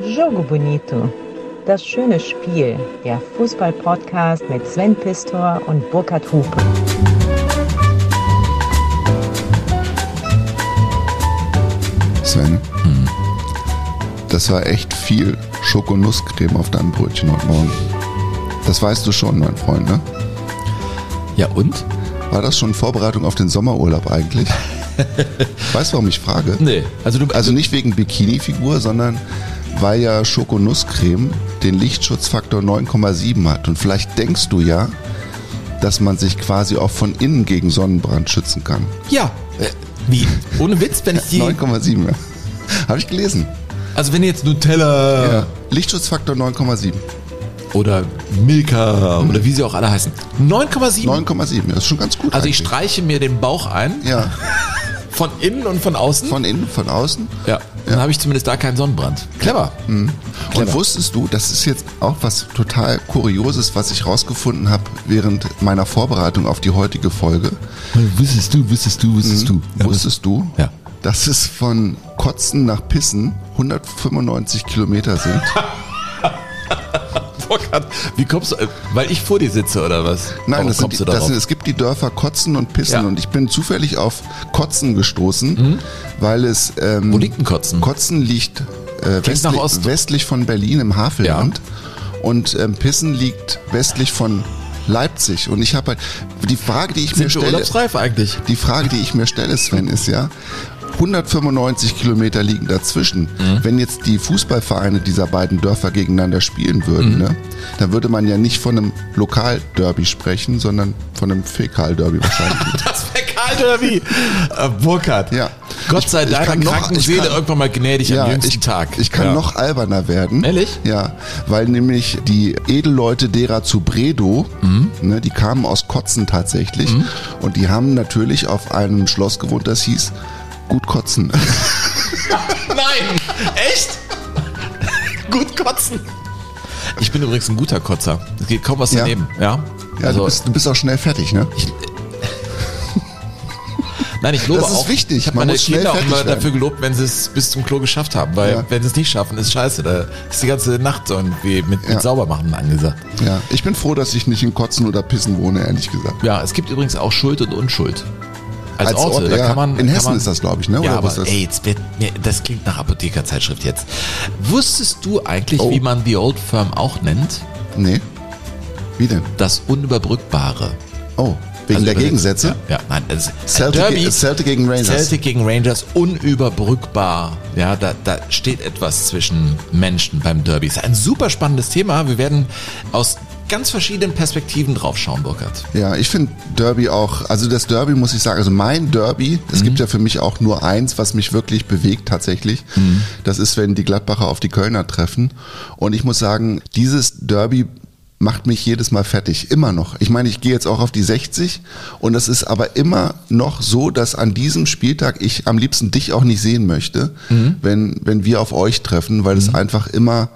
Jogo Bonito. Das schöne Spiel. Der Fußball-Podcast mit Sven Pistor und Burkhard Hupe. Sven, das war echt viel Schokonusscreme auf deinem Brötchen heute Morgen. Das weißt du schon, mein Freund, ne? Ja und? War das schon Vorbereitung auf den Sommerurlaub eigentlich? weißt du, warum ich frage? Nee. Also du Also nicht wegen Bikini-Figur, sondern weil ja Schokonusscreme den Lichtschutzfaktor 9,7 hat. Und vielleicht denkst du ja, dass man sich quasi auch von innen gegen Sonnenbrand schützen kann. Ja. Äh, wie? Ohne Witz, wenn ich die. 9,7, ja. Habe ich gelesen. Also wenn jetzt Nutella Ja. Lichtschutzfaktor 9,7. oder Milka oder wie sie auch alle heißen. 9,7. 9,7, ja, das ist schon ganz gut. Also ich eigentlich. streiche mir den Bauch ein, Ja, von innen und von außen. von innen, von außen. ja. Dann habe ich zumindest da keinen Sonnenbrand. Clever. Und Clever. wusstest du, das ist jetzt auch was total Kurioses, was ich rausgefunden habe während meiner Vorbereitung auf die heutige Folge. Wusstest du, wusstest du, wusstest du. Wusstest du, Ja. dass es von Kotzen nach Pissen 195 Kilometer sind? Burkhard, Wie kommst du, äh, weil ich vor dir sitze oder was? Nein, das sind, die, das sind, es gibt die Dörfer Kotzen und Pissen Ja. Mhm. und ich bin zufällig auf Kotzen gestoßen, weil es ähm, Wo liegt denn Kotzen? Kotzen liegt äh, westlich, westlich von Berlin im Havelland und ähm, Pissen liegt westlich von Leipzig und ich habe halt die Frage, die ich mir Sind wir stelle, urlaubsreif eigentlich? die Frage, die ich mir stelle, Sven, ist ja 195 Kilometer liegen dazwischen. Mhm. Wenn jetzt die Fußballvereine dieser beiden Dörfer gegeneinander spielen Mhm. würden, ne, dann würde man ja nicht von einem Lokalderby sprechen, sondern von einem Fäkalderby wahrscheinlich. Das Fäkalderby. Äh, Burkhard. Ja. Gott Ich- sei ich deiner kann noch- ich Seele kann- irgendwann mal gnädig am jüngsten ich, Tag. ich kann ja. noch alberner werden. Ehrlich? Ja, weil nämlich die Edelleute derer zu Bredow, Mhm. ne, die kamen aus Kotzen tatsächlich und die haben natürlich auf einem Schloss gewohnt, das hieß Gut Kotzen. Nein! Echt? Gut kotzen. Ich bin übrigens ein guter Kotzer. Es geht kaum was Ja. daneben. Ja. Ja, also, du, bist, du bist auch schnell fertig, ne? nein, ich lobe das ist auch. wichtig. Ich habe Man meine Kinder auch fertig immer dafür gelobt, wenn sie es bis zum Klo geschafft haben. Weil Ja. wenn sie es nicht schaffen, ist scheiße. Da ist die ganze Nacht so irgendwie mit, Ja. mit Saubermachen angesagt. Ja, ich bin froh, dass ich nicht in Kotzen oder Pissen wohne, ehrlich gesagt. Ja, es gibt übrigens auch Schuld und Unschuld. Als, Orte, Ort, da ja. kann man. in kann Hessen man, ist das, glaube ich, ne? Ja, Oder aber ey, jetzt wird mir, das klingt nach Apothekerzeitschrift jetzt. Wusstest du eigentlich, Oh. wie man The Old Firm auch nennt? Nee. Wie denn? Das Unüberbrückbare. Oh, wegen Also der Gegensätze? Ja, ja nein, ist Celtic, Derby, Celtic gegen Rangers. Celtic gegen Rangers, unüberbrückbar. Ja, da, da steht etwas zwischen Menschen beim Derby. Ist ein super spannendes Thema. Wir werden aus ganz verschiedenen Perspektiven draufschauen, Burkhard. Ja, ich finde Derby auch, also das Derby muss ich sagen, also mein Derby, es Mhm. gibt ja für mich auch nur eins, was mich wirklich bewegt tatsächlich. Mhm. Das ist, wenn die Gladbacher auf die Kölner treffen. Und ich muss sagen, dieses Derby macht mich jedes Mal fertig, immer noch. Ich meine, ich gehe jetzt auch auf die 60 und es ist aber immer noch so, dass an diesem Spieltag ich am liebsten dich auch nicht sehen möchte, Mhm. wenn, wenn wir auf euch treffen, weil es einfach immer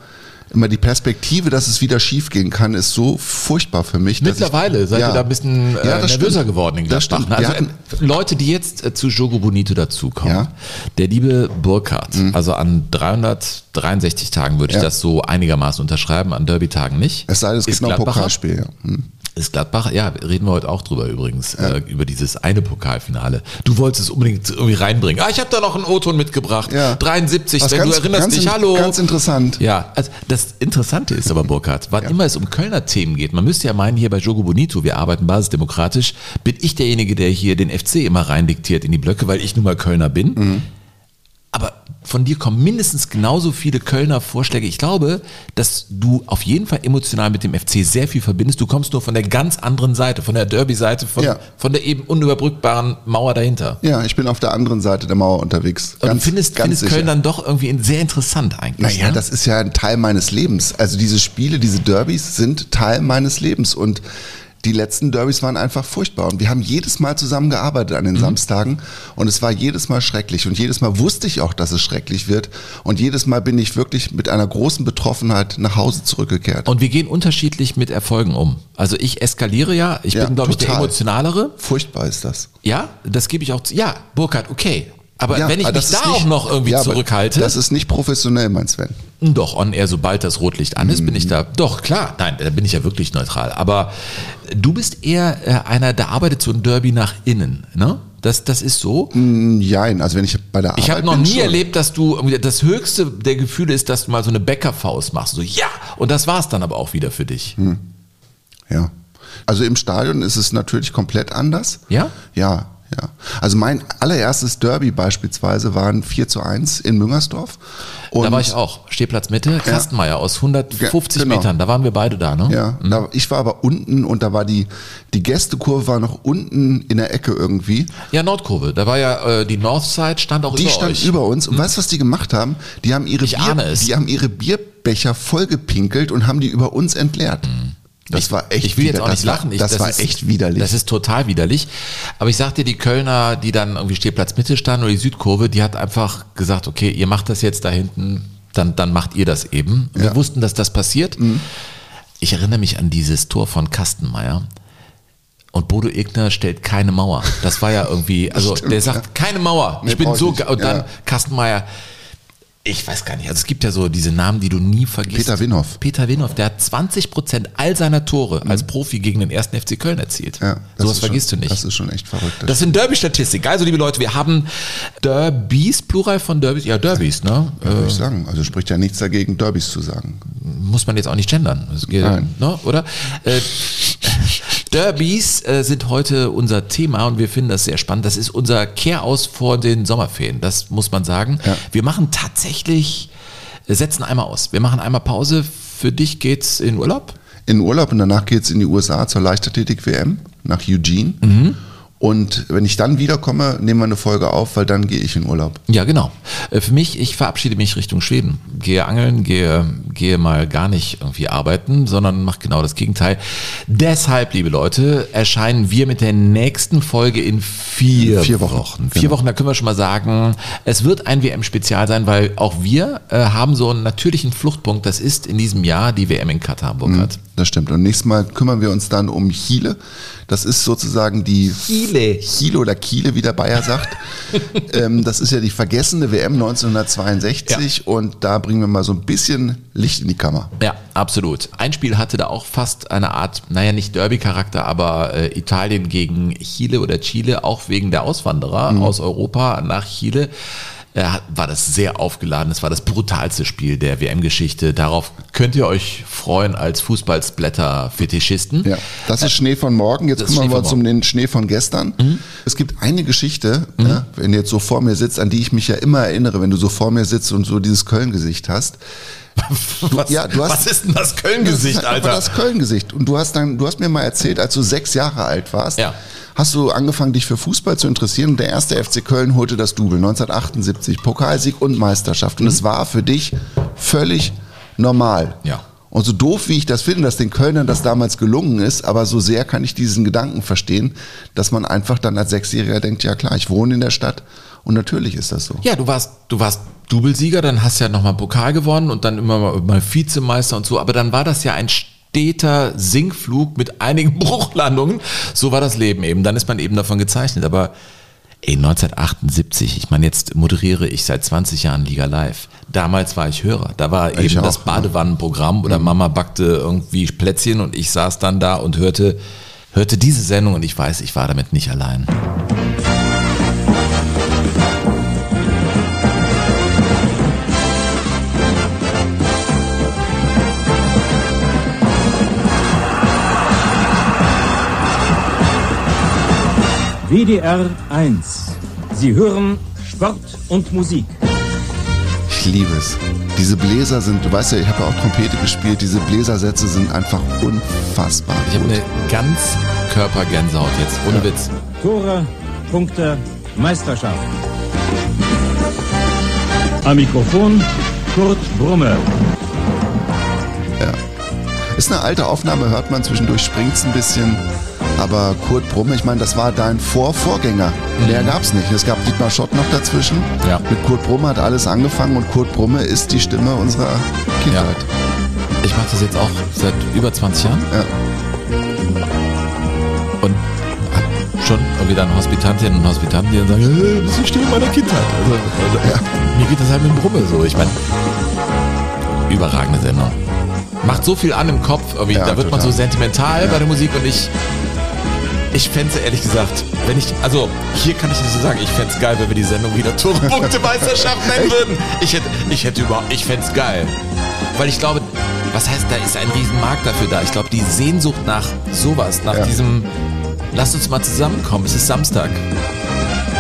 immer die Perspektive, dass es wieder schief gehen kann, ist so furchtbar für mich. Mittlerweile ich, seid ja. ihr da ein bisschen äh, Ja, nervöser stimmt. geworden in Gladbach. Also, hatten- äh, Leute, die jetzt äh, zu Jogo Bonito dazukommen. Ja. Mhm. Der liebe Burkhardt, also an 363 Tagen würde ich das so einigermaßen unterschreiben, an Derby-Tagen nicht. Es sei denn, es Ist gibt noch ein? Pokalspiel. Ja. Ist Gladbach, ja, reden wir heute auch drüber übrigens, äh, über dieses eine Pokalfinale. Du wolltest es unbedingt irgendwie reinbringen. Ah, ich habe da noch einen O-Ton mitgebracht. Ja. 73, Was wenn ganz- du erinnerst ganz dich, hallo. ganz interessant. Ja, also das Interessante ist aber, Burkhard, wann immer es um Kölner Themen geht, man müsste ja meinen, hier bei Jogo Bonito, wir arbeiten basisdemokratisch, bin ich derjenige, der hier den FC immer reindiktiert in die Blöcke, weil ich nun mal Kölner bin. Mhm. Von dir kommen mindestens genauso viele Kölner Vorschläge. Ich glaube, dass du auf jeden Fall emotional mit dem FC sehr viel verbindest. Du kommst nur von der ganz anderen Seite, von der Derby-Seite, von, Ja. von der eben unüberbrückbaren Mauer dahinter. Ja, ich bin auf der anderen Seite der Mauer unterwegs. Und du findest, findest Köln dann doch irgendwie sehr interessant eigentlich. Naja, ne? das ist ja ein Teil meines Lebens. Also diese Spiele, diese Derbys sind Teil meines Lebens und die letzten Derbys waren einfach furchtbar und wir haben jedes Mal zusammengearbeitet an Mhm. den Samstagen und es war jedes Mal schrecklich und jedes Mal wusste ich auch, dass es schrecklich wird und jedes Mal bin ich wirklich mit einer großen Betroffenheit nach Hause zurückgekehrt. Und wir gehen unterschiedlich mit Erfolgen um. Also ich eskaliere ja, ich Ja, bin, glaube ich, der emotionalere. Furchtbar ist das. Ja, das gebe ich auch zu. Ja, Burkhard, okay. Aber Ja, wenn ich mich das da ist auch nicht- noch irgendwie ja, zurückhalte, Das ist nicht professionell, mein Sven. doch on air, sobald das Rotlicht an ist, bin Mhm. ich da. Doch, klar, nein, da bin ich ja wirklich neutral. Aber du bist eher äh, einer, der arbeitet so ein Derby nach innen, ne? Das, das ist so. Jein, also wenn ich bei der Arbeit Ich habe noch bin, nie schon. erlebt, dass du das höchste der Gefühle ist, dass du mal so eine Bäckerfaust machst. So, ja! Und das war's dann aber auch wieder für dich. Hm. Ja. Also im Stadion ist es natürlich komplett anders. Ja? Ja, ja. Also mein allererstes Derby beispielsweise waren 4 zu 1 in Müngersdorf. Und da war ich auch. Stehplatz Mitte, Kastenmeier aus 150 Ja, genau. Metern. Da waren wir beide da, ne? Ja, da, ich war aber unten und da war die, die Gästekurve war noch unten in der Ecke irgendwie. Ja, Nordkurve. Da war ja äh, die Northside stand auch Die über stand euch. über uns und weißt du, was die gemacht haben? Die haben ihre, Ich es. die haben ihre Bierbecher vollgepinkelt und haben die über uns entleert. Das war echt ich will jetzt auch nicht das lachen. Ich, das, war ist, echt widerlich. Das ist total widerlich. Aber ich sag dir, die Kölner, die dann irgendwie Stehplatz Mitte standen oder die Südkurve, die hat einfach gesagt, okay, ihr macht das jetzt da hinten, dann, dann macht ihr das eben. Wir Ja. Mhm. wussten, dass das passiert. Ich erinnere mich an dieses Tor von Kastenmeier. Und Bodo Egner stellt keine Mauer. Das war ja irgendwie, also Stimmt, der sagt, keine Mauer. Nee, ich bin ich so, ge- und dann Ja. Kastenmeier. Ich weiß gar nicht. Also es gibt ja so diese Namen, die du nie vergisst. Peter Winhoff. Peter Winhoff, der hat 20 Prozent all seiner Tore als Profi gegen den ersten FC Köln erzielt. Mhm. Ja, das Sowas ist schon- vergisst du nicht. Das ist schon echt verrückt. Das sind Derby-Statistiken. Also, liebe Leute, wir haben Derbys, Plural von Derbys. Ja, Derbys, ne? Ja, würde ich sagen. Also spricht ja nichts dagegen, Derbys zu sagen. muss man jetzt auch nicht gendern, das geht, Nein. ne, oder? Äh, Derbys äh, sind heute unser Thema und wir finden das sehr spannend. Das ist unser Kehraus vor den Sommerferien, das muss man sagen. Ja. Wir machen tatsächlich, äh, setzen einmal aus. Wir machen einmal Pause. Für dich geht's in Urlaub? In Urlaub und danach geht's in die USA zur Leichtathletik-WM nach Eugene. Mhm. Und wenn ich dann wiederkomme, nehmen wir eine Folge auf, weil dann gehe ich in Urlaub. Ja, genau. Äh, Für mich, ich verabschiede mich Richtung Schweden. Gehe angeln, gehe, gehe mal gar nicht irgendwie arbeiten, sondern mache genau das Gegenteil. Deshalb, liebe Leute, erscheinen wir mit der nächsten Folge in vier, Vier Wochen. Vier Genau. Wochen, da können wir schon mal sagen, es wird ein WM-Spezial sein, weil auch wir äh, haben so einen natürlichen Fluchtpunkt. Das ist in diesem Jahr die WM in Katar, Burkhard. Das stimmt. Und nächstes Mal kümmern wir uns dann um Chile. Das ist sozusagen die Chile. Chile oder Kiele, wie der Bayer sagt. ähm, das ist ja die vergessene WM 1962 und da bringen wir mal so ein bisschen Licht in die Kammer. Ja, absolut. Ein Spiel hatte da auch fast eine Art, naja, nicht Derby-Charakter, aber äh, Italien gegen Chile oder Chile, auch wegen der Auswanderer aus Europa nach Chile. Äh, war das sehr aufgeladen. Es war das brutalste Spiel der WM-Geschichte. Darauf könnt ihr euch freuen als Fußballsblätter-Fetischisten. Ja, das ist Schnee von morgen. Jetzt Schnee wir von uns um den Schnee von gestern. Es gibt eine Geschichte, ja, wenn du jetzt so vor mir sitzt, an die ich mich ja immer erinnere, wenn du so vor mir sitzt und so dieses Köln-Gesicht hast. Was, ja, du hast- was ist denn das Köln-Gesicht, Alter? Das Köln-Gesicht. Und du hast dann, du hast mir mal erzählt, als du sechs Jahre alt warst, Ja. Hast du angefangen, dich für Fußball zu interessieren und der erste FC Köln holte das Double 1978, Pokalsieg und Meisterschaft. Und es war für dich völlig normal. Ja. Und so doof, wie ich das finde, dass den Kölnern das damals gelungen ist, aber so sehr kann ich diesen Gedanken verstehen, dass man einfach dann als Sechsjähriger denkt, ja klar, ich wohne in der Stadt und natürlich ist das so. Ja, du warst, du warst Doublesieger, dann hast du ja nochmal Pokal gewonnen und dann immer mal, mal Vizemeister und so, aber dann war das ja ein steter Sinkflug mit einigen Bruchlandungen. So war das Leben eben. Dann ist man eben davon gezeichnet. Aber ey, 1978, ich meine, jetzt moderiere ich seit 20 Jahren Liga Live. Damals war ich Hörer. Da war Ich eben auch, das. Badewannenprogramm oder Mama backte irgendwie Plätzchen und ich saß dann da und hörte, hörte diese Sendung und ich weiß, ich war damit nicht allein. WDR 1. Sie hören Sport und Musik. Ich liebe es. Diese Bläser sind, du weißt ja, ich habe ja auch Trompete gespielt, diese Bläsersätze sind einfach unfassbar. Ich habe eine ganz Körpergänsehaut jetzt, ohne Witz. Tore, Punkte, Meisterschaft. Am Mikrofon Kurt Brumme. Ist eine alte Aufnahme, hört man zwischendurch, springt's ein bisschen. Aber Kurt Brumme, ich meine, das war dein Vorvorgänger. Mehr gab's nicht. Es gab Dietmar Schott noch dazwischen. Ja. Mit Kurt Brumme hat alles angefangen und Kurt Brumme ist die Stimme unserer Kindheit. Ich mache das jetzt auch seit über 20 Jahren Ja. und schon irgendwie dann Hospitantinnen und Hospitanten, die dann sagen, äh, das ist in meiner Kindheit. Also, also ja. mir geht das halt mit dem Brummel so. Ich meine, überragende Sendung. Macht so viel an im Kopf. Ja, da wird man total. so sentimental bei der Musik und ich, ich fände es ehrlich gesagt, wenn ich, also hier kann ich nicht so sagen, ich fände es geil, wenn wir die Sendung wieder Tore-Punkte-Meisterschaft nennen würden. Ich hätte, ich hätte überhaupt, ich fände es geil. Weil ich glaube, was heißt, da ist ein Riesenmarkt dafür da. Ich glaube, die Sehnsucht nach sowas, nach Ja. diesem, lass uns mal zusammenkommen, es ist Samstag.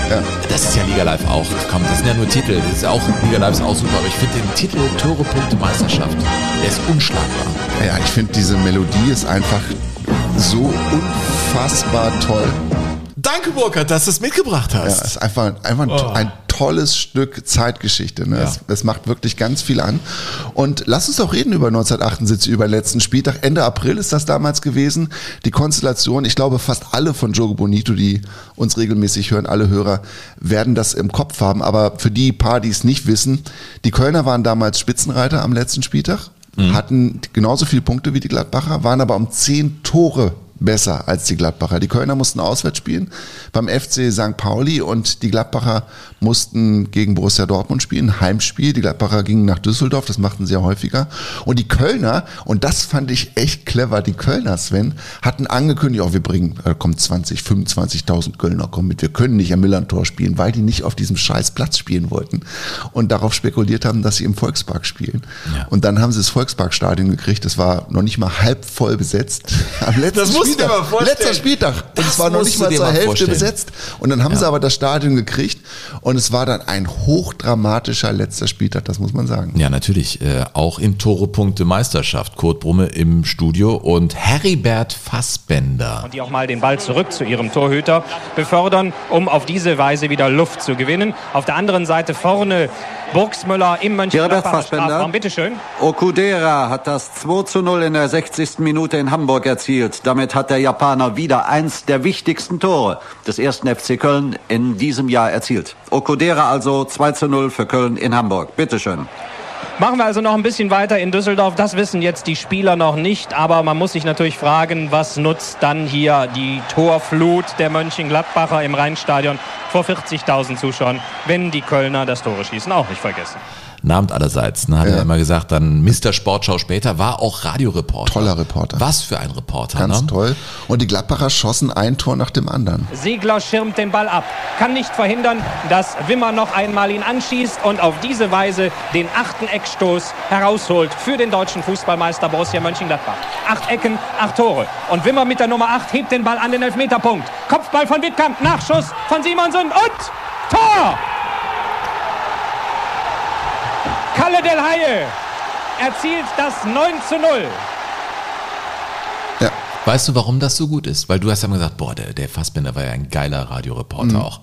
Ja. Das ist ja Liga Live auch. Komm, das sind ja nur Titel. Das ist ja auch, Liga Live ist auch super, aber ich finde den Titel Tore, Punkte, Meisterschaft, der ist unschlagbar. Ja, ich finde diese Melodie ist einfach so unfassbar toll. Danke, Burkhard, dass du es mitgebracht Ja, hast. es ist einfach, einfach ein, Oh. ein tolles Stück Zeitgeschichte. Ne? Ja. Es, es macht wirklich ganz viel an. Und lass uns doch reden über 1978, über den letzten Spieltag. Ende April ist das damals gewesen. Die Konstellation, ich glaube, fast alle von Jogo Bonito, die uns regelmäßig hören, alle Hörer, werden das im Kopf haben. Aber für die paar, die es nicht wissen, die Kölner waren damals Spitzenreiter am letzten Spieltag, hatten genauso viele Punkte wie die Gladbacher, waren aber um zehn Tore besser als die Gladbacher. Die Kölner mussten auswärts spielen beim FC St. Pauli und die Gladbacher mussten gegen Borussia Dortmund spielen, Heimspiel. Die Gladbacher gingen nach Düsseldorf, das machten sie ja häufiger. Und die Kölner, und das fand ich echt clever, die Kölner, Sven, hatten angekündigt, oh, wir bringen, da kommen 20, 25.000 Kölner, kommen mit, wir können nicht am Millantor spielen, weil die nicht auf diesem scheiß Platz spielen wollten und darauf spekuliert haben, dass sie im Volkspark spielen. Ja. Und dann haben sie das Volksparkstadion gekriegt, das war noch nicht mal halb voll besetzt. Am letzten Spieltag. Letzter Spieltag. Und Das es war noch nicht mal zur Hälfte vorstellen. besetzt. Und dann haben sie aber das Stadion gekriegt und es war dann ein hochdramatischer letzter Spieltag, das muss man sagen. Ja, natürlich. Äh, auch in Tore-Punkte Meisterschaft. Kurt Brumme im Studio und Heribert Fassbender. und die auch mal den Ball zurück zu ihrem Torhüter befördern, um auf diese Weise wieder Luft zu gewinnen. Auf der anderen Seite vorne Burgsmüller im Mönchengladbacher Fassbender. Strafraum. Bitte schön. Okudera hat das 2 zu 0 in der 60. Minute in Hamburg erzielt. Damit hat der Japaner wieder eins der wichtigsten Tore des ersten FC Köln in diesem Jahr erzielt. Okudera also 2 zu 0 für Köln in Hamburg. Bitteschön. Machen wir also noch ein bisschen weiter in Düsseldorf. Das wissen jetzt die Spieler noch nicht, aber man muss sich natürlich fragen, was nutzt dann hier die Torflut der Mönchengladbacher im Rheinstadion vor 40.000 Zuschauern, wenn die Kölner das Tore schießen. Auch nicht vergessen. Namt allerseits, ne, hat Ja. er immer gesagt, dann Mr. Sportschau später, war auch Radioreporter. Toller Reporter. Was für ein Reporter, Ganz ne? toll. Und die Gladbacher schossen ein Tor nach dem anderen. Segler schirmt den Ball ab, kann nicht verhindern, dass Wimmer noch einmal ihn anschießt und auf diese Weise den achten Eckstoß herausholt für den deutschen Fußballmeister Borussia Mönchengladbach. Acht Ecken, acht Tore. Und Wimmer mit der Nummer acht hebt den Ball an den Elfmeterpunkt. Kopfball von Wittkamp, Nachschuss von Simonsen und Tor! Kalle Del Haie erzielt das 9 zu 0. Ja. Weißt du, warum das so gut ist? Weil du hast ja immer gesagt, boah, der, der Fassbender war ja ein geiler Radioreporter Mhm. auch.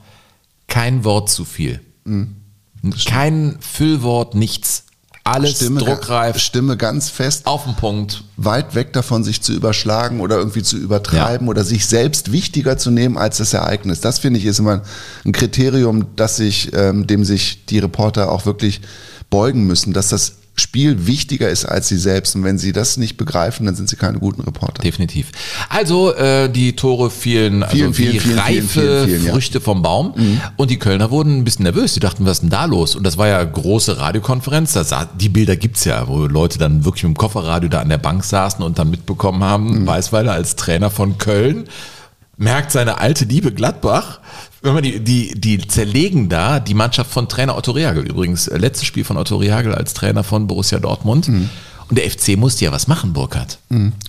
Kein Wort zu viel. Kein Füllwort, nichts. Alles Stimme, druckreif, Stimme ganz fest. auf den Punkt. weit weg davon, sich zu überschlagen oder irgendwie zu übertreiben Ja. oder sich selbst wichtiger zu nehmen als das Ereignis. Das finde ich ist immer ein Kriterium, dass sich, ähm, dem sich die Reporter auch wirklich beugen müssen, dass das Spiel wichtiger ist als sie selbst. Und wenn sie das nicht begreifen, dann sind sie keine guten Reporter. Definitiv. Also äh, die Tore fielen, also Vielen, vielen, vielen, reife. Mhm. Früchte vom Baum. Und die Kölner wurden ein bisschen nervös. Die dachten, was ist denn da los? Und das war ja große Radiokonferenz. Da sah, die Bilder gibt's ja, wo Leute dann wirklich mit dem Kofferradio da an der Bank saßen und dann mitbekommen haben, Mhm. Weißweiler als Trainer von Köln merkt seine alte Liebe Gladbach. Wenn man die, die, die zerlegen da die Mannschaft von Trainer Otto Rehagel. Übrigens, äh, letztes Spiel von Otto Rehagel als Trainer von Borussia Dortmund. Mhm. Und der FC musste ja was machen, Burkhardt.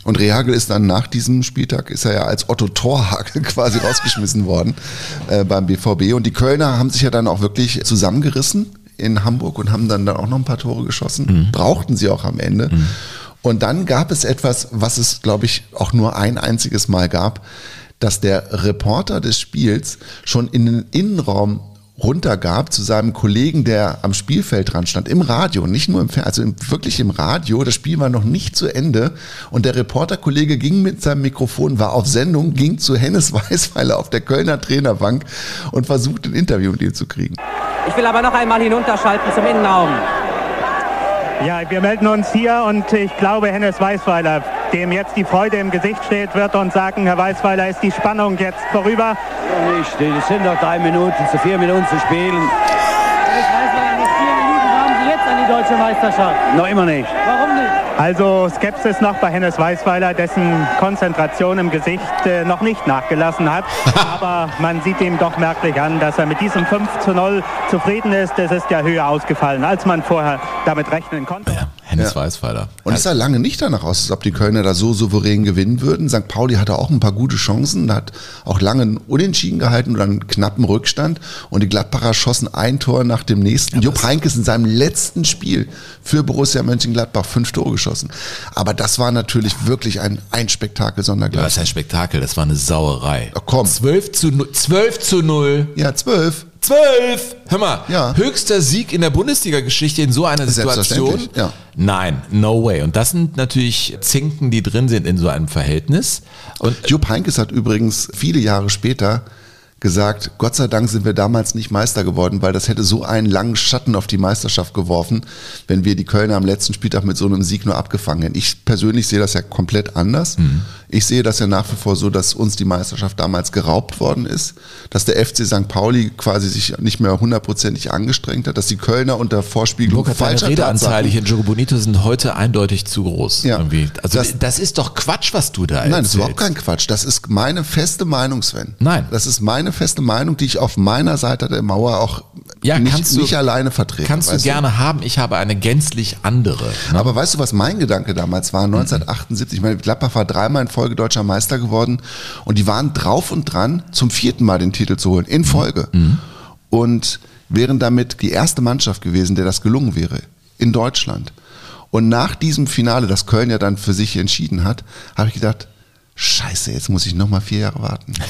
Und Rehagel ist dann nach diesem Spieltag, ist er ja als Otto Torhagel quasi rausgeschmissen worden äh, beim BVB. Und die Kölner haben sich ja dann auch wirklich zusammengerissen in Hamburg und haben dann, dann auch noch ein paar Tore geschossen. Brauchten sie auch am Ende. Und dann gab es etwas, was es, glaube ich, auch nur ein einziges Mal gab, dass der Reporter des Spiels schon in den Innenraum runtergab zu seinem Kollegen, der am Spielfeld dran stand, im Radio, nicht nur im Fernsehen, also im, wirklich im Radio. Das Spiel war noch nicht zu Ende und der Reporterkollege ging mit seinem Mikrofon, war auf Sendung, ging zu Hennes Weißweiler auf der Kölner Trainerbank und versuchte ein Interview mit ihm zu kriegen. Ich will aber noch einmal hinunterschalten zum Innenraum. Ja, wir melden uns hier und ich glaube, Hennes Weißweiler dem jetzt die Freude im Gesicht steht, wird uns sagen, Herr Weißweiler, ist die Spannung jetzt vorüber? Noch nicht. Es sind noch drei Minuten zu vier Minuten zu spielen. Deutsche Meisterschaft. Noch immer nicht. Warum nicht? Also Skepsis noch bei Hennes Weißweiler, dessen Konzentration im Gesicht äh, noch nicht nachgelassen hat. Aber man sieht ihm doch merklich an, dass er mit diesem 5 zu 0 zufrieden ist. Es ist ja höher ausgefallen, als man vorher damit rechnen konnte. Ja, Hennes Ja. Weißweiler. Und es sah lange nicht danach aus, als ob die Kölner da so souverän gewinnen würden. St. Pauli hatte auch ein paar gute Chancen, hat auch lange einen Unentschieden gehalten oder einen knappen Rückstand. Und die Gladbacher schossen ein Tor nach dem nächsten. Jupp Heynckes in seinem letzten Spiel für Borussia Mönchengladbach fünf Tore geschossen. Aber das war natürlich wirklich ein, ein Spektakel Ja, das ist ein Spektakel, das war eine Sauerei. Ja, komm. 12 zu 0. 12 zu 0. Ja, zwölf. 12! Hör mal, Ja. höchster Sieg in der Bundesliga-Geschichte in so einer Situation. Ja. Nein, no way. Und das sind natürlich Zinken, die drin sind in so einem Verhältnis. Und Jupp Heynckes hat übrigens viele Jahre später gesagt, Gott sei Dank sind wir damals nicht Meister geworden, weil das hätte so einen langen Schatten auf die Meisterschaft geworfen, wenn wir die Kölner am letzten Spieltag mit so einem Sieg nur abgefangen hätten. Ich persönlich sehe das ja komplett anders. Ich sehe das ja nach wie vor so, dass uns die Meisterschaft damals geraubt worden ist, dass der FC St. Pauli quasi sich nicht mehr hundertprozentig angestrengt hat, dass die Kölner unter Vorspiegelung deine falscher Redeanteile Tatsachen hier in Jogo Bonito sind heute eindeutig zu groß. Ja. Irgendwie. Also das, Das- ist doch Quatsch, was du da Nein, das ist überhaupt erzählst. kein Quatsch. Das ist meine feste Meinung, Sven. Nein. Das ist meine feste Meinung, die ich auf meiner Seite der Mauer auch Ja, nicht, kannst du- nicht alleine vertrete. Kannst du gerne haben, ich habe eine gänzlich andere. ne? Aber weißt du, was mein Gedanke damals war? 1978, ich meine, Gladbach war dreimal in Folge deutscher Meister geworden und die waren drauf und dran, zum vierten Mal den Titel zu holen, in Folge. Und wären damit die erste Mannschaft gewesen, der das gelungen wäre, in Deutschland. Und nach diesem Finale, das Köln ja dann für sich entschieden hat, habe ich gedacht, scheiße, jetzt muss ich nochmal vier Jahre warten.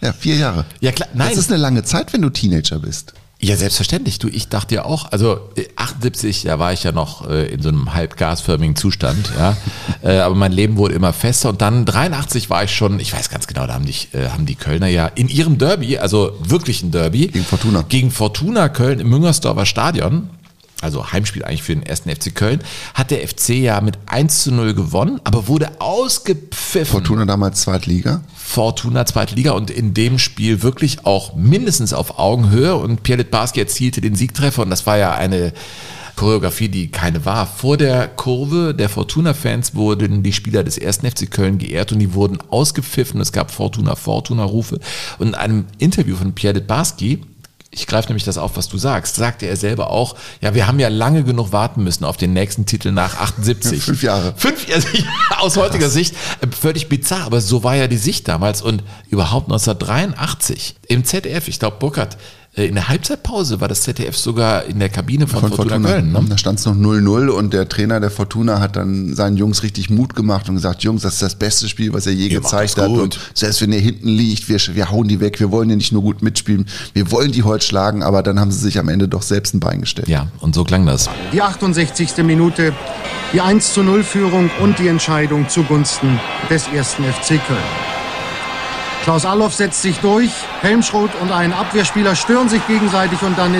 ja, vier Jahre. Ja, klar, nein. Das ist eine lange Zeit, wenn du Teenager bist. Ja, selbstverständlich. Du, ich dachte ja auch, also äh, 78, da war ich ja noch äh, in so einem halb gasförmigen Zustand, ja. äh, aber mein Leben wurde immer fester und dann 83 war ich schon, ich weiß ganz genau, da haben die, äh, haben die Kölner ja in ihrem Derby, also wirklichen Derby, Gegen Fortuna. gegen Fortuna Köln im Müngersdorfer Stadion, also Heimspiel eigentlich für den ersten FC Köln, hat der FC ja mit 1 zu 0 gewonnen, aber wurde ausgepfiffen. Fortuna damals Zweitliga. Fortuna zweite Liga und in dem Spiel wirklich auch mindestens auf Augenhöhe und Pierre Litbarski erzielte den Siegtreffer und das war ja eine Choreografie, die keine war. Vor der Kurve der Fortuna-Fans wurden die Spieler des ersten FC Köln geehrt und die wurden ausgepfiffen. Es gab Fortuna-Fortuna-Rufe. Und in einem Interview von Pierre Litbarski, ich greife nämlich das auf, was du sagst, sagte er selber auch, ja, wir haben ja lange genug warten müssen auf den nächsten Titel nach 78. Fünf Jahre. Fünf Jahre, aus heutiger Sicht äh, völlig bizarr, aber so war ja die Sicht damals und überhaupt 1983 im ZDF, ich glaube Burkhardt, in der Halbzeitpause war das ZDF sogar in der Kabine von, von Fortuna, Fortuna. Köln. Ne? Da stand es noch 0-0 und der Trainer der Fortuna hat dann seinen Jungs richtig Mut gemacht und gesagt, Jungs, das ist das beste Spiel, was ihr je Ihr gezeigt gut. Und selbst wenn ihr hinten liegt, wir, wir hauen die weg, wir wollen ja nicht nur gut mitspielen, wir wollen die heute schlagen, aber dann haben sie sich am Ende doch selbst ein Bein gestellt. Ja, und so klang das. Die 68. Minute, die 1 zu 0 Führung und die Entscheidung zugunsten des ersten FC Köln. Klaus Alloff setzt sich durch, Helmschroth und ein Abwehrspieler stören sich gegenseitig und dann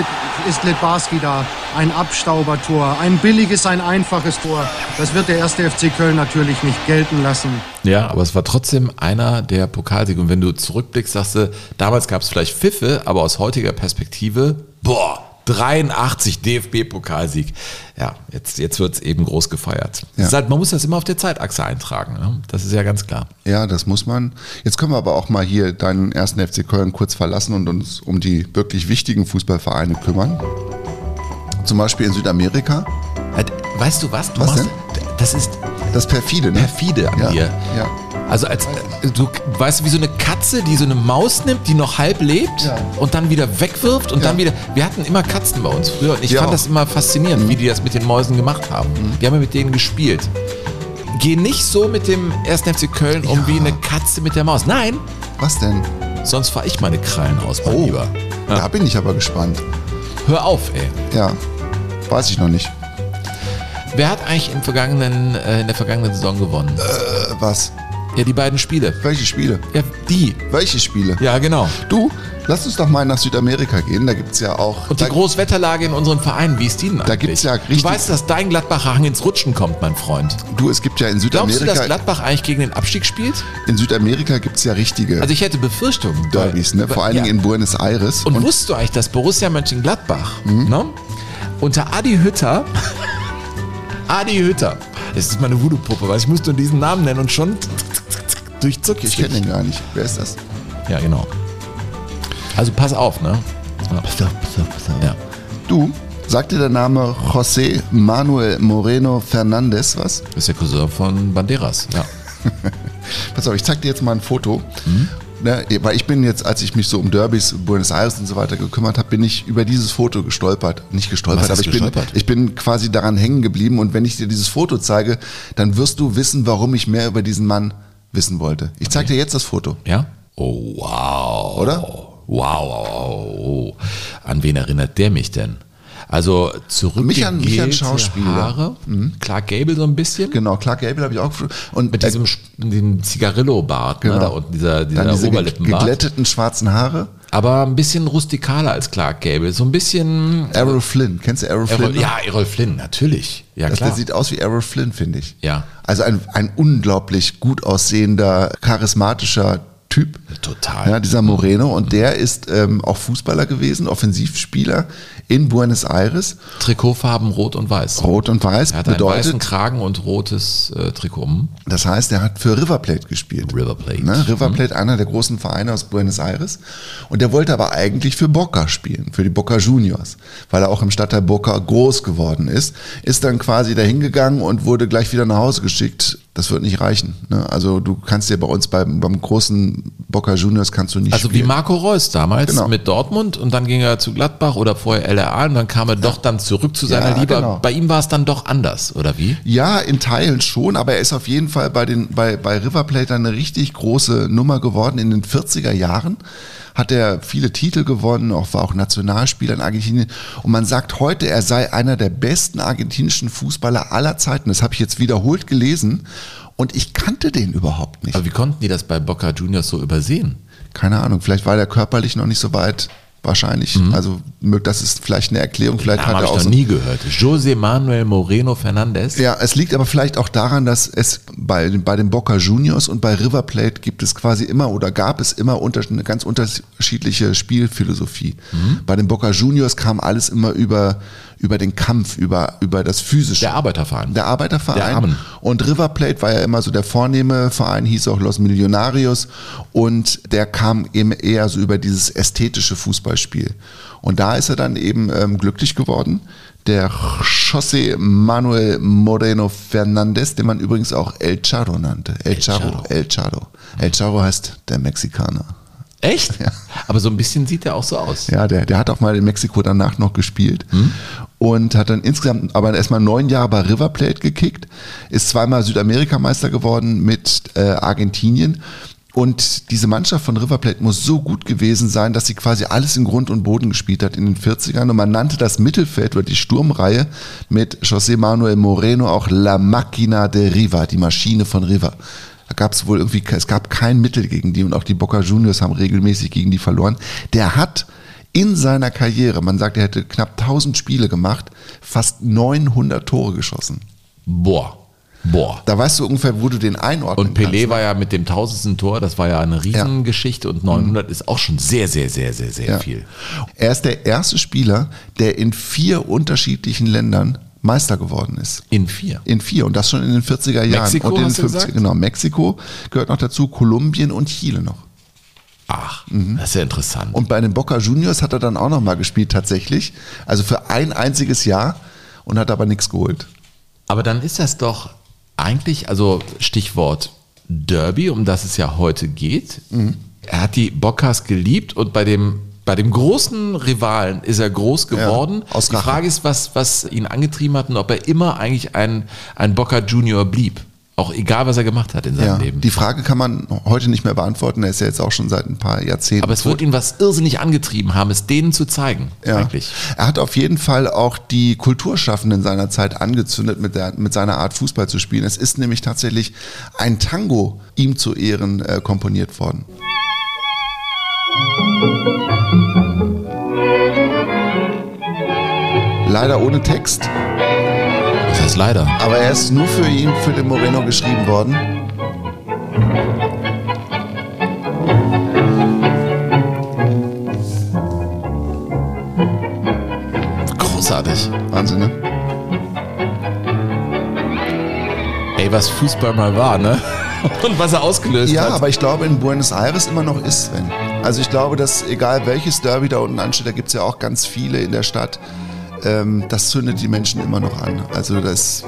ist Litbarski da. Ein Abstaubertor, ein billiges, ein einfaches Tor. Das wird der erste FC Köln natürlich nicht gelten lassen. Ja, aber es war trotzdem einer der Pokalsiege. Und wenn du zurückblickst, sagst du, damals gab es vielleicht Pfiffe, aber aus heutiger Perspektive, boah, 83 DFB-Pokalsieg. Ja, jetzt, jetzt wird es eben groß gefeiert. Ja. Halt, man muss das immer auf der Zeitachse eintragen. Ne? Das ist ja ganz klar. Ja, das muss man. Jetzt können wir aber auch mal hier deinen ersten FC Köln kurz verlassen und uns um die wirklich wichtigen Fußballvereine kümmern. Zum Beispiel in Südamerika. Halt, Weißt du was? Du Was machst, denn? Das ist Das perfide, ne? perfide an Ja, dir. ja. Also als du weißt du, wie so eine Katze, die so eine Maus nimmt, die noch halb lebt Ja. und dann wieder wegwirft und Ja. dann wieder. Wir hatten immer Katzen bei uns früher und ich Wir fand das immer faszinierend, wie die das mit den Mäusen gemacht haben. Wir haben ja mit denen gespielt. Geh nicht so mit dem 1. FC Köln um Ja. wie eine Katze mit der Maus. Nein, Was denn? sonst fahre ich meine Krallen aus, mein Lieber. Ja. Da bin ich aber gespannt. Hör auf, ey. Ja, weiß ich noch nicht. Wer hat eigentlich im vergangenen, äh, in der vergangenen Saison gewonnen? Äh, was? Ja, die beiden Spiele. Welche Spiele? Ja, die. Welche Spiele? Ja, genau. Du, lass uns doch mal nach Südamerika gehen. Da gibt es ja auch. Und die Großwetterlage in unserem Verein, wie ist die denn eigentlich? Da gibt's ja Du richtig- weißt, dass dein Gladbacher Hang ins Rutschen kommt, mein Freund. du, es gibt ja in Glaubst du, dass Südamerika. Gladbach eigentlich gegen den Abstieg spielt? in Südamerika gibt es ja richtige Also ich hätte Befürchtungen. Derbys, ne? Vor allen Ja. Dingen in Buenos Aires. Und, wusstest du eigentlich, dass Borussia Mönchengladbach Mhm. ne, unter Adi Hütter, Adi Hütter, das ist meine Voodoo-Puppe, weil ich muss nur diesen Namen nennen und schon durchzuckt. ich kenne den gar nicht. Wer ist das? Ja, genau. Also pass auf, ne? Ja. Ja. Du, sagt dir der Name José Manuel Moreno Fernandez was? Das ist der Cousin von Banderas, ja. Pass auf, ich zeig dir jetzt mal ein Foto. Mhm. Ne, weil ich bin jetzt, als ich mich so um Derbys, Buenos Aires und so weiter gekümmert habe, bin ich über dieses Foto gestolpert. Nicht gestolpert, aber ich bin, gestolpert? ich bin quasi daran hängen geblieben. Und wenn ich dir dieses Foto zeige, dann wirst du wissen, warum ich mehr über diesen Mann wissen wollte. Ich zeig dir jetzt das Foto. Ja? Oh, wow. Oder? Wow, wow, wow. An wen erinnert der mich denn? Also zurück Mich an- mich an Schauspieler. Haare, Clark Gable so ein bisschen. Genau, Clark Gable habe ich auch. Und Mit diesem dem Zigarillo-Bart, ne, Genau. da unten, dieser, dieser dann diese Oberlippenbart. geglätteten schwarzen Haare. Aber ein bisschen rustikaler als Clark Gable. So ein bisschen. Errol Flynn. Kennst du Errol Flynn? Errol, noch? ja, Errol Flynn, natürlich. Ja, Das, klar. der sieht aus wie Errol Flynn, finde ich. Ja. Also ein, ein unglaublich gut aussehender, charismatischer Typ. Total. Ja, dieser Moreno. Und der ist ähm, auch Fußballer gewesen, Offensivspieler in Buenos Aires. Trikotfarben rot und weiß. Rot und Weiß Er hat einen weißen bedeutet, Kragen und rotes äh, Trikot. Das heißt, er hat für River Plate gespielt. River Plate. Ne? River Plate, einer der großen Vereine aus Buenos Aires. Und der wollte aber eigentlich für Boca spielen, für die Boca Juniors, weil er auch im Stadtteil Boca groß geworden ist. Ist dann quasi dahin gegangen und wurde gleich wieder nach Hause geschickt. Das wird nicht reichen. Ne? Also du kannst dir bei uns beim, beim großen Boca Juniors kannst du nicht Also wie spielen. Marco Reus damals Genau. mit Dortmund und dann ging er zu Gladbach oder vorher LRA und dann kam er doch dann zurück zu seiner Ja, Liebe. genau. Bei ihm war es dann doch anders, oder wie? Ja, in Teilen schon, aber er ist auf jeden Fall bei, den, bei, bei River Plate eine richtig große Nummer geworden. In den 40er Jahren hat er viele Titel gewonnen, auch, war auch Nationalspieler in Argentinien. Und man sagt heute, er sei einer der besten argentinischen Fußballer aller Zeiten. Das habe ich jetzt wiederholt gelesen und ich kannte den überhaupt nicht. Aber wie konnten die das bei Boca Juniors so übersehen? Keine Ahnung, vielleicht war der körperlich noch nicht so weit. Wahrscheinlich. Also mög- das ist vielleicht eine Erklärung. Vielleicht hat er ich auch noch nie gehört. José Manuel Moreno Fernandez. Ja, es liegt aber vielleicht auch daran, dass es bei, bei den Boca Juniors und bei River Plate gibt es quasi immer oder gab es immer unter, eine ganz unterschiedliche Spielphilosophie. Bei den Boca Juniors kam alles immer über, über den Kampf, über, über das Physische. Der Arbeiterverein. Der Arbeiterverein. Der Armen. Und River Plate war ja immer so der vornehme Verein, hieß auch Los Millonarios. Und der kam eben eher so über dieses ästhetische Fußballspiel. Und da ist er dann eben ähm, glücklich geworden. Der José Manuel Moreno Fernandez, den man übrigens auch El Charo nannte. El, Charo. Charo. El Charo. El Charo heißt der Mexikaner. Echt? Aber so ein bisschen sieht er auch so aus. Ja, der, der hat auch mal in Mexiko danach noch gespielt Hm? Und hat dann insgesamt aber erstmal neun Jahre bei River Plate gekickt, ist zweimal Südamerikameister geworden mit äh, Argentinien. Und diese Mannschaft von River Plate muss so gut gewesen sein, dass sie quasi alles in Grund und Boden gespielt hat in den 40ern. Und man nannte das Mittelfeld oder die Sturmreihe mit José Manuel Moreno auch La Máquina de Riva, die Maschine von River. Da gab es wohl irgendwie, es gab kein Mittel gegen die und auch die Boca Juniors haben regelmäßig gegen die verloren. Der hat in seiner Karriere, man sagt, er hätte knapp 1000 Spiele gemacht, fast 900 Tore geschossen. Boah. Boah. Da weißt du ungefähr, wo du den einordnen Und Pelé kannst. ne? war ja mit dem tausendsten Tor, das war ja eine Riesengeschichte und 900 ist auch schon sehr, sehr, sehr, sehr, sehr Ja. viel. Er ist der erste Spieler, der in vier unterschiedlichen Ländern Meister geworden ist. In vier. In vier und das schon in den 40er Jahren. Mexiko, und in den hast du gesagt? Genau, Mexiko gehört noch dazu, Kolumbien und Chile noch. Ach, das ist ja interessant. Und bei den Boca Juniors hat er dann auch noch mal gespielt tatsächlich. Also für ein einziges Jahr und hat aber nichts geholt. Aber dann ist das doch eigentlich, also Stichwort Derby, um das es ja heute geht. Mhm. Er hat die Bocas geliebt und bei dem, bei dem großen Rivalen ist er groß geworden. aus die. Frage ist, was, was ihn angetrieben hat und ob er immer eigentlich ein, ein Boca Junior blieb. Auch egal, was er gemacht hat in seinem Ja, Leben. die Frage kann man heute nicht mehr beantworten. Er ist ja jetzt auch schon seit ein paar Jahrzehnten. Aber es wird ihn was irrsinnig angetrieben haben, es denen zu zeigen. Ja. Eigentlich. Er hat auf jeden Fall auch die Kulturschaffenden seiner Zeit angezündet, mit, der, mit seiner Art Fußball zu spielen. Es ist nämlich tatsächlich ein Tango ihm zu Ehren äh, komponiert worden. Leider ohne Text, Heißt leider. aber er ist nur für ihn, für den Moreno geschrieben worden. Großartig. Wahnsinn, ne? Ey, was Fußball mal war, ne? Und was er ausgelöst Ja, hat. aber ich glaube in Buenos Aires immer noch ist, Sven. Also ich glaube, dass egal welches Derby da unten ansteht, da gibt es ja auch ganz viele in der Stadt, ähm, das zündet die Menschen immer noch an. Also das,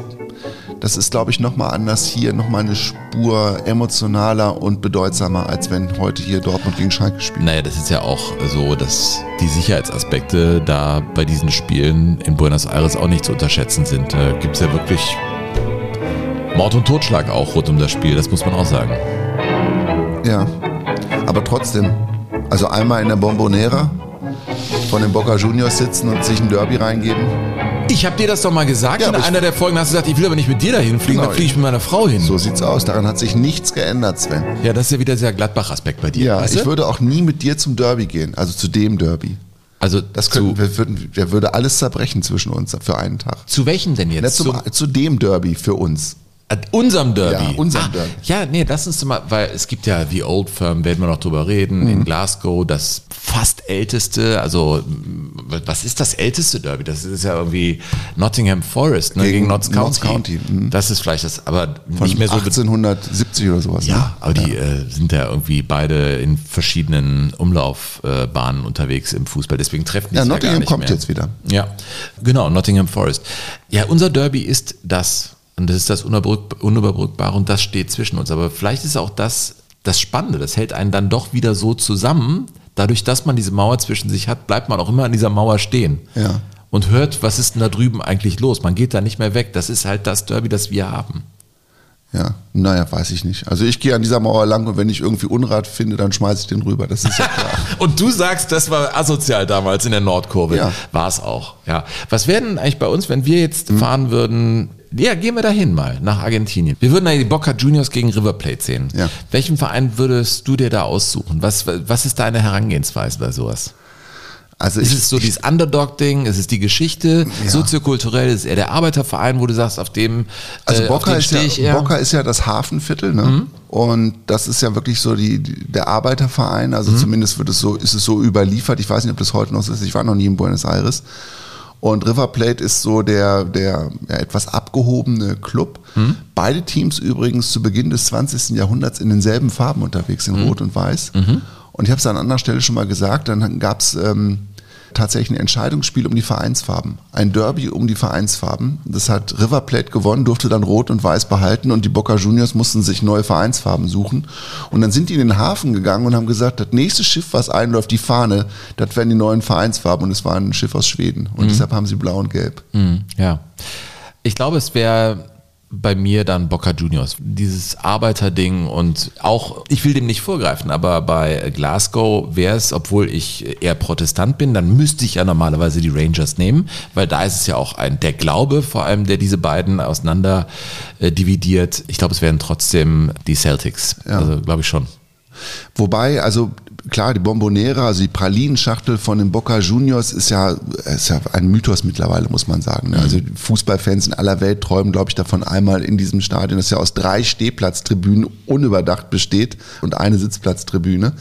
das ist, glaube ich, nochmal anders hier, nochmal eine Spur emotionaler und bedeutsamer, als wenn heute hier Dortmund gegen Schalke spielt. Naja, das ist ja auch so, dass die Sicherheitsaspekte da bei diesen Spielen in Buenos Aires auch nicht zu unterschätzen sind. Da gibt es ja wirklich Mord und Totschlag auch rund um das Spiel, das muss man auch sagen. Ja, aber trotzdem, also einmal in der Bombonera von den Boca Juniors sitzen und sich ein Derby reingeben. Ich habe dir das doch mal gesagt Ja, in ich- einer der Folgen, hast du gesagt, ich will aber nicht mit dir dahin fliegen, Genau. dann fliege ich mit meiner Frau hin. So sieht's aus. Daran hat sich nichts geändert, Sven. Ja, das ist ja wieder sehr Gladbach-Aspekt bei dir. Ja, weißt ich du? würde auch nie mit dir zum Derby gehen, also zu dem Derby. also Das könnten, wir würden, wir würde alles zerbrechen zwischen uns für einen Tag. zu welchem denn jetzt? zum, Zum- zu dem Derby für uns. Äh, Unserem Derby. Ja, unserem ah, Derby. Ja, nee, lass uns mal, weil es gibt ja The Old Firm, werden wir noch drüber reden, Mhm. in Glasgow, das fast älteste, also was ist das älteste Derby? Das ist ja irgendwie Nottingham Forest, ne, gegen, Gegen Notts County. Notts County, mhm. Das ist vielleicht das, aber Von nicht mehr so. be- 1870 oder sowas. ne? Ja, aber die äh, sind ja irgendwie beide in verschiedenen Umlaufbahnen unterwegs im Fußball, deswegen treffen die Ja, sich ja Nottingham gar nicht kommt mehr. jetzt wieder. Ja, genau, Nottingham Forest. Ja, unser Derby ist das. Und das ist das Unüberbrück- Unüberbrückbare und das steht zwischen uns. Aber vielleicht ist auch das das Spannende. Das hält einen dann doch wieder so zusammen. Dadurch, dass man diese Mauer zwischen sich hat, bleibt man auch immer an dieser Mauer stehen. Ja. Und hört, was ist denn da drüben eigentlich los? Man geht da nicht mehr weg. Das ist halt das Derby, das wir haben. Ja, naja, weiß ich nicht. Also ich gehe an dieser Mauer lang und wenn ich irgendwie Unrat finde, dann schmeiße ich den rüber. Das ist ja klar. Und du sagst, das war asozial damals in der Nordkurve. Ja. War es auch. Ja. Was wäre denn eigentlich bei uns, wenn wir jetzt Mhm. fahren würden? Ja, gehen wir dahin mal nach Argentinien. Wir würden da die Boca Juniors gegen River Plate sehen. Ja. Welchen Verein würdest du dir da aussuchen? Was, was ist deine Herangehensweise bei sowas? Also Ist ich, es so dieses Underdog-Ding? Ist es die Geschichte? Soziokulturell? Ist es eher der Arbeiterverein, wo du sagst, auf dem, Also äh, Boca den ist, ja, ich? Boca ist ja das Hafenviertel, ne? Mhm. Und das ist ja wirklich so die, der Arbeiterverein. Mhm. Also zumindest wird es so, ist es so überliefert. Ich weiß nicht, ob das heute noch so ist. Ich war noch nie in Buenos Aires. Und River Plate ist so der, der ja, etwas abgehobene Club. Mhm. Beide Teams übrigens zu Beginn des 20. Jahrhunderts in denselben Farben unterwegs, Mhm. in Rot und Weiß. Und ich habe es an anderer Stelle schon mal gesagt, dann gab es ähm, tatsächlich ein Entscheidungsspiel um die Vereinsfarben. Ein Derby um die Vereinsfarben. Das hat River Plate gewonnen, durfte dann Rot und Weiß behalten und die Boca Juniors mussten sich neue Vereinsfarben suchen. Und dann sind die in den Hafen gegangen und haben gesagt, das nächste Schiff, was einläuft, die Fahne, das werden die neuen Vereinsfarben. Und es war ein Schiff aus Schweden. Und deshalb haben sie blau und gelb. Mhm, ja. Ich glaube, es wäre bei mir dann Boca Juniors. Dieses Arbeiterding und auch, ich will dem nicht vorgreifen, aber bei Glasgow wäre es, obwohl ich eher Protestant bin, dann müsste ich ja normalerweise die Rangers nehmen, weil da ist es ja auch ein, der Glaube vor allem, der diese beiden auseinander äh, dividiert. Ich glaube, es wären trotzdem die Celtics. Ja. Also glaube ich schon. Wobei, also klar, die Bombonera, also die Pralinenschachtel von den Boca Juniors ist ja, ist ja ein Mythos mittlerweile, muss man sagen. ne? Also die Fußballfans in aller Welt träumen, glaube ich, davon einmal in diesem Stadion, das ja aus drei Stehplatztribünen unüberdacht besteht und eine Sitzplatztribüne.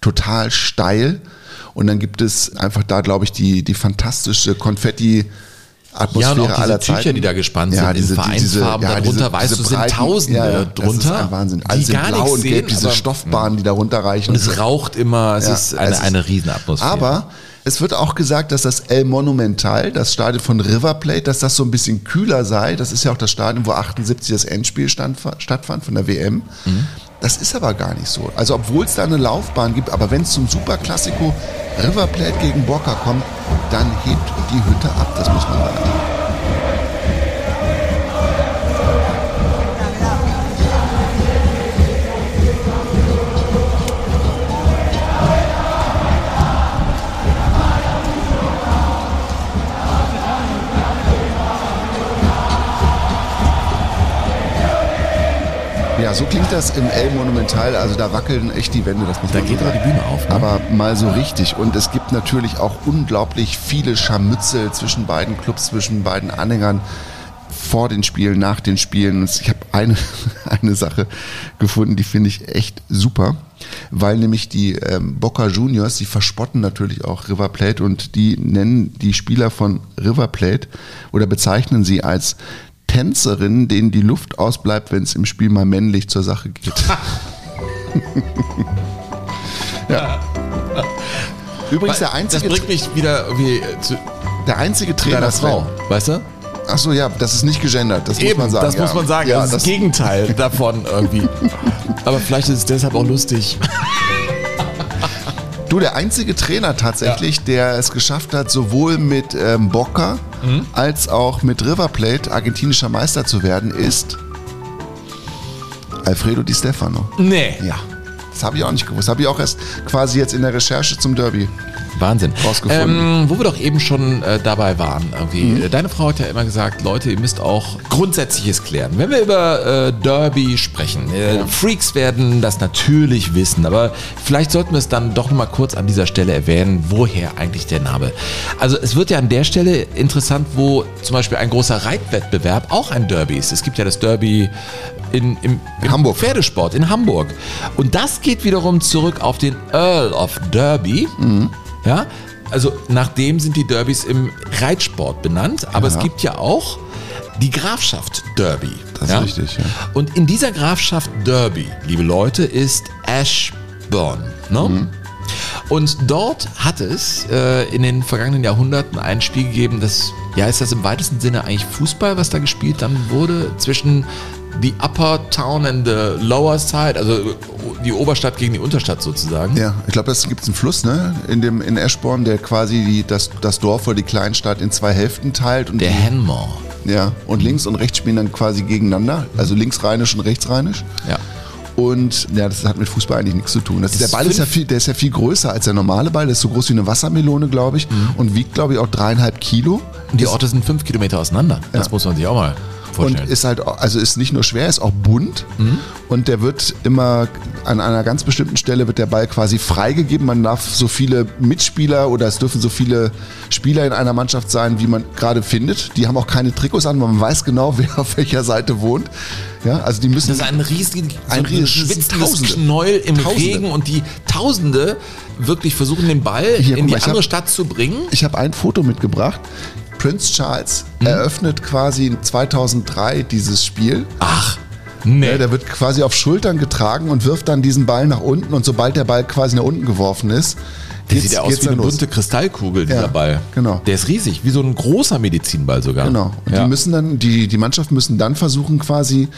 Total steil. Und dann gibt es einfach da, glaube ich, die, die fantastische Konfetti- Atmosphäre Ja, und auch diese aller Tücher, Zeiten. die da gespannt sind, in Vereinsfarben, darunter, weißt du, sind breiten- Tausende Das ist drunter, ein Wahnsinn. die Alles in gar blau und sehen, gelb, diese Stoffbahnen, die da runterreichen. Und es raucht immer, es Ja, ist eine, es eine Riesenatmosphäre. Aber es wird auch gesagt, dass das El Monumental, das Stadion von River Plate, dass das so ein bisschen kühler sei. Das ist ja auch das Stadion, wo 78 das Endspiel stand, stattfand von der WM. Das ist aber gar nicht so. Also obwohl es da eine Laufbahn gibt, aber wenn es zum Superklassiko River Plate gegen Boca kommt, dann hebt die Hütte ab, das muss man sagen. Ja, so klingt das im El Monumental. Also da wackeln echt die Wände. Das muss Da geht aber die. Bühne auf. Ne? Aber mal so richtig. Und es gibt natürlich auch unglaublich viele Scharmützel zwischen beiden Clubs, zwischen beiden Anhängern vor den Spielen, nach den Spielen. Ich habe eine, eine Sache gefunden, die finde ich echt super, weil nämlich die ähm, Boca Juniors, die verspotten natürlich auch River Plate und die nennen die Spieler von River Plate oder bezeichnen sie als Tänzerinnen, denen die Luft ausbleibt, wenn es im Spiel mal männlich zur Sache geht. ja. Übrigens der das einzige, bringt mich wieder irgendwie äh, zu der einzige Trainer deiner Frau, weißt du? Ach so, ja, das ist nicht gegendert, das muss man sagen. das ja. muss man sagen. Ja, das ist das Gegenteil davon irgendwie. Aber vielleicht ist es deshalb auch lustig. Du, der einzige Trainer tatsächlich, der es geschafft hat, sowohl mit ähm, Boca Mhm. als auch mit River Plate argentinischer Meister zu werden, ist Alfredo Di Stefano. Nee. Ja, das habe ich auch nicht gewusst. Habe ich auch erst quasi jetzt in der Recherche zum Derby. Wahnsinn. Rausgefunden. Ähm, wo wir doch eben schon äh, dabei waren, irgendwie. Mhm. Äh, Deine Frau hat ja immer gesagt, Leute, ihr müsst auch Grundsätzliches klären. Wenn wir über äh, Derby sprechen, äh, Freaks werden das natürlich wissen, aber vielleicht sollten wir es dann doch noch mal kurz an dieser Stelle erwähnen, woher eigentlich der Name. Also es wird ja an der Stelle interessant, wo zum Beispiel ein großer Reitwettbewerb auch ein Derby ist. Es gibt ja das Derby in, im, im Hamburg. Pferdesport in Hamburg. Und das geht wiederum zurück auf den Earl of Derby. Ja, also nach dem sind die Derbys im Reitsport benannt, aber es Ja. gibt ja auch die Grafschaft Derby. Das ist ja? richtig, ja. Und in dieser Grafschaft Derby, liebe Leute, ist Ashburn. Ne? Mhm. Und dort hat es äh, in den vergangenen Jahrhunderten ein Spiel gegeben, das, ja, ist das im weitesten Sinne eigentlich Fußball, was da gespielt dann wurde, zwischen the Upper Town and the Lower Side, also die Oberstadt gegen die Unterstadt sozusagen. Ja, ich glaube, es gibt einen Fluss, ne? In dem in Eschborn, der quasi die, das, das Dorf oder die Kleinstadt in zwei Hälften teilt und Der die, Henmore. ja und links und rechts spielen dann quasi gegeneinander, also linksrheinisch und rechtsrheinisch. Ja. Und ja, das hat mit Fußball eigentlich nichts zu tun. Das, Das der Ball ist ja, viel, der ist ja viel größer als der normale Ball. Der ist so groß wie eine Wassermelone, glaube ich, und wiegt, glaube ich, auch dreieinhalb Kilo. Und die Orte sind fünf Kilometer auseinander. Das Ja. muss man sich auch mal Und vorstellen. ist halt, also ist nicht nur schwer, ist auch bunt. Und der wird immer an einer ganz bestimmten Stelle wird der Ball quasi freigegeben. Man darf so viele Mitspieler oder es dürfen so viele Spieler in einer Mannschaft sein, wie man gerade findet. Die haben auch keine Trikots an, weil man weiß genau, wer auf welcher Seite wohnt. Ja, also die müssen. Das ist ein riesiges, Ein so riesiges- Tausende. Knäuel im Tausende. Regen und die Tausende wirklich versuchen, den Ball Hier, in die mal, andere hab- Stadt zu bringen. Ich habe ein Foto mitgebracht. Prince Charles Mhm. eröffnet quasi 2003 dieses Spiel. Ach, nee. Ja, der wird quasi auf Schultern getragen und wirft dann diesen Ball nach unten und sobald der Ball quasi nach unten geworfen ist, der sieht ja aus wie eine los. bunte Kristallkugel, dieser Ja, Ball. genau. Der ist riesig, wie so ein großer Medizinball sogar. Genau. Und ja. die müssen dann, die, die Mannschaft müssen dann versuchen, quasi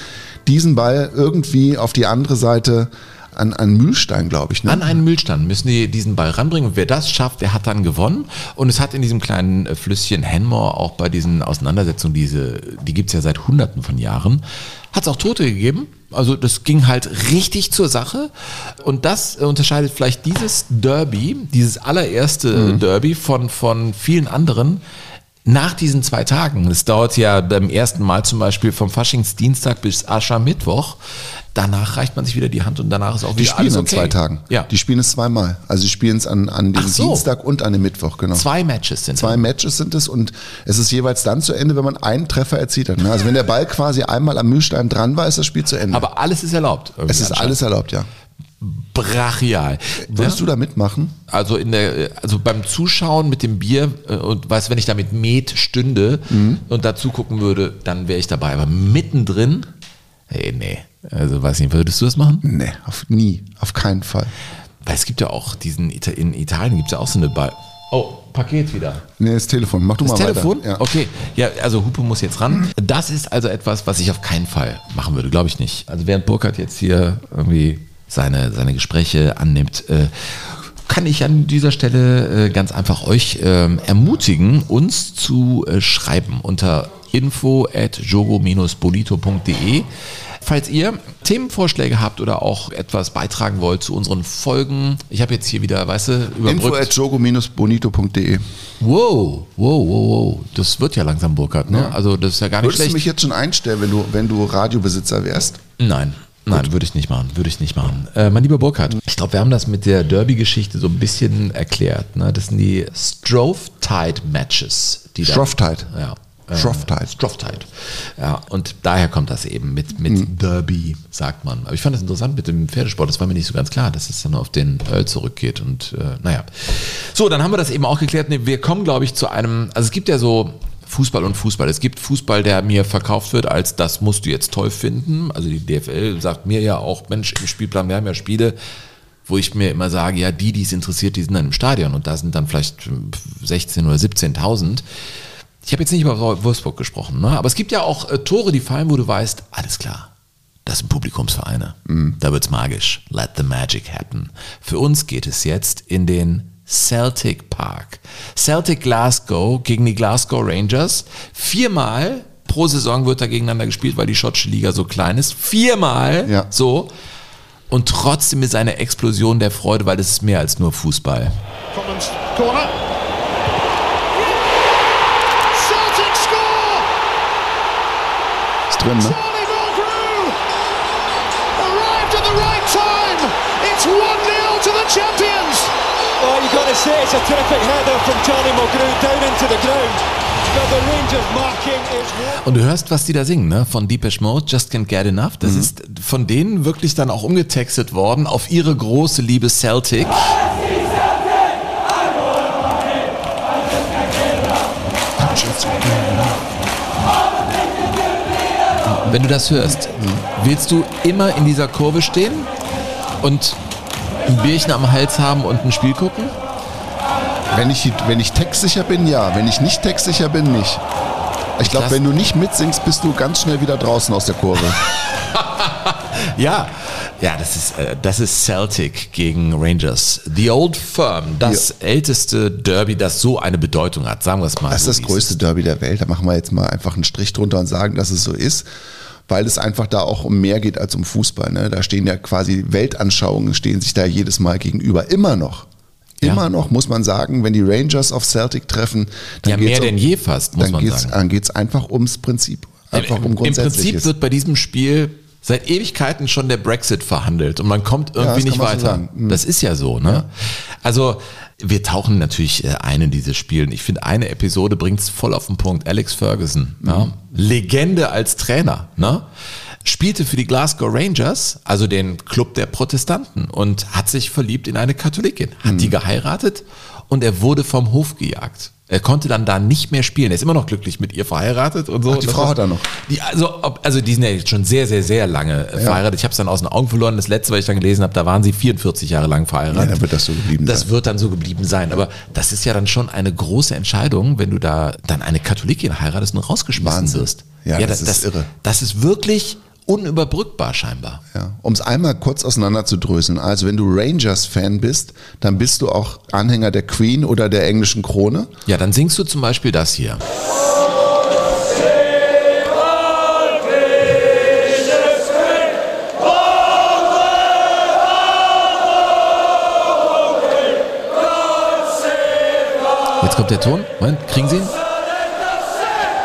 diesen Ball irgendwie auf die andere Seite an, an Mühlstein, glaube ich. Ne? An einen Müllstand müssen die diesen Ball ranbringen und wer das schafft, der hat dann gewonnen. Und es hat in diesem kleinen äh, Flüsschen Henmore auch bei diesen Auseinandersetzungen, diese, die gibt's ja seit hunderten von Jahren, hat es auch Tote gegeben. Also das ging halt richtig zur Sache. Und das äh, unterscheidet vielleicht dieses Derby, dieses allererste Derby von, von vielen anderen, nach diesen zwei Tagen, das dauert ja beim ersten Mal zum Beispiel vom Faschingsdienstag bis Aschermittwoch, danach reicht man sich wieder die Hand und danach ist auch Die wieder spielen alles okay. zwei Tagen. Ja. Die spielen es zweimal. Also die spielen es an, an dem so. Dienstag und an dem Mittwoch, genau. Zwei Matches sind Zwei Matches sind es und es ist jeweils dann zu Ende, wenn man einen Treffer erzielt hat. ne? Also wenn der Ball quasi einmal am Mühlstein dran war, ist das Spiel zu Ende. Aber alles ist erlaubt. es ist alles erlaubt, ja. Brachial. Würdest du da mitmachen? Also in der, also beim Zuschauen mit dem Bier äh, und weißt, wenn ich da mit Met stünde Mhm. und dazu gucken würde, dann wäre ich dabei. Aber mittendrin, hey, nee. Also weiß nicht, würdest du das machen? Nee, auf nie, auf keinen Fall. Weil es gibt ja auch diesen, in Italien gibt es ja auch so eine Ball. Oh, Paket wieder. Nee, das Telefon. Mach du Das mal Telefon? weiter. Ja. Okay. Ja, also Hupe muss jetzt ran. Das ist also etwas, was ich auf keinen Fall machen würde, glaube ich nicht. Also während Burkhardt jetzt hier irgendwie seine, seine Gespräche annimmt, äh, kann ich an dieser Stelle äh, ganz einfach euch ähm, ermutigen, uns zu äh, schreiben unter info at jogo-bolito.de. Falls ihr Themenvorschläge habt oder auch etwas beitragen wollt zu unseren Folgen, ich habe jetzt hier wieder, weißt du, Info überbrückt. at jogo-bonito.de. Wow, wow, wow, wow. Das wird ja langsam Burkhardt, ne? Also das ist ja gar nicht Würdest du schlecht. mich jetzt schon einstellen, wenn du, wenn du Radiobesitzer wärst? Nein. Nein, würde ich nicht machen, würde ich nicht machen. Äh, mein lieber Burkhard, ich glaube, wir haben das mit der Derby-Geschichte so ein bisschen erklärt. Ne? Das sind die da- Shrovetide. Ja. Shrovetide. Strofftide. Ja, und daher kommt das eben mit, mit Mhm. Derby, sagt man. Aber ich fand das interessant mit dem Pferdesport. Das war mir nicht so ganz klar, dass es dann auf den Earl zurückgeht. Und äh, naja. So, dann haben wir das eben auch geklärt. Nee, wir kommen, glaube ich, zu einem. Also es gibt ja so Fußball und Fußball. Es gibt Fußball, der mir verkauft wird, als das musst du jetzt toll finden. Also die DFL sagt mir ja auch, Mensch, im Spielplan, wir haben ja Spiele, wo ich mir immer sage, ja, die, die es interessiert, die sind dann im Stadion und da sind dann vielleicht 16 oder 17.000. Ich habe jetzt nicht über Wolfsburg gesprochen, ne? aber es gibt ja auch äh, Tore, die fallen, wo du weißt, alles klar, das sind Publikumsvereine. Da wird's magisch. Let the magic happen. Für uns geht es jetzt in den Celtic Park. Celtic Glasgow gegen die Glasgow Rangers. Viermal pro Saison wird da gegeneinander gespielt, weil die schottische Liga so klein ist. Viermal Ja. so. Und trotzdem ist eine Explosion der Freude, weil es ist mehr als nur Fußball. Corner. Celtic score! Ist drin, ne? Charlie Mulgrew arrived at the right time. It's 1-0 to the champions. Well, you've got to say it's a terrific header from Charlie Mulgrew down into the ground. Und du hörst, was die da singen, ne? Von Deepesh Mode, Just Can't Get Enough. Das ist von denen wirklich dann auch umgetextet worden auf ihre große Liebe Celtic. Wenn du das hörst, willst du immer in dieser Kurve stehen und ein Bierchen am Hals haben und ein Spiel gucken? Wenn ich, wenn ich textsicher bin, ja. Wenn ich nicht textsicher bin, nicht. Ich glaube, wenn du nicht mitsingst, bist du ganz schnell wieder draußen aus der Kurve. Ja, ja, das ist, äh, das ist Celtic gegen Rangers. The Old Firm, das älteste Derby, das so eine Bedeutung hat, sagen wir es mal. Das ist das größte Derby der Welt. Da machen wir jetzt mal einfach einen Strich drunter und sagen, dass es so ist. Weil es einfach da auch um mehr geht als um Fußball. Ne? Da stehen ja quasi Weltanschauungen, stehen sich da jedes Mal gegenüber. Immer noch. Ja. Immer noch muss man sagen, wenn die Rangers auf Celtic treffen, Ja, mehr geht's denn je fast, muss dann man geht's, sagen. Dann geht es einfach ums Prinzip. Einfach Im, um Im Prinzip Grundsätzliches. wird bei diesem Spiel seit Ewigkeiten schon der Brexit verhandelt und man kommt Ja, irgendwie das nicht so weiter. sagen. Mhm. Das ist ja so, ne? Also wir tauchen natürlich äh, ein in diese Spielen. Ich finde, eine Episode bringt es voll auf den Punkt. Alex Ferguson, Mhm. ja? Legende als Trainer, ne? spielte für die Glasgow Rangers, also den Club der Protestanten, und hat sich verliebt in eine Katholikin, hat Mhm. die geheiratet und er wurde vom Hof gejagt. Er konnte dann da nicht mehr spielen. Er ist immer noch glücklich mit ihr verheiratet und so. Ach, die Das Frau hat er noch. Die, also, ob, also die sind ja jetzt schon sehr, sehr, sehr lange äh, verheiratet. Ich habe es dann aus den Augen verloren. Das letzte, was ich dann gelesen habe, da waren sie 44 Jahre lang verheiratet. Ja, dann wird das so geblieben Das sein. wird dann so geblieben sein. Aber das ist ja dann schon eine große Entscheidung, wenn du da dann eine Katholikin heiratest und rausgeschmissen Wahnsinn. wirst. Ja, das ist irre. Das ist wirklich unüberbrückbar scheinbar. Ja, um es einmal kurz auseinanderzudröseln. Also wenn du Rangers-Fan bist, dann bist du auch Anhänger der Queen oder der englischen Krone. Ja, dann singst du zum Beispiel das hier. Jetzt kommt der Ton. Moment, kriegen Sie ihn?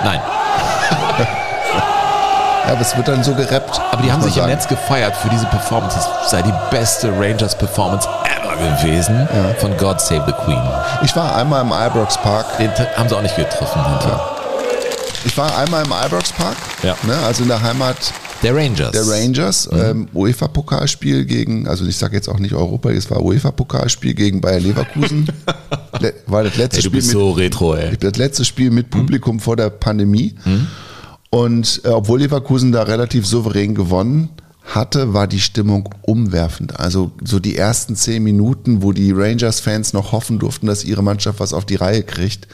Nein. Ja, aber es wird dann so gerappt. Aber die haben sich im sagen. Netz gefeiert für diese Performance. Es sei die beste Rangers-Performance ever gewesen von God Save the Queen. Ich war einmal im Ibrox Park. Den haben sie auch nicht getroffen. Hunter. Ich war einmal im Ibrox Park. Ja. Ne, also in der Heimat Der Rangers. der Rangers. Ähm, UEFA-Pokalspiel gegen, also ich sage jetzt auch nicht Europa, es war UEFA-Pokalspiel gegen Bayer Leverkusen. Le war das letzte Ey, du Spiel bist mit, so retro, ey. das letzte Spiel mit Publikum vor der Pandemie. Und äh, obwohl Leverkusen da relativ souverän gewonnen hatte, war die Stimmung umwerfend. Also so die ersten zehn Minuten, wo die Rangers-Fans noch hoffen durften, dass ihre Mannschaft was auf die Reihe kriegt,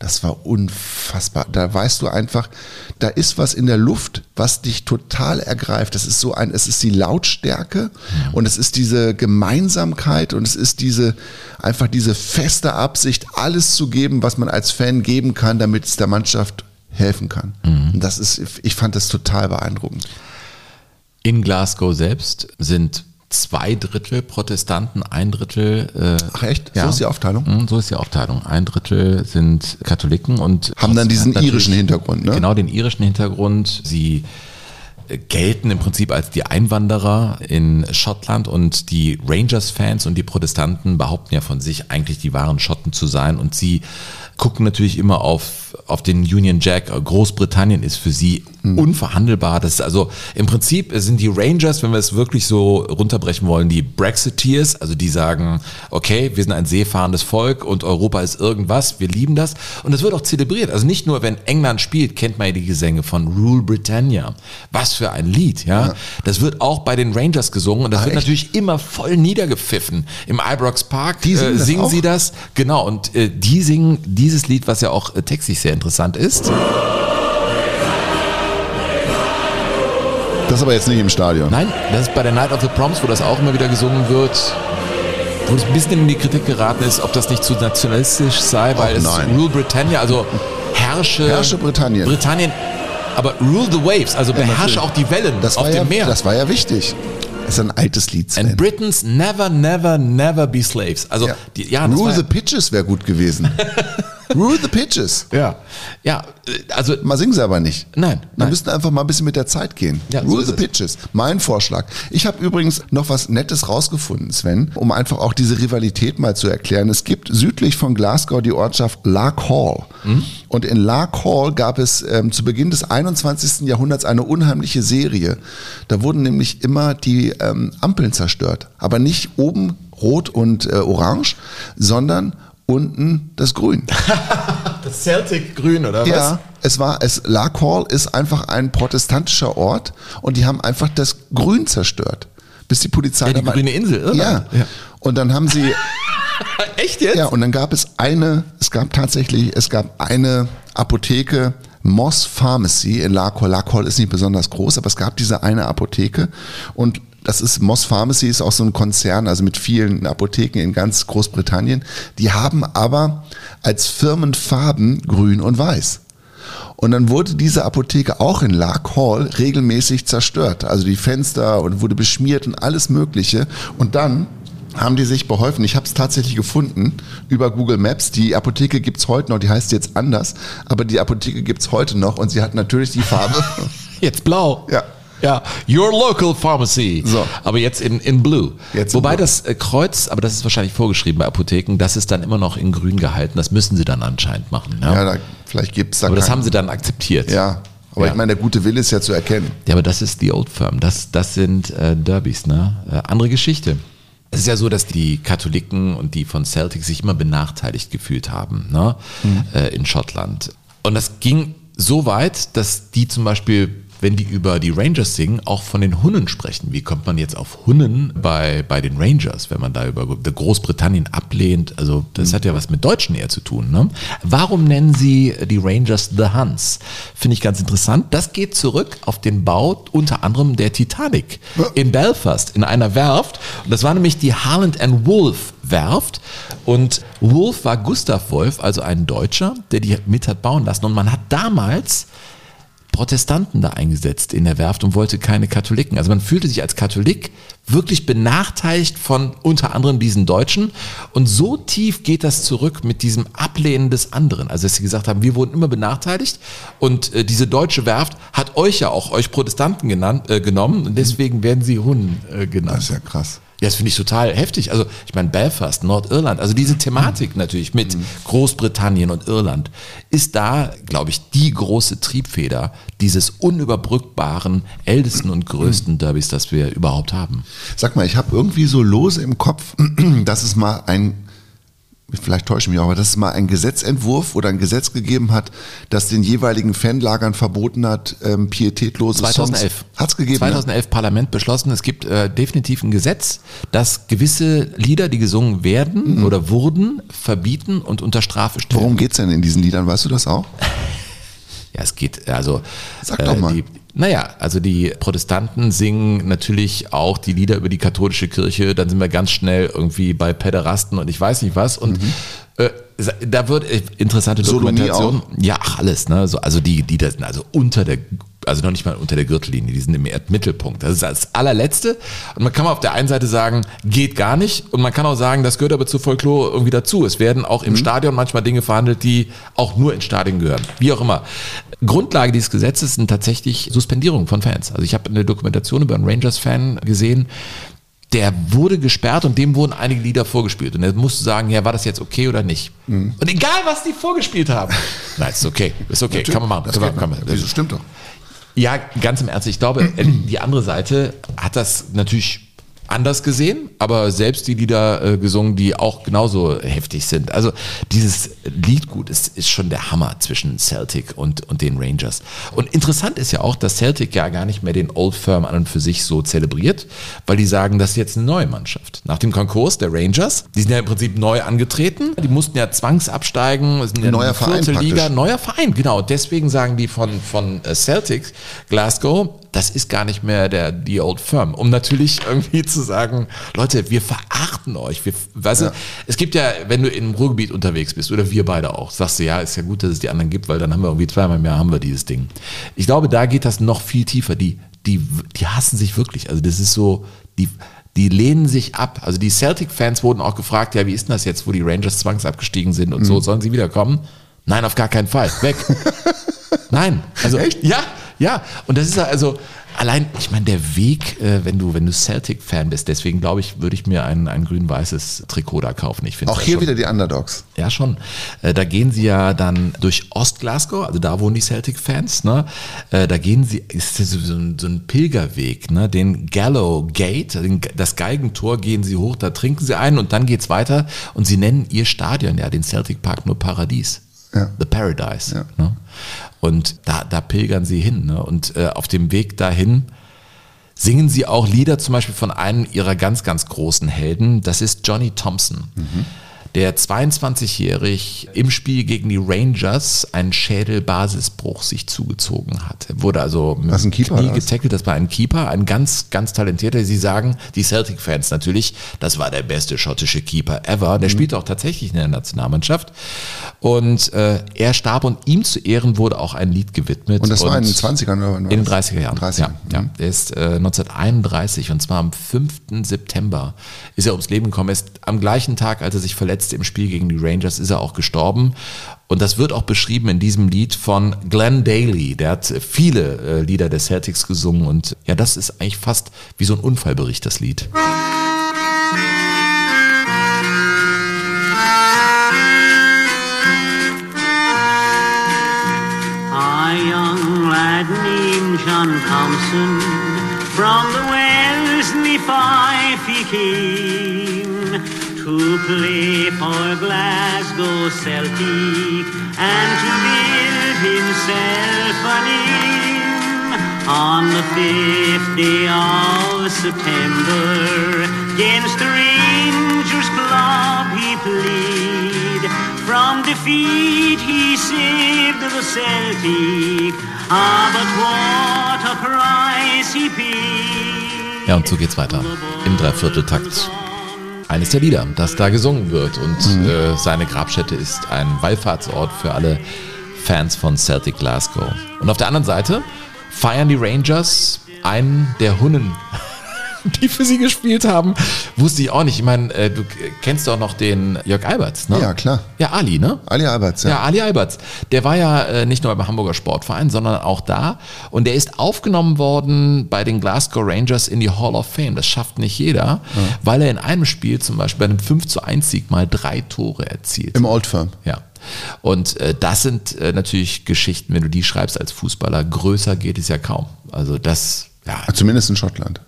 das war unfassbar. Da weißt du einfach, da ist was in der Luft, was dich total ergreift. Das ist so ein, es ist die Lautstärke und es ist diese Gemeinsamkeit und es ist diese, einfach diese feste Absicht, alles zu geben, was man als Fan geben kann, damit es der Mannschaft helfen kann. Und das ist, ich fand das total beeindruckend. In Glasgow selbst sind zwei Drittel Protestanten, ein Drittel. Äh, Ach echt? So ist die Aufteilung? Mhm, So ist die Aufteilung. Ein Drittel sind Katholiken und Haben dann diesen irischen Hintergrund, ne? Genau den irischen Hintergrund. Sie äh, gelten im Prinzip als die Einwanderer in Schottland und die Rangers-Fans und die Protestanten behaupten ja von sich eigentlich die wahren Schotten zu sein und sie gucken natürlich immer auf, auf den Union Jack. Großbritannien ist für sie unverhandelbar. Das ist also im Prinzip sind die Rangers, wenn wir es wirklich so runterbrechen wollen, die Brexiteers, also die sagen, okay, wir sind ein seefahrendes Volk und Europa ist irgendwas, wir lieben das. Und das wird auch zelebriert. Also nicht nur, wenn England spielt, kennt man ja die Gesänge von Rule Britannia. Was für ein Lied, ja. Ja. Das wird auch bei den Rangers gesungen und das Ah, wird echt? natürlich immer voll niedergepfiffen. Im Ibrox Park Die singen äh, das singen sie das. Genau, und äh, die singen dieses Lied, was ja auch äh, textlich sehr interessant ist. Das aber jetzt nicht im Stadion. Nein, das ist bei der Night of the Proms, wo das auch immer wieder gesungen wird. Wo es ein bisschen in die Kritik geraten ist, ob das nicht zu nationalistisch sei, weil Och, es nein. Rule Britannia, also herrsche, Herrsche Britannien. Britannien, aber rule the waves, also beherrsche natürlich. auch die Wellen Das auf war, dem ja, Meer. das war ja wichtig. Das ist ein altes Lied, Sven. And Britons never, never, never be slaves. Also, ja. die, ja, Rule the Pitches wäre gut gewesen. Rule the Pitches. Ja, ja, äh, also Mal singen sie aber nicht. Nein, Wir nein. müssten einfach mal ein bisschen mit der Zeit gehen. Ja, so Rule ist the es. Pitches. Mein Vorschlag. Ich habe übrigens noch was Nettes rausgefunden, Sven, um einfach auch diese Rivalität mal zu erklären. Es gibt südlich von Glasgow die Ortschaft Lark Hall. Mhm. Und in Lark Hall gab es ähm, zu Beginn des 21. Jahrhunderts eine unheimliche Serie. Da wurden nämlich immer die ähm, Ampeln zerstört. Aber nicht oben rot und äh, orange, sondern unten das Grün. das Celtic Grün oder Ja, es war, es, Lark Hall ist einfach ein protestantischer Ort und die haben einfach das Grün zerstört. Bis die Polizei Ja, die grüne Insel, Irland. Ja. Ja. Und dann haben sie, Echt jetzt? ja, und dann gab es eine, es gab tatsächlich, es gab eine Apotheke, Moss Pharmacy in Lark Hall. Lark Hall ist nicht besonders groß, aber es gab diese eine Apotheke und das ist Moss Pharmacy ist auch so ein Konzern, also mit vielen Apotheken in ganz Großbritannien. Die haben aber als Firmenfarben grün und weiß. Und dann wurde diese Apotheke auch in Lark Hall regelmäßig zerstört. Also die Fenster und wurde beschmiert und alles Mögliche. Und dann haben die sich beholfen. Ich habe es tatsächlich gefunden über Google Maps. Die Apotheke gibt's heute noch, die heißt jetzt anders, aber die Apotheke gibt's heute noch und sie hat natürlich die Farbe. Jetzt blau. Ja. Ja, your local pharmacy. So. Aber jetzt in, in blue. Jetzt in Wobei blue. das äh, Kreuz, aber das ist wahrscheinlich vorgeschrieben bei Apotheken, das ist dann immer noch in grün gehalten. Das müssen sie dann anscheinend machen. Ja, ja, da, vielleicht gibt's da aber das haben sie dann akzeptiert. Ja, aber Ja. ich meine, der gute Wille ist ja zu erkennen. Ja, aber das ist die Old Firm. Das, das sind äh, Derbys, ne? Äh, andere Geschichte. Es ist ja so, dass die Katholiken und die von Celtic sich immer benachteiligt gefühlt haben, ne? Äh, in Schottland. Und das ging so weit, dass die zum Beispiel, wenn die über die Rangers singen, auch von den Hunnen sprechen. Wie kommt man jetzt auf Hunnen bei, bei den Rangers, wenn man da über Großbritannien ablehnt? Also das hat ja was mit Deutschen eher zu tun. Ne? Warum nennen sie die Rangers The Huns? Finde ich ganz interessant. Das geht zurück auf den Bau unter anderem der Titanic in Belfast in einer Werft. Und das war nämlich die Harland and Wolff Werft. Und Wolff war Gustav Wolff, also ein Deutscher, der die mit hat bauen lassen. Und man hat damals Protestanten da eingesetzt in der Werft und wollte keine Katholiken. Also man fühlte sich als Katholik wirklich benachteiligt von unter anderem diesen Deutschen. Und so tief geht das zurück mit diesem Ablehnen des anderen. Also dass sie gesagt haben, wir wurden immer benachteiligt und äh, diese deutsche Werft hat euch ja auch, euch Protestanten genannt, äh, genommen und deswegen werden sie Hunnen äh, genannt. Das ist ja krass. Ja, das finde ich total heftig. Also ich meine Belfast, Nordirland, also diese Thematik natürlich mit Großbritannien und Irland ist da, glaube ich, die große Triebfeder dieses unüberbrückbaren, ältesten und größten Derbys, das wir überhaupt haben. Sag mal, ich habe irgendwie so lose im Kopf, dass es mal ein, vielleicht täusche ich mich auch, aber dass es mal einen Gesetzentwurf oder ein Gesetz gegeben hat, das den jeweiligen Fanlagern verboten hat, ähm, pietätlose 2011. Songs. Hat's gegeben? ne? 2011 Parlament beschlossen, es gibt äh, definitiv ein Gesetz, das gewisse Lieder, die gesungen werden oder wurden, verbieten und unter Strafe stellen. Worum geht's denn in diesen Liedern? Weißt du das auch? Ja, es geht, also. Sag doch mal. Die, naja, also die Protestanten singen natürlich auch die Lieder über die katholische Kirche, dann sind wir ganz schnell irgendwie bei Päderasten und ich weiß nicht was. Und äh, da wird äh, interessante Mhm. Dokumentation. Ja, ach, alles, ne? So, also die Lieder sind also unter der also noch nicht mal unter der Gürtellinie, die sind im Erdmittelpunkt. Das ist das allerletzte. Und man kann auf der einen Seite sagen, geht gar nicht. Und man kann auch sagen, das gehört aber zur Folklore irgendwie dazu. Es werden auch im Stadion manchmal Dinge verhandelt, die auch nur in Stadien gehören. Wie auch immer. Grundlage dieses Gesetzes sind tatsächlich Suspendierungen von Fans. Also ich habe eine Dokumentation über einen Rangers-Fan gesehen, der wurde gesperrt und dem wurden einige Lieder vorgespielt. Und er musste sagen, ja, war das jetzt okay oder nicht? Und egal, was die vorgespielt haben. Nein, ist okay, ist okay, Natürlich, kann man machen. das Kann man- kann man- Das stimmt doch. Ja, ganz im Ernst. Ich glaube, äh, die andere Seite hat das natürlich anders gesehen, aber selbst die Lieder äh, gesungen, die auch genauso heftig sind. Also dieses Liedgut ist, ist schon der Hammer zwischen Celtic und, und den Rangers. Und interessant ist ja auch, dass Celtic ja gar nicht mehr den Old Firm an und für sich so zelebriert, weil die sagen, das ist jetzt eine neue Mannschaft. Nach dem Konkurs der Rangers, die sind ja im Prinzip neu angetreten, die mussten ja zwangsabsteigen, sind ja Neuer eine Verein Liga, praktisch. neuer Verein, genau. Deswegen sagen die von, von äh, Celtic Glasgow, das ist gar nicht mehr der, die Old Firm. Um natürlich irgendwie zu sagen, Leute, wir verachten euch. Wir, weißt du, es gibt ja, wenn du im Ruhrgebiet unterwegs bist, oder wir beide auch, sagst du, ja, ist ja gut, dass es die anderen gibt, weil dann haben wir irgendwie zweimal im Jahr haben wir dieses Ding. Ich glaube, da geht das noch viel tiefer. Die, die, die hassen sich wirklich. Also das ist so, die, die lehnen sich ab. Also die Celtic-Fans wurden auch gefragt, ja, wie ist denn das jetzt, wo die Rangers zwangsabgestiegen sind und so, sollen sie wiederkommen? Nein, auf gar keinen Fall. Weg. Nein. Also ja, ja. Und das ist also allein, ich meine, der Weg, äh, wenn du, wenn du Celtic-Fan bist, deswegen glaube ich, würde ich mir ein, ein grün-weißes Trikot da kaufen. Ich finde Auch hier wieder die Underdogs. ja, schon. Äh, Da gehen sie ja dann durch Ostglasgow, also da wohnen die Celtic-Fans, ne? Äh, Da gehen sie, ist das so ein, so ein Pilgerweg, ne? Den Gallow Gate, das Geigentor gehen sie hoch, da trinken sie ein und dann geht's weiter und sie nennen ihr Stadion, ja, den Celtic Park nur Paradies. Ja. The Paradise. Ja. Ne? Und da, da pilgern sie hin. Ne? Und äh, auf dem Weg dahin singen sie auch Lieder, zum Beispiel von einem ihrer ganz, ganz großen Helden. Das ist Johnny Thompson. Der 22-jährig im Spiel gegen die Rangers einen Schädelbasisbruch sich zugezogen hat. Er wurde also mit ein Keeper Knie getackelt. Das war ein Keeper, ein ganz, ganz talentierter. Sie sagen, die Celtic-Fans natürlich, das war der beste schottische Keeper ever. Mhm. Der spielte auch tatsächlich in der Nationalmannschaft. Und äh, er starb und ihm zu Ehren wurde auch ein Lied gewidmet. Und das war in den 20ern oder In den das? 30er Jahren. 30ern. Ja, ja. Er ist äh, 1931 und zwar am 5. September ist er ums Leben gekommen. Er ist am gleichen Tag, als er sich verletzte im Spiel gegen die Rangers, ist er auch gestorben. Und das wird auch beschrieben in diesem Lied von Glenn Daly. Der hat viele äh, Lieder der Celtics gesungen und ja, das ist eigentlich fast wie so ein Unfallbericht, das Lied. John Thompson from the Wellesley Five came to play for Glasgow Celtic and to build himself a name. On the fifth day of September, against Rangers Club he played. From defeat he saved the Celtic, ah, but what a price he paid. Ja, und so geht's weiter. Im Dreivierteltakt. Eines der Lieder, das da gesungen wird. Und äh, seine Grabstätte ist ein Wallfahrtsort für alle Fans von Celtic Glasgow. Und auf der anderen Seite feiern die Rangers einen der Hunnen, die für sie gespielt haben. Wusste ich auch nicht. Ich meine, äh, du kennst doch noch den Jörg Alberts, ne? Ja, klar. Ja, Ali, ne? Ali Alberts, Ja, ja. Ali Alberts. Der war ja äh, nicht nur beim Hamburger Sportverein, sondern auch da. Und der ist aufgenommen worden bei den Glasgow Rangers in die Hall of Fame. Das schafft nicht jeder, weil er in einem Spiel zum Beispiel bei einem 5 zu 1 Sieg mal drei Tore erzielt. Im Old Firm. Ja. Und äh, das sind äh, natürlich Geschichten, wenn du die schreibst als Fußballer, größer geht es ja kaum. Also das, ja, Zumindest in Schottland.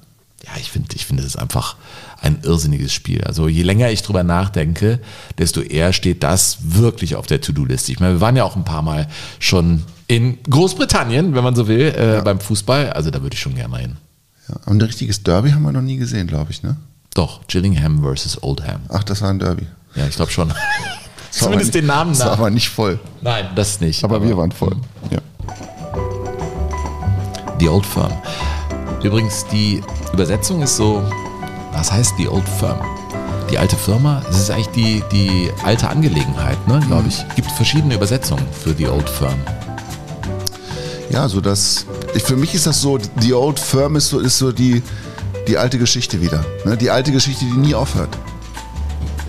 Ja, ich finde, ich finde es ist einfach ein irrsinniges Spiel. Also je länger ich drüber nachdenke, desto eher steht das wirklich auf der To-Do-Liste. Ich meine, wir waren ja auch ein paar Mal schon in Großbritannien, wenn man so will, äh, beim Fußball. Also da würde ich schon gerne hin. Ja. Und ein richtiges Derby haben wir noch nie gesehen, glaube ich, ne? Doch, Gillingham versus Oldham. Ach, das war ein Derby. Ja, ich glaube schon. Aber Zumindest nicht- den Namen Das war nach. aber nicht voll. Nein, das nicht. Aber wir waren voll. Ja. The Old Firm. Übrigens, die Übersetzung ist so, was heißt die Old Firm? Die alte Firma, das ist eigentlich die, die alte Angelegenheit, ne, glaube ich. Es gibt verschiedene Übersetzungen für die Old Firm. ja, so das. Ich, für mich ist das so, die Old Firm ist so, ist so die, die alte Geschichte wieder. Ne? Die alte Geschichte, die nie aufhört.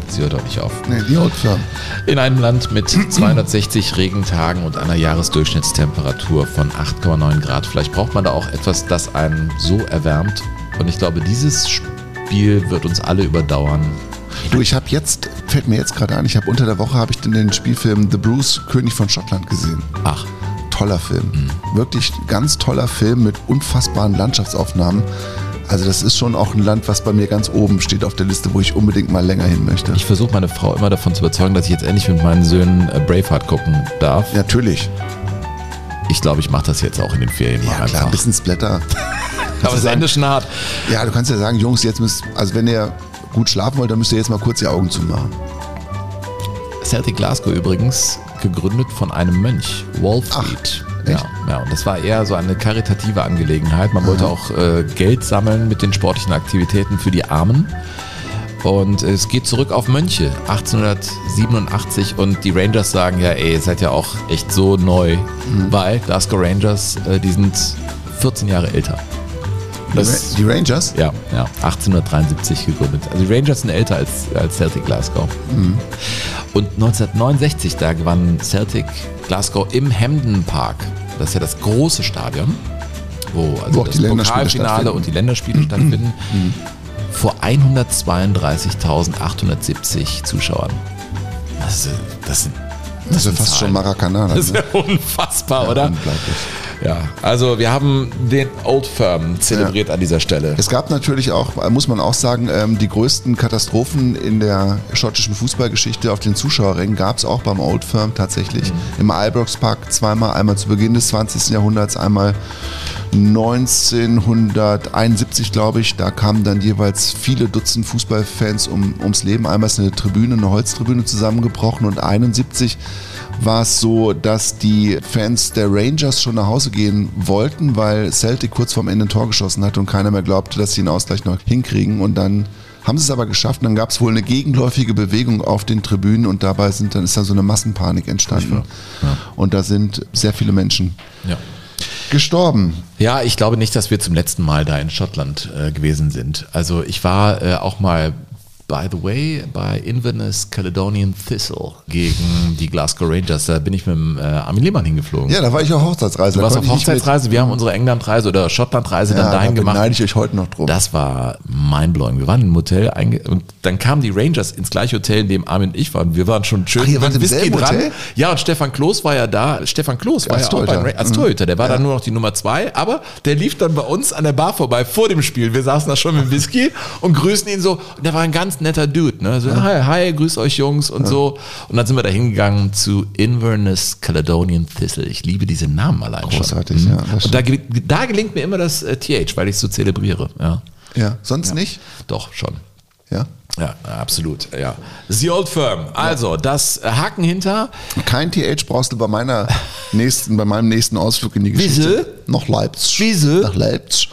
Sie hört auch nicht auf. Nee, die Old Firm. In einem Land mit 260 Regentagen und einer Jahresdurchschnittstemperatur von 8,9 Grad. Vielleicht braucht man da auch etwas, das einen so erwärmt. Und ich glaube, dieses Spiel wird uns alle überdauern. Du, ich habe jetzt, fällt mir jetzt gerade an, ich habe unter der Woche habe ich den, den Spielfilm The Bruce, König von Schottland gesehen. Ach. Toller Film. Wirklich ganz toller Film mit unfassbaren Landschaftsaufnahmen. Also das ist schon auch ein Land, was bei mir ganz oben steht auf der Liste, wo ich unbedingt mal länger hin möchte. Ich versuche meine Frau immer davon zu überzeugen, dass ich jetzt endlich mit meinen Söhnen äh, Braveheart gucken darf. Natürlich. Ich glaube, ich mache das jetzt auch in den Ferien mal Ja, klar, ein bisschen Splatter. Aber das Ende ist schon hart. Ja, du kannst ja sagen, Jungs, jetzt müsst, also wenn ihr gut schlafen wollt, dann müsst ihr jetzt mal kurz die Augen zumachen. Celtic Glasgow übrigens gegründet von einem Mönch, Walfried. Ja, ja, und das war eher so eine karitative Angelegenheit. Man wollte auch äh, Geld sammeln mit den sportlichen Aktivitäten für die Armen. Und es geht zurück auf Mönche, 1887. Und die Rangers sagen ja, ey, ihr seid ja auch echt so neu, weil Glasgow Rangers, äh, die sind 14 Jahre älter. Die Ra- die Rangers? Ja, ja, 1873 gegründet. Also die Rangers sind älter als, als Celtic Glasgow. Mhm. Und 1969, da gewann Celtic Glasgow im Hampden Park. Das ist ja das große Stadion, wo also Wo auch das Pokalfinale und die Länderspiele stattfinden. Vor 132.870 Zuschauern. Das, das sind Das ist ja sind fast schon Zahlen. Maracana. Das ist ne? ja unfassbar, Ja, oder? Unglaublich. Ja, also wir haben den Old Firm zelebriert an dieser Stelle. Es gab natürlich auch, muss man auch sagen, ähm, die größten Katastrophen in der schottischen Fußballgeschichte auf den Zuschauerrängen gab es auch beim Old Firm tatsächlich. Im Ibrox Park zweimal, einmal zu Beginn des 20. Jahrhunderts, einmal 1971, glaube ich. Da kamen dann jeweils viele Dutzend Fußballfans um, ums Leben. Einmal ist eine Tribüne, eine Holztribüne zusammengebrochen und 71 war es so, dass die Fans der Rangers schon nach Hause gehen wollten, weil Celtic kurz vorm Ende ein Tor geschossen hatte und keiner mehr glaubte, dass sie den Ausgleich noch hinkriegen. Und dann haben sie es aber geschafft. Und dann gab es wohl eine gegenläufige Bewegung auf den Tribünen und dabei sind dann, ist dann so eine Massenpanik entstanden. Und da sind sehr viele Menschen Ja. Gestorben. Ja, ich glaube nicht, dass wir zum letzten Mal da in Schottland äh, gewesen sind. Also ich war äh, auch mal, by the way, bei Inverness Caledonian Thistle gegen die Glasgow Rangers. Da bin ich mit dem äh, Armin Lehmann hingeflogen. Ja, da war ich auf Hochzeitsreise. Du Da warst auf. Hochzeitsreise, wir haben unsere Englandreise oder Schottlandreise Ja, dann dahin da gemacht. beneide ich euch heute noch drum. Das war mindblowing. Wir waren im Hotel und dann kamen die Rangers ins gleiche Hotel, in dem Armin und ich waren. Wir waren schon schön Ach, ihr wart im selben Hotel? Ja, und Stefan Klos war ja da. Stefan Klos war Als ja auch Torhüter. beim Ra- als Mhm. Torhüter. Der war dann nur noch die Nummer zwei, aber der lief dann bei uns an der Bar vorbei vor dem Spiel. Wir saßen da schon mit Whisky und grüßen ihn so. Und der war ein ganz netter Dude. Ne? So, hi, hi, grüß euch Jungs und so. Und dann sind wir da hingegangen zu Inverness Caledonian Thistle. Ich liebe diese Namen allein Großartig, schon. ja, Mhm. das Und da, da gelingt mir immer das äh, TH, weil ich es so zelebriere. Ja. Ja, sonst nicht? Doch, schon. Ja. Ja, absolut. Ja. The Old Firm. Also, das äh, Haken hinter. Kein TH brauchst du bei meiner nächsten, bei meinem nächsten Ausflug in die Geschichte. Nach Leipzig. Wiese. Nach Leipzig.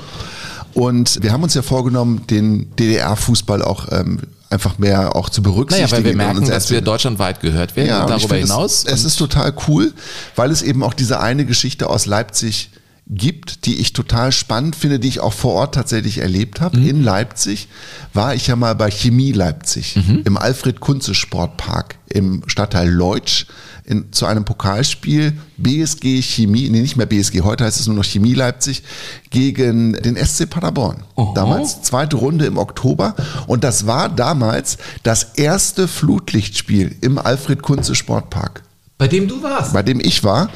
Und wir haben uns ja vorgenommen, den DDR-Fußball auch ähm, einfach mehr auch zu berücksichtigen. Naja, weil wir merken, dass wir deutschlandweit gehört werden Ja, und darüber find hinaus. Es, es ist total cool, weil es eben auch diese eine Geschichte aus Leipzig gibt, die ich total spannend finde, die ich auch vor Ort tatsächlich erlebt habe. Mhm. In Leipzig war ich ja mal bei Chemie Leipzig Mhm. im Alfred Kunze Sportpark im Stadtteil Leutsch in, zu einem Pokalspiel BSG Chemie, nee, nicht mehr BSG, heute heißt es nur noch Chemie Leipzig, gegen den SC Paderborn. Damals zweite Runde im Oktober. Und das war damals das erste Flutlichtspiel im Alfred Kunze Sportpark bei dem du warst. bei dem ich war,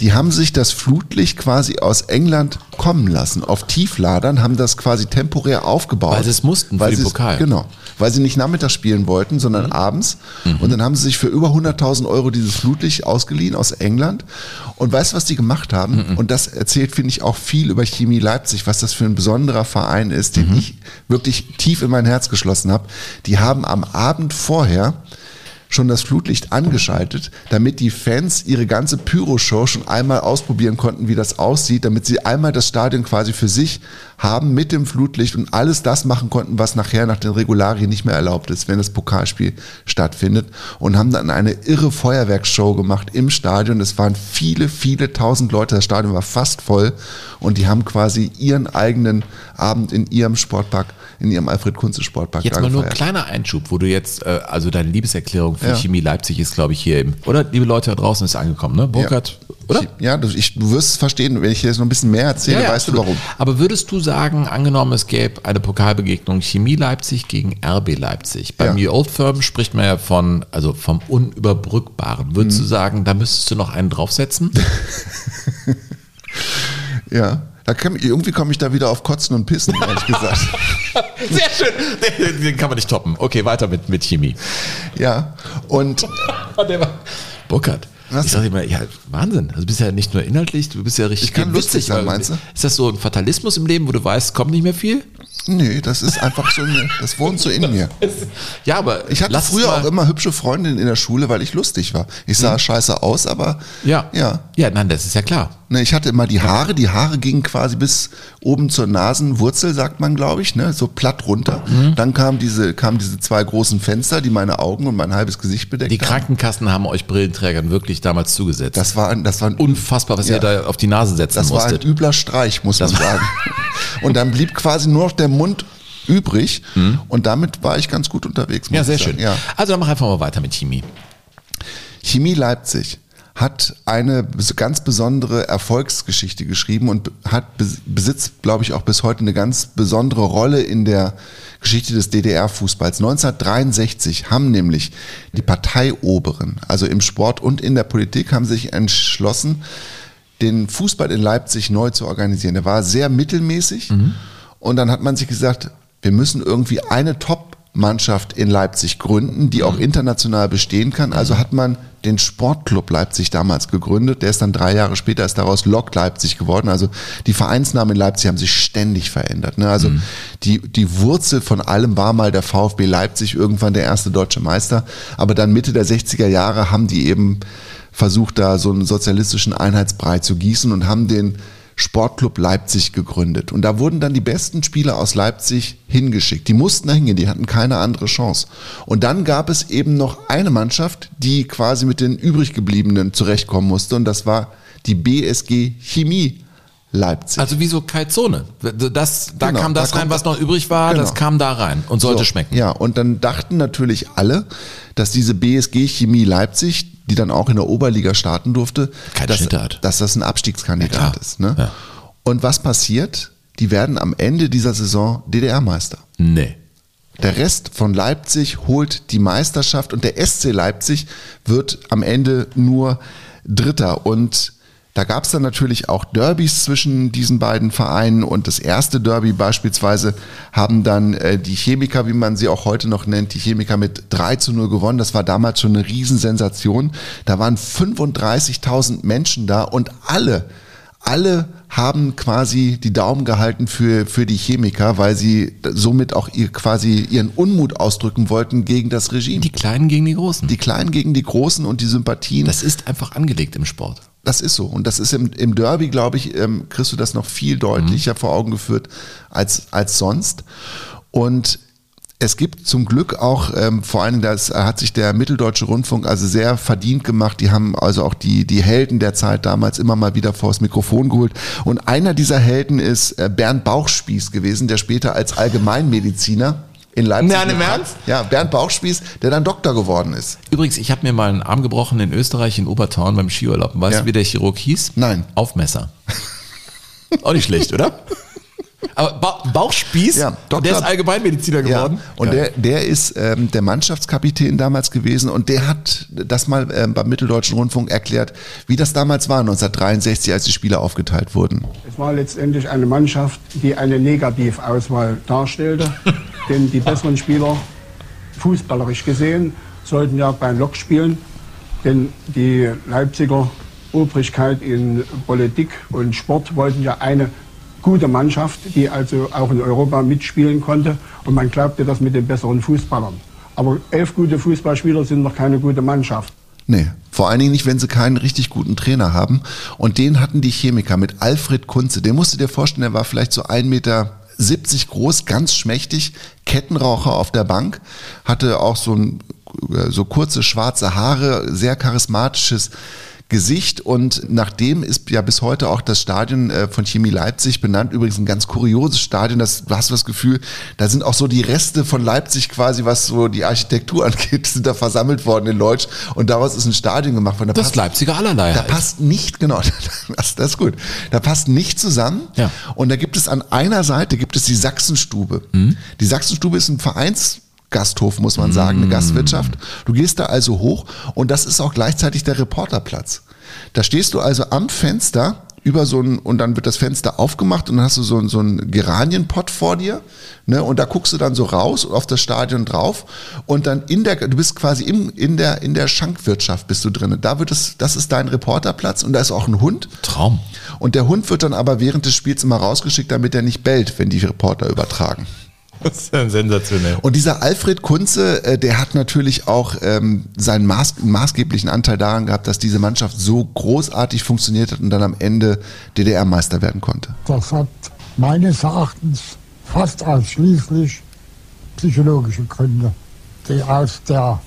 die haben sich das Flutlicht quasi aus England kommen lassen. Auf Tiefladern haben das quasi temporär aufgebaut. Weil sie es mussten für weil den sie es- Pokal. Genau. Weil sie nicht nachmittags spielen wollten, sondern abends. Und dann haben sie sich für über 100.000 Euro dieses Flutlicht ausgeliehen aus England. Und weißt du, was die gemacht haben? Und das erzählt, finde ich, auch viel über Chemie Leipzig, was das für ein besonderer Verein ist, den ich wirklich tief in mein Herz geschlossen habe. Die haben am Abend vorher schon das Flutlicht angeschaltet, damit die Fans ihre ganze Pyroshow schon einmal ausprobieren konnten, wie das aussieht, damit sie einmal das Stadion quasi für sich haben mit dem Flutlicht und alles das machen konnten, was nachher nach den Regularien nicht mehr erlaubt ist, wenn das Pokalspiel stattfindet. Und haben dann eine irre Feuerwerksshow gemacht im Stadion. Es waren viele, viele tausend Leute, das Stadion war fast voll. Und die haben quasi ihren eigenen Abend in ihrem Sportpark, in ihrem Alfred-Kunze-Sportpark Jetzt mal nur ein kleiner Einschub, wo du jetzt, äh, also deine Liebeserklärung für Ja. Chemie Leipzig ist, glaube ich, hier im, oder? Liebe Leute da draußen ist angekommen, ne? Burkhard, oder? Ja, du, ich, du wirst es verstehen, wenn ich dir jetzt noch ein bisschen mehr erzähle, weißt absolut. du warum. Aber würdest du sagen, angenommen es gäbe eine Pokalbegegnung Chemie Leipzig gegen RB Leipzig. Beim New Old Firm spricht man ja von, also vom Unüberbrückbaren. Würdest Mhm. du sagen, da müsstest du noch einen draufsetzen? Ja. Da kann, irgendwie komme ich da wieder auf Kotzen und Pissen, ehrlich gesagt. Sehr schön. Den, den kann man nicht toppen. Okay, weiter mit, mit Chemie. Ja. Und Der war, Burkhard. Ich sag mal, ja, Wahnsinn. Also du bist ja nicht nur inhaltlich, du bist ja richtig Ich kann lustig sein, meinst du? Ist das so ein Fatalismus im Leben, wo du weißt, kommt nicht mehr viel? Nee, das ist einfach so in mir. Das wohnt so in mir. Ja, aber Ich hatte früher auch immer hübsche Freundinnen in der Schule, weil ich lustig war. Ich sah Mhm. scheiße aus, aber Ja. ja. Ja, nein, das ist ja klar. Ne, ich hatte immer die Haare, die Haare gingen quasi bis oben zur Nasenwurzel, sagt man, glaube ich, ne, so platt runter. Mhm. Dann kamen diese, kamen diese zwei großen Fenster, die meine Augen und mein halbes Gesicht bedeckt Die haben. Krankenkassen haben euch Brillenträgern wirklich damals zugesetzt. Das war, ein- das war ein unfassbar, was Ja. ihr da auf die Nase setzen Das war ein musstet. übler Streich, muss man sagen. Und dann blieb quasi nur noch der Mund übrig und damit war ich ganz gut unterwegs. Mhm. ja, sehr schön. Ja. Also dann mach einfach mal weiter mit Chemie. Chemie Leipzig hat eine ganz besondere Erfolgsgeschichte geschrieben und hat bes- besitzt, glaube ich, auch bis heute eine ganz besondere Rolle in der Geschichte des DDR-Fußballs. 1963 haben nämlich die Parteioberen, also im Sport und in der Politik, haben sich entschlossen, den Fußball in Leipzig neu zu organisieren. Der war sehr mittelmäßig und dann hat man sich gesagt, wir müssen irgendwie eine Top-Mannschaft in Leipzig gründen, die auch international bestehen kann. Also hat man den Sportclub Leipzig damals gegründet. Der ist dann drei Jahre später ist daraus Lok Leipzig geworden. Also die Vereinsnamen in Leipzig haben sich ständig verändert. Ne? Also die, die Wurzel von allem war mal der VfB Leipzig, irgendwann der erste deutsche Meister. Aber dann Mitte der 60er Jahre haben die eben versucht, da so einen sozialistischen Einheitsbrei zu gießen und haben den Sportclub Leipzig gegründet. Und da wurden dann die besten Spieler aus Leipzig hingeschickt. Die mussten da hingehen, die hatten keine andere Chance. Und dann gab es eben noch eine Mannschaft, die quasi mit den übrig gebliebenen zurechtkommen musste. Und das war die BSG Chemie Leipzig. Also wie so Kaltzone. Das, da Genau, kam das da rein, was noch übrig war, Genau. das kam da rein und sollte So, schmecken. Ja, und dann dachten natürlich alle, dass diese BSG Chemie Leipzig, die dann auch in der Oberliga starten durfte, dass, dass das ein Abstiegskandidat Ja, ist. Ne? Ja. Und was passiert? Die werden am Ende dieser Saison DDR-Meister. Nee. Der Rest von Leipzig holt die Meisterschaft und der SC Leipzig wird am Ende nur Dritter. Und da gab es dann natürlich auch Derbys zwischen diesen beiden Vereinen und das erste Derby beispielsweise haben dann äh, die Chemiker, wie man sie auch heute noch nennt, die Chemiker mit 3 zu 0 gewonnen. Das war damals schon eine Riesensensation. Da waren 35.000 Menschen da und alle alle haben quasi die Daumen gehalten für, für die Chemiker, weil sie somit auch ihr, quasi ihren Unmut ausdrücken wollten gegen das Regime. Die Kleinen gegen die Großen. Die Kleinen gegen die Großen und die Sympathien. Das ist einfach angelegt im Sport. Das ist so. Und das ist im, im Derby, glaube ich, ähm, kriegst du das noch viel deutlicher vor Augen geführt als, als sonst. Und es gibt zum Glück auch, ähm, vor allen Dingen, das hat sich der Mitteldeutsche Rundfunk also sehr verdient gemacht. Die haben also auch die, die Helden der Zeit damals immer mal wieder vors Mikrofon geholt. Und einer dieser Helden ist äh, Bernd Bauchspieß gewesen, der später als Allgemeinmediziner in Leipzig. Nein, im Ernst? Ja, Bernd Bauchspieß, der dann Doktor geworden ist. Übrigens, ich habe mir mal einen Arm gebrochen in Österreich in Obertorn beim Skiurlaub. Weißt Ja. du, wie der Chirurg hieß? Nein. Aufmesser. Auch nicht schlecht, oder? Aber ba Bauchspieß, Ja, der ist Allgemeinmediziner geworden. Ja, und der, der ist ähm, der Mannschaftskapitän damals gewesen und der hat das mal ähm, beim Mitteldeutschen Rundfunk erklärt, wie das damals war 1963, als die Spieler aufgeteilt wurden. Es war letztendlich eine Mannschaft, die eine Negativauswahl darstellte, denn die besseren Spieler, fußballerisch gesehen, sollten ja beim Lok spielen, denn die Leipziger Obrigkeit in Politik und Sport wollten ja eine gute Mannschaft, die also auch in Europa mitspielen konnte und man glaubte das mit den besseren Fußballern. Aber elf gute Fußballspieler sind noch keine gute Mannschaft. Nee, vor allen Dingen nicht, wenn sie keinen richtig guten Trainer haben. Und den hatten die Chemiker mit Alfred Kunze. Den musst du dir vorstellen, der war vielleicht so ein Meter 70 groß, ganz schmächtig, Kettenraucher auf der Bank, hatte auch so, ein, so kurze schwarze Haare, sehr charismatisches Gesicht und nachdem ist ja bis heute auch das Stadion äh, von Chemie Leipzig benannt. Übrigens ein ganz kurioses Stadion. Das, du hast das Gefühl, da sind auch so die Reste von Leipzig quasi, was so die Architektur angeht, sind da versammelt worden in Leutsch und daraus ist ein Stadion gemacht worden. Da Das passt- Leipziger allerlei Da halt. passt nicht, genau, das, das ist gut. Da passt nicht zusammen. Ja. Und da gibt es an einer Seite gibt es die Sachsenstube. Mhm. Die Sachsenstube ist ein Vereinsgasthof, muss man sagen, eine Gastwirtschaft. Du gehst da also hoch und das ist auch gleichzeitig der Reporterplatz. Da stehst du also am Fenster über so ein, und dann wird das Fenster aufgemacht und dann hast du so, ein- so einen Geranienpott vor dir, ne, und da guckst du dann so raus und auf das Stadion drauf und dann in der, du bist quasi im, in der, in der Schankwirtschaft bist du drin. Da wird es, das ist dein Reporterplatz und da ist auch ein Hund. Traum. Und der Hund wird dann aber während des Spiels immer rausgeschickt, damit er nicht bellt, wenn die Reporter übertragen. Das ist ja sensationell. Und dieser Alfred Kunze, äh, der hat natürlich auch ähm, seinen maß maßgeblichen Anteil daran gehabt, dass diese Mannschaft so großartig funktioniert hat und dann am Ende DDR-Meister werden konnte. Das hat meines Erachtens fast ausschließlich psychologische Gründe. Die aus der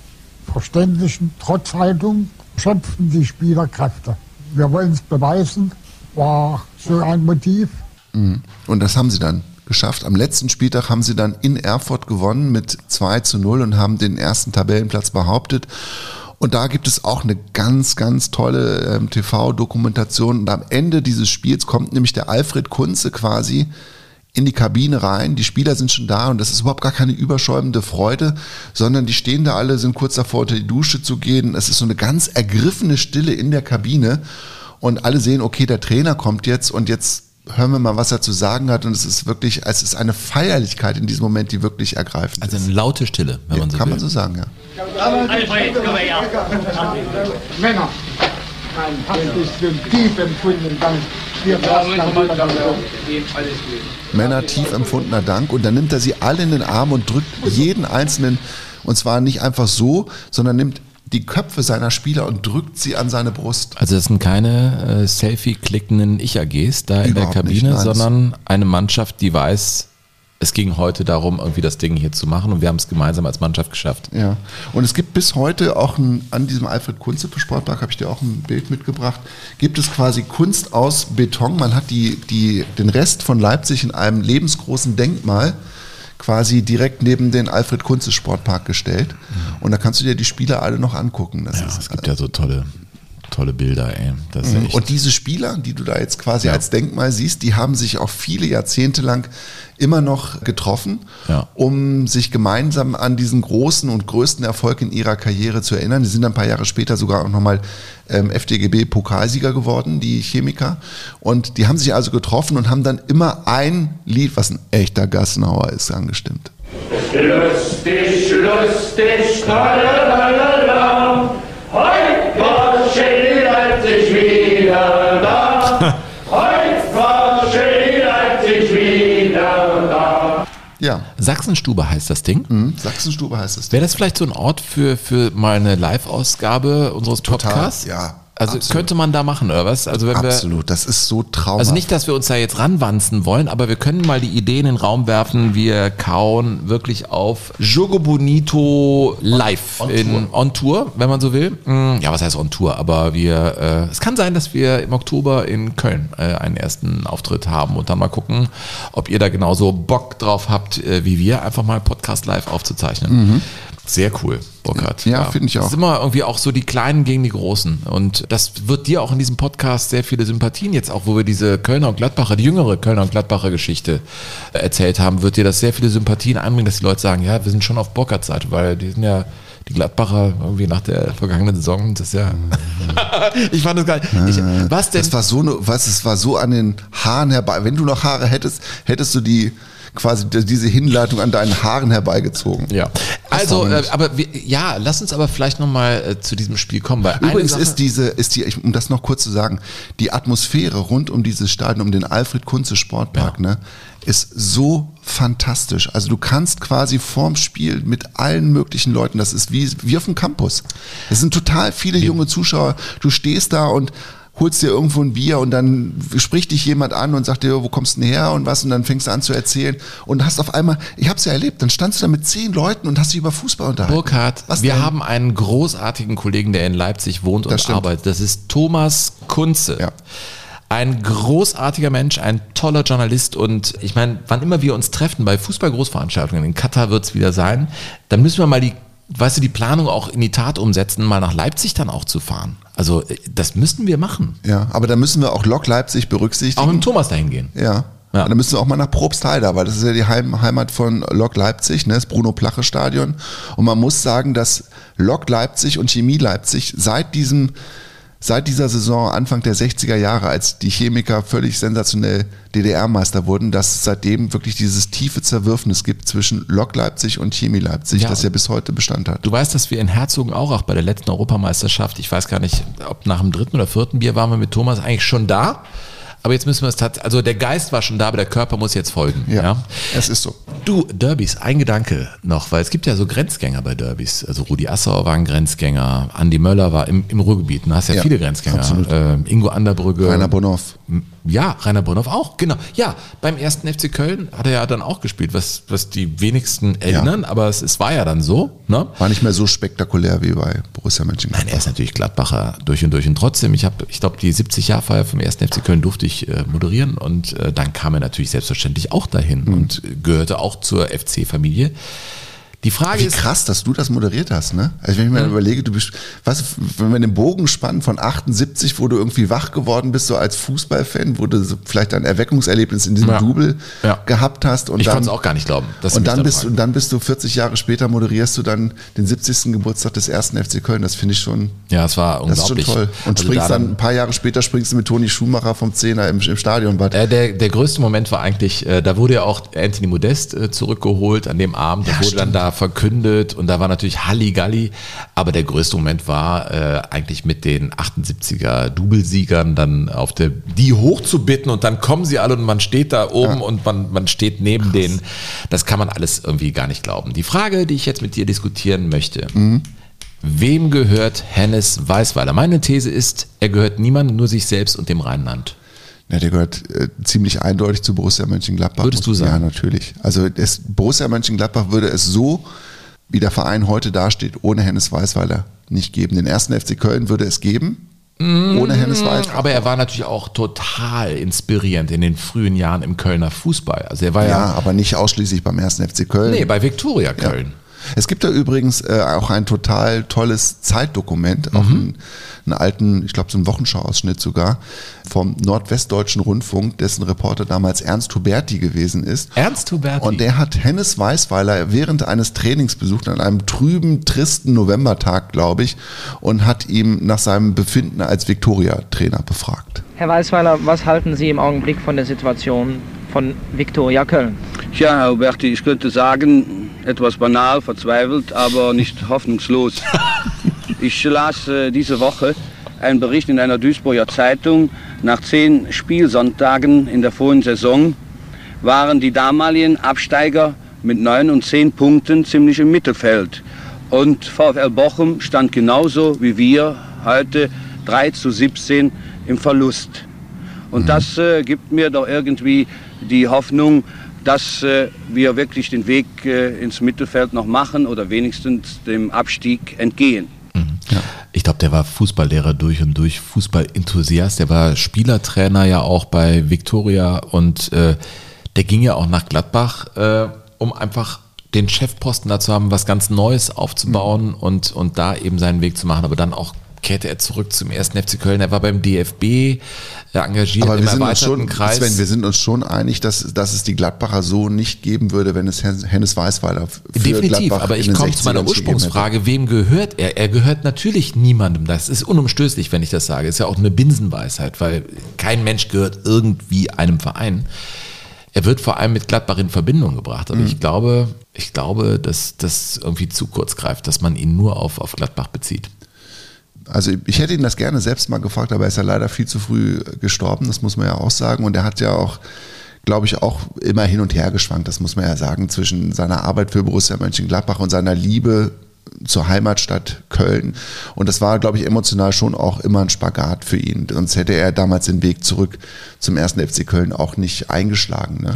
verständlichen Trotzhaltung schöpfen die Spieler Kräfte. Wir wollen es beweisen, war so ein Motiv. Mhm. Und das haben sie dann geschafft. Am letzten Spieltag haben sie dann in Erfurt gewonnen mit 2 zu 0 und haben den ersten Tabellenplatz behauptet. Und da gibt es auch eine ganz, ganz tolle ähm, TV-Dokumentation. Und am Ende dieses Spiels kommt nämlich der Alfred Kunze quasi in die Kabine rein. Die Spieler sind schon da und das ist überhaupt gar keine überschäumende Freude, sondern die stehen da alle, sind kurz davor, unter die Dusche zu gehen. Es ist so eine ganz ergriffene Stille in der Kabine und alle sehen, okay, der Trainer kommt jetzt und jetzt hören wir mal, was er zu sagen hat. Und es ist wirklich, es ist eine Feierlichkeit in diesem Moment, die wirklich ergreifend Also ist. eine laute Stille, wenn Ja, man so kann will. man so sagen, ja. Alfred, komm her. Männer, ein bisschen tief empfunden, dann wird das dann wieder Männer tief empfundener Dank und dann nimmt er sie alle in den Arm und drückt jeden einzelnen und zwar nicht einfach so, sondern nimmt die Köpfe seiner Spieler und drückt sie an seine Brust. Also das sind keine äh, Selfie-klickenden Ich-AGs da in der Überhaupt nicht, Kabine, nein. sondern eine Mannschaft, die weiß, es ging heute darum, irgendwie das Ding hier zu machen und wir haben es gemeinsam als Mannschaft geschafft. Ja, und es gibt bis heute auch ein, an diesem Alfred Kunze Sportpark, habe ich dir auch ein Bild mitgebracht, gibt es quasi Kunst aus Beton. Man hat die, die, den Rest von Leipzig in einem lebensgroßen Denkmal quasi direkt neben den Alfred Kunze Sportpark gestellt. Und da kannst du dir die Spieler alle noch angucken. Das Ja, ist, es gibt ja so tolle, tolle Bilder, ey. Das ist ja Mhm. echt, Und diese Spieler, die du da jetzt quasi Ja. als Denkmal siehst, die haben sich auch viele Jahrzehnte lang immer noch getroffen, Ja. um sich gemeinsam an diesen großen und größten Erfolg in ihrer Karriere zu erinnern. Die sind ein paar Jahre später sogar auch nochmal ähm, FDGB-Pokalsieger geworden, die Chemiker. Und die haben sich also getroffen und haben dann immer ein Lied, was ein echter Gassenhauer ist, angestimmt. Lustig, lustig, tralalala. Heute Ja. Sachsenstube heißt das Ding. Mhm, Sachsenstube heißt es. Wäre das vielleicht so ein Ort für, für mal eine Live-Ausgabe unseres Podcasts? ja, Also absolut. könnte man da machen, oder was? Also wenn wir, Absolut, das ist so traumhaft. Also nicht, dass wir uns da jetzt ranwanzen wollen, aber wir können mal die Idee in den Raum werfen. Wir kauen wirklich auf Jogo Bonito live On in On Tour, wenn man so will. Mm, Ja, was heißt On Tour? Aber wir, äh, es kann sein, dass wir im Oktober in Köln äh, einen ersten Auftritt haben und dann mal gucken, ob ihr da genauso Bock drauf habt äh, wie wir, einfach mal Podcast live aufzuzeichnen. Mhm. Sehr cool, Burkhard. Ja, finde ich Es auch. ist immer irgendwie auch so die Kleinen gegen die Großen. Und das wird dir auch in diesem Podcast sehr viele Sympathien jetzt auch, wo wir diese Kölner und Gladbacher, die jüngere Kölner und Gladbacher Geschichte äh, erzählt haben, wird dir das sehr viele Sympathien einbringen, dass die Leute sagen, ja, wir sind schon auf Burkhards Seite, weil die sind ja die Gladbacher irgendwie nach der vergangenen Saison, das ist ja. ich fand das geil. Ich, was denn? Das war so, was, es war so an den Haaren herbei. Wenn du noch Haare hättest, hättest du die quasi diese Hinleitung an deinen Haaren herbeigezogen. Ja. Also, äh, aber wir, ja, lass uns aber vielleicht nochmal äh, zu diesem Spiel kommen. Weil Übrigens Sache- ist diese, ist die, ich- um das noch kurz zu sagen, die Atmosphäre rund um dieses Stadion, um den Alfred Kunze Sportpark, ne, ist so fantastisch. Also du kannst quasi vorm Spiel mit allen möglichen Leuten, das ist wie, wie auf dem Campus. Es sind total viele junge Zuschauer. Du stehst da und holst dir irgendwo ein Bier und dann spricht dich jemand an und sagt dir, wo kommst du denn her und was und dann fängst du an zu erzählen und hast auf einmal, ich habe es ja erlebt, dann standst du da mit zehn Leuten und hast dich über Fußball unterhalten. Burkhard, Was wir denn? haben einen großartigen Kollegen, der in Leipzig wohnt und stimmt. arbeitet. Das ist Thomas Kunze. Ein großartiger Mensch, ein toller Journalist und ich meine, wann immer wir uns treffen bei Fußball-Großveranstaltungen, in Katar wird es wieder sein, dann müssen wir mal die, weißt du, die Planung auch in die Tat umsetzen, mal nach Leipzig dann auch zu fahren. Also äh, das müssten wir machen. Ja, aber da müssen wir auch Lok Leipzig berücksichtigen. Auch mit Thomas dahin gehen. Ja. Ja. Und dann müssen wir auch mal nach Probstheida, weil das ist ja die Heim Heimat von Lok Leipzig, ne, das Bruno-Plache-Stadion. Und man muss sagen, dass Lok Leipzig und Chemie Leipzig seit diesem, seit dieser Saison, Anfang der 60er Jahre, als die Chemiker völlig sensationell DDR-Meister wurden, dass es seitdem wirklich dieses tiefe Zerwürfnis gibt zwischen Lok Leipzig und Chemie Leipzig, Ja. das ja bis heute Bestand hat. Du weißt, dass wir in Herzogenaurach bei der letzten Europameisterschaft, ich weiß gar nicht, ob nach dem dritten oder vierten Bier waren wir mit Thomas eigentlich schon da. Aber jetzt müssen wir es tatsächlich, also der Geist war schon da, aber der Körper muss jetzt folgen. Ja, es ist so. Du, Derbys, ein Gedanke noch, weil es gibt ja so Grenzgänger bei Derbys. Also Rudi Assauer war ein Grenzgänger, Andi Möller war im, im Ruhrgebiet. Du hast ja, Ja, viele Grenzgänger. absolut. Ähm, Ingo Anderbrügge. Rainer Bonhoff. Ja, Rainer Bonhoff auch, genau. Ja, beim ersten FC Köln hat er ja dann auch gespielt, was, was die wenigsten erinnern, aber es, es war ja dann so. Ne? War nicht mehr so spektakulär wie bei Borussia Mönchengladbach. Nein, er ist natürlich Gladbacher durch und durch. Und trotzdem, ich habe, ich glaube, die 70-Jahr-Feier vom 1. FC Köln durfte ich äh, moderieren und äh, dann kam er natürlich selbstverständlich auch dahin Mhm. und gehörte auch zur FC-Familie. Die Frage Wie ist, krass, dass du das moderiert hast, ne? Also wenn ich mir Ja. überlege, du bist, was, wenn wir den Bogen spannen von 78, wo du irgendwie wach geworden bist, so als Fußballfan, wo du so vielleicht ein Erweckungserlebnis in diesem Ja. Double Ja. gehabt hast und ich konnte es auch gar nicht glauben. und dann bist, und dann bist du 40 Jahre später moderierst du dann den 70. Geburtstag des ersten FC Köln. Das finde ich schon, Ja, es war das ist schon unglaublich. toll. Und Also springst da dann ein paar Jahre später springst du mit Toni Schumacher vom Zehner im, im Stadionbad. Äh, der, der größte Moment war eigentlich, äh, da wurde ja auch Anthony Modest äh, zurückgeholt an dem Abend. Ja, wurde dann stimmt. Da verkündet und da war natürlich Halligalli. Aber der größte Moment war äh, eigentlich mit den 78er Doublesiegern dann auf der, die hochzubitten und dann kommen sie alle und man steht da oben und man, man steht neben denen. Das kann man alles irgendwie gar nicht glauben. Die Frage, die ich jetzt mit dir diskutieren möchte. Wem gehört Hennes Weißweiler? Meine These ist, er gehört niemandem, nur sich selbst und dem Rheinland. Ja, der gehört äh, ziemlich eindeutig zu Borussia Mönchengladbach. Würdest du sagen? Ja, natürlich. Also es, Borussia Mönchengladbach würde es so, wie der Verein heute dasteht, ohne Hennes Weißweiler nicht geben. Den ersten FC Köln würde es geben, ohne Hennes Weißweiler. Aber er war natürlich auch total inspirierend in den frühen Jahren im Kölner Fußball. Also er war Ja, ja, aber nicht ausschließlich beim ersten FC Köln. nee, bei Viktoria Köln. Es gibt da übrigens äh, auch ein total tolles Zeitdokument, auch Mhm. einen, einen alten, ich glaube so einen Wochenschau-Ausschnitt sogar, vom Nordwestdeutschen Rundfunk, dessen Reporter damals Ernst Huberti gewesen ist. Ernst Huberti. Und der hat Hennes Weißweiler während eines Trainings besucht, an einem trüben, tristen Novembertag, glaube ich, und hat ihm nach seinem Befinden als Viktoria-Trainer befragt. Herr Weißweiler, was halten Sie im Augenblick von der Situation von Viktoria Köln? Tja, Herr Huberti, ich könnte sagen, etwas banal, verzweifelt, aber nicht hoffnungslos. Ich las äh, diese Woche einen Bericht in einer Duisburger Zeitung. Nach zehn Spielsonntagen in der vorigen Saison waren die damaligen Absteiger mit neun und zehn Punkten ziemlich im Mittelfeld. Und VfL Bochum stand genauso wie wir heute 3 zu 17 im Verlust. Und das äh, gibt mir doch irgendwie die Hoffnung, dass äh, wir wirklich den Weg äh, ins Mittelfeld noch machen oder wenigstens dem Abstieg entgehen. Ich glaube, der war Fußballlehrer durch und durch, Fußballenthusiast. Der war Spielertrainer ja auch bei Viktoria und äh, der ging ja auch nach Gladbach, äh, um einfach den Chefposten da zu haben, was ganz Neues aufzubauen und, und da eben seinen Weg zu machen. Aber dann auch kehrte er zurück zum ersten FC Köln. Er war beim DFB engagiert Aber im wir sind, uns schon, Kreis. Sven, wir sind uns schon einig, dass, dass es die Gladbacher so nicht geben würde, wenn es Hen- Hennes Weißweiler für Definitiv, Gladbach aber ich komme zu meiner 60ern gegeben hätte. Ursprungsfrage, wem gehört er? Er gehört natürlich niemandem. Das ist unumstößlich, wenn ich das sage. Ist ja auch eine Binsenweisheit, weil kein Mensch gehört irgendwie einem Verein. er wird vor allem mit Gladbach in Verbindung gebracht. Aber ich glaube, ich glaube, dass das irgendwie zu kurz greift, dass man ihn nur auf, auf Gladbach bezieht. Also ich hätte ihn das gerne selbst mal gefragt, aber er ist ja leider viel zu früh gestorben, das muss man ja auch sagen. Und er hat ja auch, glaube ich, auch immer hin und her geschwankt, das muss man ja sagen, zwischen seiner Arbeit für Borussia Mönchengladbach und seiner Liebe zur Heimatstadt Köln. Und das war, glaube ich, emotional schon auch immer ein Spagat für ihn. Sonst hätte er damals den Weg zurück zum ersten FC Köln auch nicht eingeschlagen. Ne?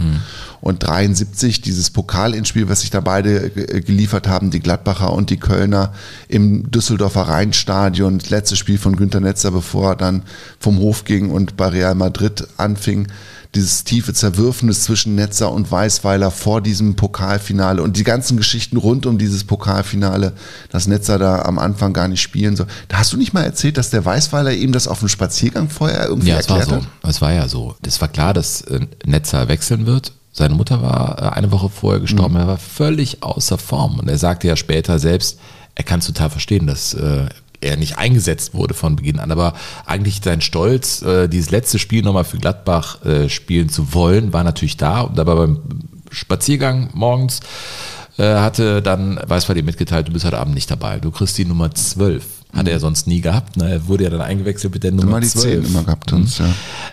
Und 73, dieses Pokalendspiel, was sich da beide ge- geliefert haben, die Gladbacher und die Kölner im Düsseldorfer Rheinstadion, das letzte Spiel von Günter Netzer, bevor er dann vom Hof ging und bei Real Madrid anfing dieses tiefe Zerwürfnis zwischen Netzer und Weißweiler vor diesem Pokalfinale und die ganzen Geschichten rund um dieses Pokalfinale, dass Netzer da am Anfang gar nicht spielen soll. Da hast du nicht mal erzählt, dass der Weißweiler ihm das auf dem Spaziergang vorher irgendwie Ja, es war erklärt so. hat? Es war ja so. Es war klar, dass äh, Netzer wechseln wird. Seine Mutter war äh, eine Woche vorher gestorben. Er war völlig außer Form. Und er sagte ja später selbst, er kann es total verstehen, dass äh, er nicht eingesetzt wurde von Beginn an. Aber eigentlich sein Stolz, äh, dieses letzte Spiel nochmal für Gladbach äh, spielen zu wollen, war natürlich da. Und aber beim Spaziergang morgens äh, hatte dann Weißweiler mitgeteilt, du bist heute Abend nicht dabei. Du kriegst die Nummer 12. Hatte er sonst nie gehabt. Ne? Er wurde ja dann eingewechselt mit der Nummer die 12. 10 immer gehabt sonst, ja.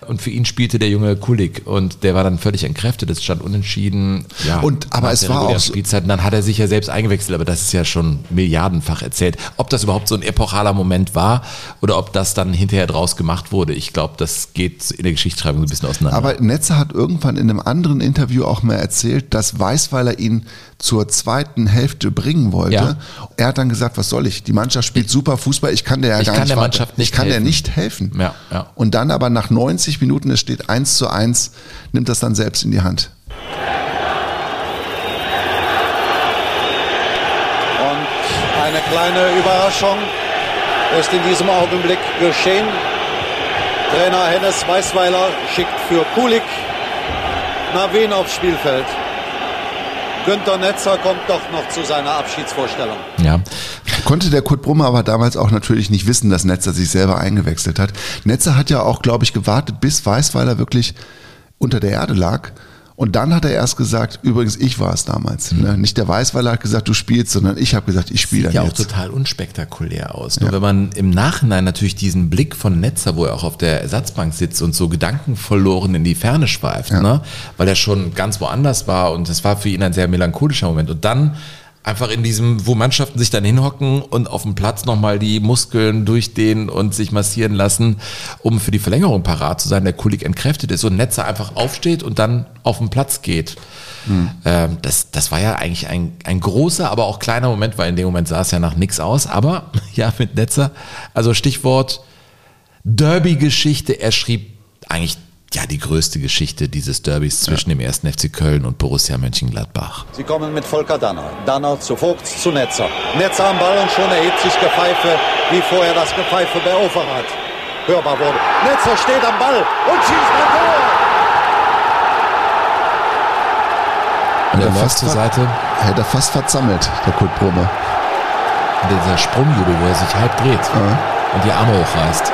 Und für ihn spielte der junge Kulik und der war dann völlig entkräftet. Es stand unentschieden. Ja, Und- aber es war auch Spielzeit. Und dann hat er sich ja selbst eingewechselt, aber das ist ja schon milliardenfach erzählt. Ob das überhaupt so ein epochaler Moment war oder ob das dann hinterher draus gemacht wurde, ich glaube, das geht in der Geschichtsschreibung so ein bisschen auseinander. Aber Netzer hat irgendwann in einem anderen Interview auch mal erzählt, dass Weißweiler ihn zur zweiten Hälfte bringen wollte. Ja. Er hat dann gesagt, was soll ich? Die Mannschaft spielt super Fußball, ich kann der ja Ich gar kann nicht der Mannschaft nicht Ich kann der helfen. nicht helfen. Ja, ja. Und dann aber nach 90 Minuten, es steht 1 zu 1, nimmt das dann selbst in die Hand. Und eine kleine Überraschung ist in diesem Augenblick geschehen. Trainer Hennes Weißweiler schickt für Kulik Navin aufs Spielfeld. Günter Netzer kommt doch noch zu seiner Abschiedsvorstellung. Ja. Konnte der Kurt Brummer aber damals auch natürlich nicht wissen, dass Netzer sich selber eingewechselt hat. Netzer hat ja auch, glaube ich, gewartet, bis Weißweiler wirklich unter der Erde lag. Und dann hat er erst gesagt, übrigens, ich war es damals. Ne? Nicht der Weißweiler hat gesagt, du spielst, sondern ich habe gesagt, ich spiele Sieht ja dann auch jetzt. total unspektakulär aus. Nur wenn man im Nachhinein natürlich diesen Blick von Netzer, wo er auch auf der Ersatzbank sitzt und so gedankenverloren in die Ferne schweift, ne? weil er schon ganz woanders war und das war für ihn ein sehr melancholischer Moment. Und dann einfach in diesem, wo Mannschaften sich dann hinhocken und auf dem Platz nochmal die Muskeln durchdehnen und sich massieren lassen, um für die Verlängerung parat zu sein, der Kulik entkräftet ist und Netzer einfach aufsteht und dann auf den Platz geht. Ähm, das, das war ja eigentlich ein, ein großer, aber auch kleiner Moment, weil in dem Moment sah es ja nach nichts aus. Aber ja, mit Netzer, also Stichwort Derby-Geschichte, er schrieb eigentlich ja die größte Geschichte dieses Derbys zwischen dem ersten FC Köln und Borussia Mönchengladbach. Sie kommen mit Volker Danner. Danner zu Vogts, zu Netzer. Netzer am Ball und schon erhebt sich Gepfeife, wie vorher das Gepfeife bei Overath hörbar wurde. Netzer steht am Ball und schießt ein Tor. Und er fast zur Seite. Hätte er fast verzammelt, der Kurt Brummer. Und dieser Sprungjubel, wo er sich halb dreht und die Arme hochreißt.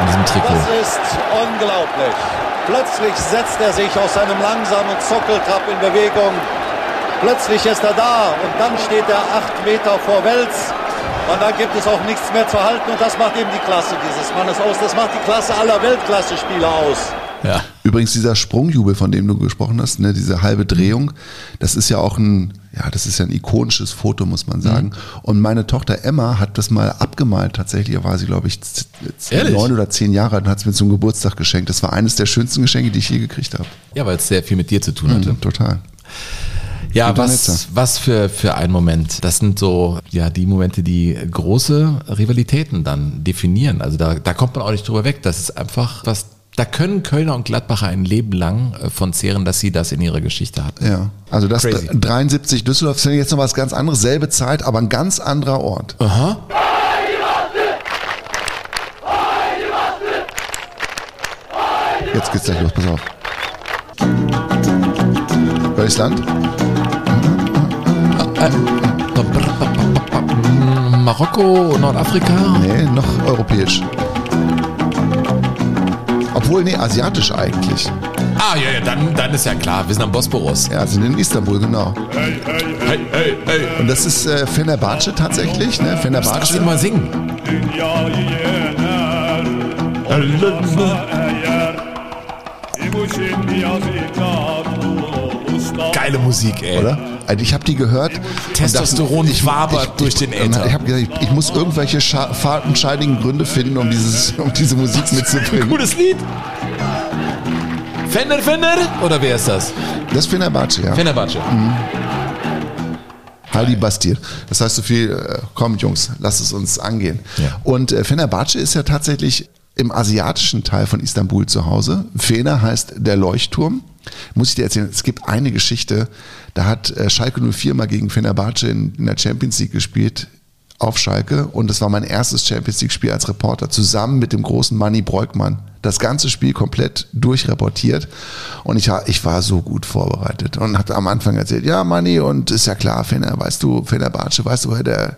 In diesem Trikot. Das ist unglaublich. Plötzlich setzt er sich aus seinem langsamen Zockeltrab in Bewegung. Plötzlich ist er da und dann steht er acht Meter vor Wels. Und dann gibt es auch nichts mehr zu halten und das macht eben die Klasse dieses Mannes aus. Das macht die Klasse aller Weltklasse-Spieler aus. Ja. Übrigens dieser Sprungjubel, von dem du gesprochen hast, ne, diese halbe Drehung, das ist ja auch ein, ja, das ist ja ein ikonisches Foto, muss man sagen. Und meine Tochter Emma hat das mal abgemalt. Tatsächlich war sie, glaube ich, neun oder zehn Jahre alt und hat es mir zum Geburtstag geschenkt. Das war eines der schönsten Geschenke, die ich je gekriegt habe. Ja, weil es sehr viel mit dir zu tun hatte. Mhm, total. Ja, was, was für, für ein Moment. Das sind so, ja, die Momente, die große Rivalitäten dann definieren. Also da, da kommt man auch nicht drüber weg. Das ist einfach was, da können Kölner und Gladbacher ein Leben lang äh, von zehren, dass sie das in ihrer Geschichte hatten. Ja, also das Crazy. 73 Düsseldorf ist jetzt noch was ganz anderes, selbe Zeit, aber ein ganz anderer Ort. Aha. Jetzt geht's gleich los, pass auf. Welches Land? Marokko, Nordafrika? Nee, noch europäisch. Obwohl, nee, asiatisch eigentlich. Ah, ja, ja, dann, dann ist ja klar, wir sind am Bosporus. Ja, sind in Istanbul, genau. Hey, hey, hey, hey. Und das ist äh, Fenerbahce tatsächlich, ne? Fenerbahce. Lass ihn mal singen. Geile Musik, ey. Oder? Also ich habe die gehört. Testosteron dachte, ich wabert durch den Äther. Ich habe gesagt, ich, ich muss irgendwelche fadenscheidigen Gründe finden, um, dieses, um diese Musik mitzubringen. Gutes Lied. Fender, Fender? Oder wer ist das? Das ist Fenerbahce, ja. Fenerbahce. Hali Bastir. Das heißt so viel, äh, komm Jungs, lasst es uns angehen. Ja. Und äh, Fenerbahce ist ja tatsächlich im asiatischen Teil von Istanbul zu Hause. Fener heißt der Leuchtturm. Muss ich dir erzählen, es gibt eine Geschichte, da hat äh, Schalke 04 mal gegen Fenerbahce in, in der Champions League gespielt auf Schalke und das war mein erstes Champions League Spiel als Reporter zusammen mit dem großen Manni Breukmann. Das ganze Spiel komplett durchreportiert und ich, war- ich war so gut vorbereitet und hatte am Anfang erzählt, ja Manni und ist ja klar, Fener, weißt du, Fenerbahce, weißt du, woher der,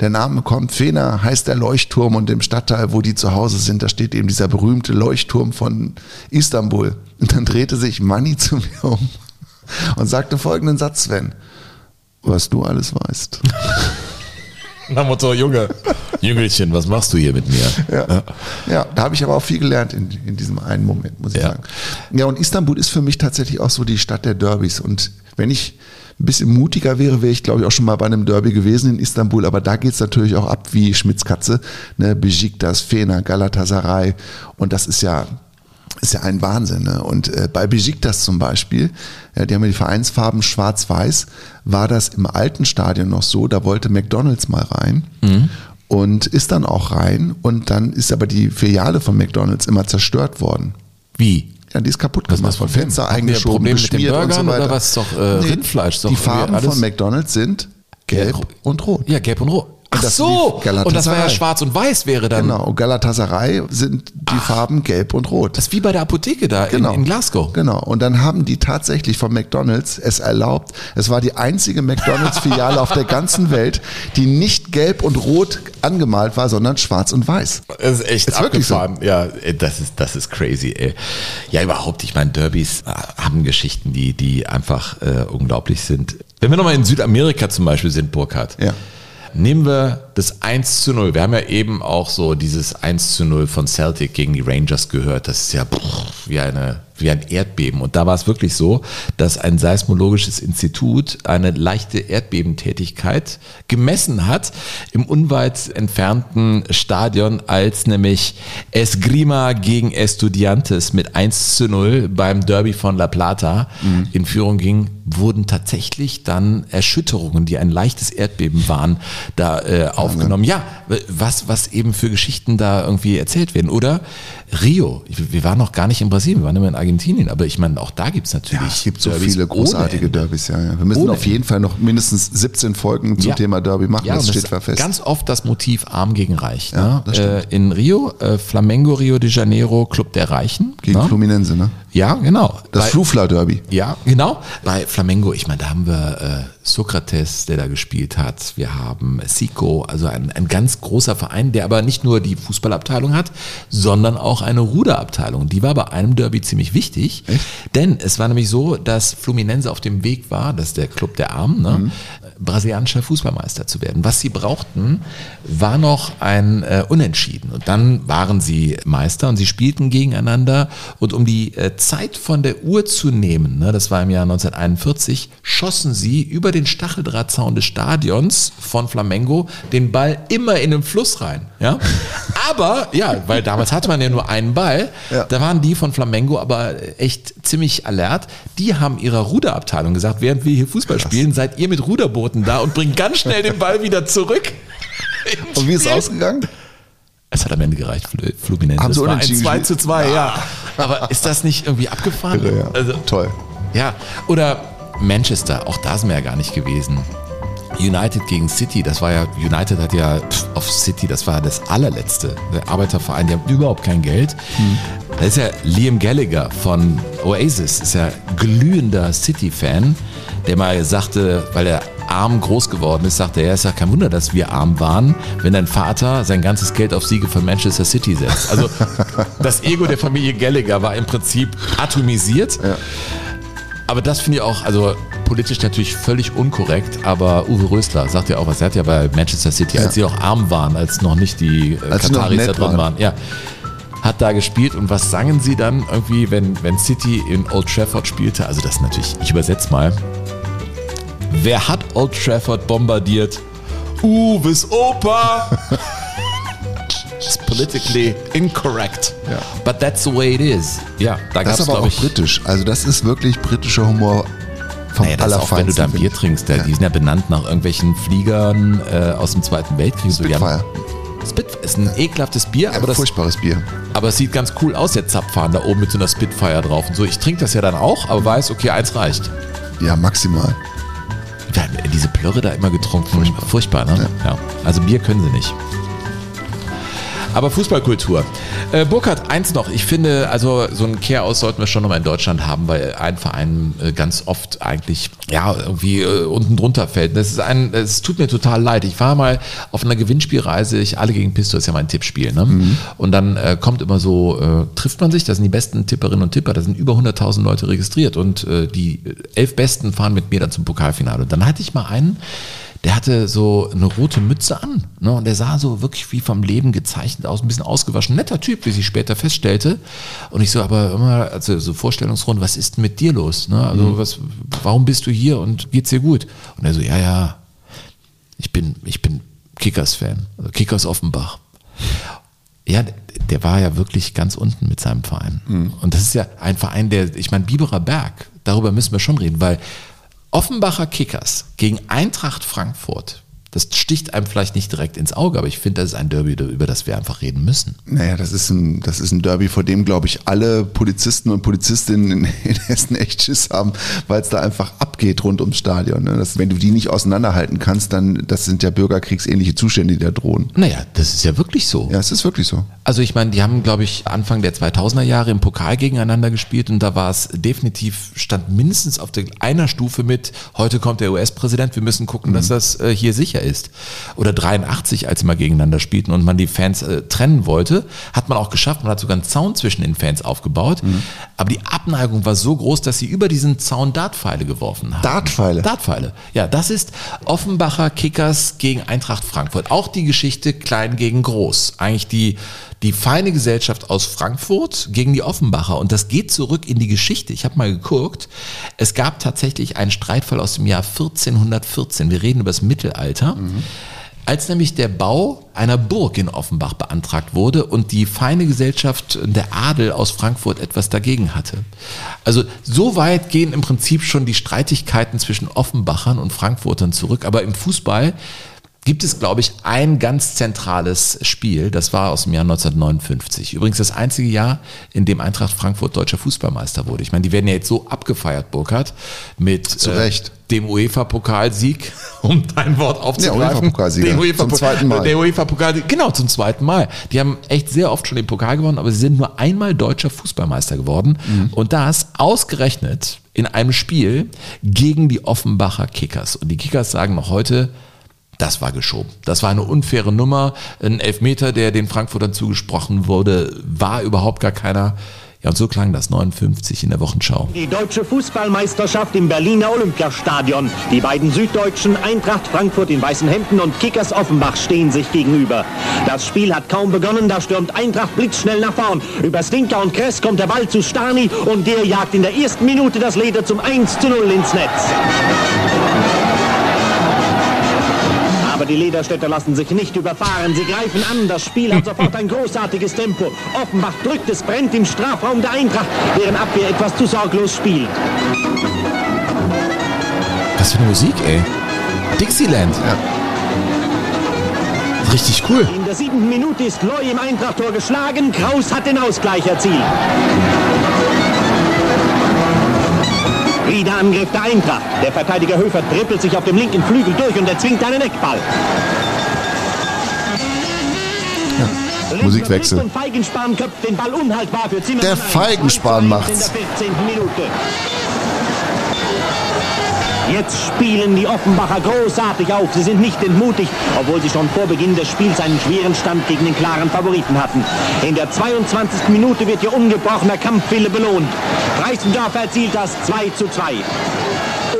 der Name kommt? Fener heißt der Leuchtturm und im Stadtteil, wo die zu Hause sind, da steht eben dieser berühmte Leuchtturm von Istanbul. Und dann drehte sich Manni zu mir um und sagte folgenden Satz, Sven, was du alles weißt. Nach Motto, Junge. Jüngelchen, was machst du hier mit mir? Ja, ja da habe ich aber auch viel gelernt in, in diesem einen Moment, muss ich Ja. sagen. Ja, und Istanbul ist für mich tatsächlich auch so die Stadt der Derbys. Und wenn ich ein bisschen mutiger wäre, wäre ich, glaube ich, auch schon mal bei einem Derby gewesen in Istanbul. Aber da geht es natürlich auch ab wie Schmitzkatze. Ne? Besiktas, Fener, Galatasaray. Und das ist ja ist ja ein Wahnsinn. Ne? Und äh, bei Besiktas zum Beispiel, ja, die haben ja die Vereinsfarben schwarz-weiß, war das im alten Stadion noch so, da wollte McDonalds mal rein und ist dann auch rein und dann ist aber die Filiale von McDonalds immer zerstört worden. Wie? Ja, die ist kaputt gemacht worden. Fenster Haben wir eingeschoben, Probleme mit den beschmiert und so weiter. oder was? Ist doch, äh, Rindfleisch, ist doch Die Farben von McDonalds sind gelb und rot. Ja, gelb und rot. Ach so, und das war ja schwarz und weiß wäre dann. Genau, und Galatasaray sind die Farben gelb und rot. Das ist wie bei der Apotheke da in, in Glasgow. Genau. Und dann haben die tatsächlich von McDonalds es erlaubt. Es war die einzige McDonalds-Filiale auf der ganzen Welt, die nicht gelb und rot angemalt war, sondern schwarz und weiß. Das ist echt Ist wirklich so. abgefahren. Ja, das ist, das ist crazy, ey. Ja, überhaupt, ich meine, Derbys äh, haben Geschichten, die, die einfach äh, unglaublich sind. Wenn wir nochmal in Südamerika zum Beispiel sind, Burkhard. Ja. Nehmen wir das 1 zu 0. Wir haben ja eben auch so dieses 1 zu 0 von Celtic gegen die Rangers gehört. Das ist ja pff, wie, eine, wie ein Erdbeben. Und da war es wirklich so, dass ein seismologisches Institut eine leichte Erdbebentätigkeit gemessen hat im unweit entfernten Stadion, als nämlich Esgrima gegen Estudiantes mit 1 zu 0 beim Derby von La Plata in Führung ging, wurden tatsächlich dann Erschütterungen, die ein leichtes Erdbeben waren, da äh, aufgenommen. Ja, was, was eben für Geschichten da irgendwie erzählt werden. Oder Rio. Wir waren noch gar nicht in Brasilien, wir waren immer in Argentinien, aber ich meine, auch da gibt es natürlich. Ja, es gibt so Derbys viele großartige Ende. Derbys. Ja, ja. Wir müssen Ohne auf jeden Fall noch mindestens 17 Folgen zum Ja. Thema Derby machen. Ja, das steht das fest. ganz oft das Motiv Arm gegen Reich. Ja, ne? das äh, in Rio, äh, Flamengo Rio de Janeiro, Club der Reichen. Gegen ne? Fluminense, ne? Ja, genau. Das Bei- Flufla-Derby. Ja, genau. Bei Flamengo, ich meine, da haben wir äh, Sokrates, der da gespielt hat. Wir haben Sico, also ein, ein ganz großer Verein, der aber nicht nur die Fußballabteilung hat, sondern auch eine Ruderabteilung. Die war bei einem Derby ziemlich wichtig, denn es war nämlich so, dass Fluminense auf dem Weg war, das ist der Club der Armen, ne, brasilianischer Fußballmeister zu werden. Was sie brauchten, war noch ein äh, Unentschieden. Und dann waren sie Meister und sie spielten gegeneinander. Und um die äh, Zeit von der Uhr zu nehmen, ne, das war im Jahr 1941, schossen sie über den Stacheldrahtzaun des Stadions von Flamengo den Ball immer in den Fluss rein. Ja? Aber, ja, weil damals hatte man ja nur einen Ball, Ja. da waren die von Flamengo aber echt ziemlich alert. Die haben ihrer Ruderabteilung gesagt, während wir hier Fußball spielen, seid ihr mit Ruderbooten da und bringt ganz schnell den Ball wieder zurück. Und wie ist es ausgegangen? Es hat am Ende gereicht, Fl- Fluminense. Haben Es sie war ein unentschieden 2 gespielt? zu 2, ja. Aber ist das nicht irgendwie abgefahren? Ja, ja. Also, Toll. ja, oder Manchester, auch da sind wir ja gar nicht gewesen. United gegen City, das war ja, United hat ja pff, auf City, das war das allerletzte. Der Arbeiterverein, die haben überhaupt kein Geld. Da ist ja Liam Gallagher von Oasis, ist ja glühender City-Fan, der mal sagte, weil er arm groß geworden ist, sagt er, ja, ist ja kein Wunder, dass wir arm waren, wenn dein Vater sein ganzes Geld auf Siege von Manchester City setzt. Also das Ego der Familie Gallagher war im Prinzip atomisiert. Aber das finde ich auch, also politisch natürlich völlig unkorrekt, aber Uwe Rösler sagt ja auch was. Er hat ja bei Manchester City, als sie noch arm waren, als noch nicht die äh, Als Kataris da drin waren. waren, ja, hat da gespielt. Und was sangen sie dann irgendwie, wenn, wenn City in Old Trafford spielte? Also das natürlich, ich übersetze mal. Wer hat Old Trafford bombardiert? Uwes Opa! It's politically incorrect. But that's the way it is. Ja, da gab Das es, ist aber auch ich, britisch. Also das ist wirklich britischer Humor vom naja, das ist auch wenn du da ein Bier trinkst, der, die sind ja benannt nach irgendwelchen Fliegern äh, aus dem Zweiten Weltkrieg. Haben- Spitfire ist ein ekelhaftes Bier, aber das furchtbares Bier. Aber es sieht ganz cool aus, der Zapfhahn da oben mit so einer Spitfire drauf und so. Ich trinke das ja dann auch, aber weiß, okay, eins reicht. Ja, maximal. Wir haben diese Plörre da immer getrunken. Furchtbar, Furchtbar ne? Ja. Also Bier können sie nicht. Aber Fußballkultur. Äh, Burkhard, eins noch. Ich finde, also so einen Kehraus sollten wir schon nochmal in Deutschland haben, weil ein Verein äh, ganz oft eigentlich ja irgendwie äh, unten drunter fällt. Das ist ein, es tut mir total leid. Ich war mal auf einer Gewinnspielreise. Ich alle gegen Pisto ist ja mein Tippspiel. Ne? Und dann äh, kommt immer so, äh, trifft man sich. Das sind die besten Tipperinnen und Tipper. Da sind über 100.000 Leute registriert und äh, die elf Besten fahren mit mir dann zum Pokalfinale. Und dann hatte ich mal einen der hatte so eine rote Mütze an. Ne? Und der sah so wirklich wie vom Leben gezeichnet aus, ein bisschen ausgewaschen. Netter Typ, wie sie später feststellte. Und ich so, aber immer, also so Vorstellungsrunde, was ist denn mit dir los? Ne? Also, Mhm. was, warum bist du hier und geht's dir gut? Und er so, ja, ja, ich bin, ich bin Kickers-Fan, also Kickers Offenbach. Ja, der war ja wirklich ganz unten mit seinem Verein. Und das ist ja ein Verein, der, ich meine, Biberer Berg, darüber müssen wir schon reden, weil Offenbacher Kickers gegen Eintracht Frankfurt, das sticht einem vielleicht nicht direkt ins Auge, aber ich finde, das ist ein Derby, über das wir einfach reden müssen. Naja, das ist ein, das ist ein Derby, vor dem, glaube ich, alle Polizisten und Polizistinnen in, Hessen echt Schiss haben, weil es da einfach abgeht rund ums Stadion. Ne? Das, wenn du die nicht auseinanderhalten kannst, dann, das sind ja bürgerkriegsähnliche Zustände, die da drohen. Naja, das ist ja wirklich so. Ja, es ist wirklich so. Also ich meine, die haben, glaube ich, Anfang der 2000er Jahre im Pokal gegeneinander gespielt und da war es definitiv, stand mindestens auf der einer Stufe mit, heute kommt der US-Präsident, wir müssen gucken, dass das äh, hier sicher ist. Oder 83, als sie mal gegeneinander spielten und man die Fans äh, trennen wollte, hat man auch geschafft, man hat sogar einen Zaun zwischen den Fans aufgebaut, aber die Abneigung war so groß, dass sie über diesen Zaun Dartpfeile geworfen haben. Dartpfeile? Dartpfeile. Ja, das ist Offenbacher Kickers gegen Eintracht Frankfurt. Auch die Geschichte klein gegen groß. Eigentlich die, die feine Gesellschaft aus Frankfurt gegen die Offenbacher. Und das geht zurück in die Geschichte. Ich habe mal geguckt. Es gab tatsächlich einen Streitfall aus dem Jahr 1414. Wir reden über das Mittelalter. Als nämlich der Bau einer Burg in Offenbach beantragt wurde und die feine Gesellschaft, der Adel aus Frankfurt etwas dagegen hatte. Also so weit gehen im Prinzip schon die Streitigkeiten zwischen Offenbachern und Frankfurtern zurück. Aber im Fußball gibt es, glaube ich, ein ganz zentrales Spiel. Das war aus dem Jahr 1959. Übrigens das einzige Jahr, in dem Eintracht Frankfurt deutscher Fußballmeister wurde. Ich meine, die werden ja jetzt so abgefeiert, Burkhard, mit Recht. dem UEFA-Pokalsieg, um dein Wort aufzugreifen. Ja, UEFA-Pokalsieger. Den Zum zweiten Mal. Der UEFA-Pokal, genau, zum zweiten Mal. Die haben echt sehr oft schon den Pokal gewonnen, aber sie sind nur einmal deutscher Fußballmeister geworden. Mhm. Und das ausgerechnet in einem Spiel gegen die Offenbacher Kickers. Und die Kickers sagen noch heute, das war geschoben. Das war eine unfaire Nummer. Ein Elfmeter, der den Frankfurtern zugesprochen wurde, war überhaupt gar keiner. Ja, und so klang das 59 in der Wochenschau. Die deutsche Fußballmeisterschaft im Berliner Olympiastadion. Die beiden Süddeutschen, Eintracht Frankfurt in weißen Hemden und Kickers Offenbach stehen sich gegenüber. Das Spiel hat kaum begonnen, da stürmt Eintracht blitzschnell nach vorn. Über Stinker und Kress kommt der Ball zu Stani und der jagt in der ersten Minute das Leder zum 1 zu 0 ins Netz. Die Lederstädter lassen sich nicht überfahren. Sie greifen an. Das Spiel hat sofort ein großartiges Tempo. Offenbach drückt, es brennt im Strafraum der Eintracht, deren Abwehr etwas zu sorglos spielt. Was für eine Musik, ey. Dixieland. Richtig cool. In der siebten Minute ist Loy im Eintracht-Tor geschlagen. Kraus hat den Ausgleich erzielt. Wieder Angriff der Eintracht. Der Verteidiger Höfer trippelt sich auf dem linken Flügel durch und erzwingt einen Eckball. Musikwechsel. Unhaltbar für Zimmermann. Der ein. Feigenspan 2 zu 1 macht's. Jetzt spielen die Offenbacher großartig auf. Sie sind nicht entmutigt, obwohl sie schon vor Beginn des Spiels einen schweren Stand gegen den klaren Favoriten hatten. In der 22. Minute wird ihr ungebrochener Kampfwille belohnt. Reisendorf erzielt das 2 zu 2.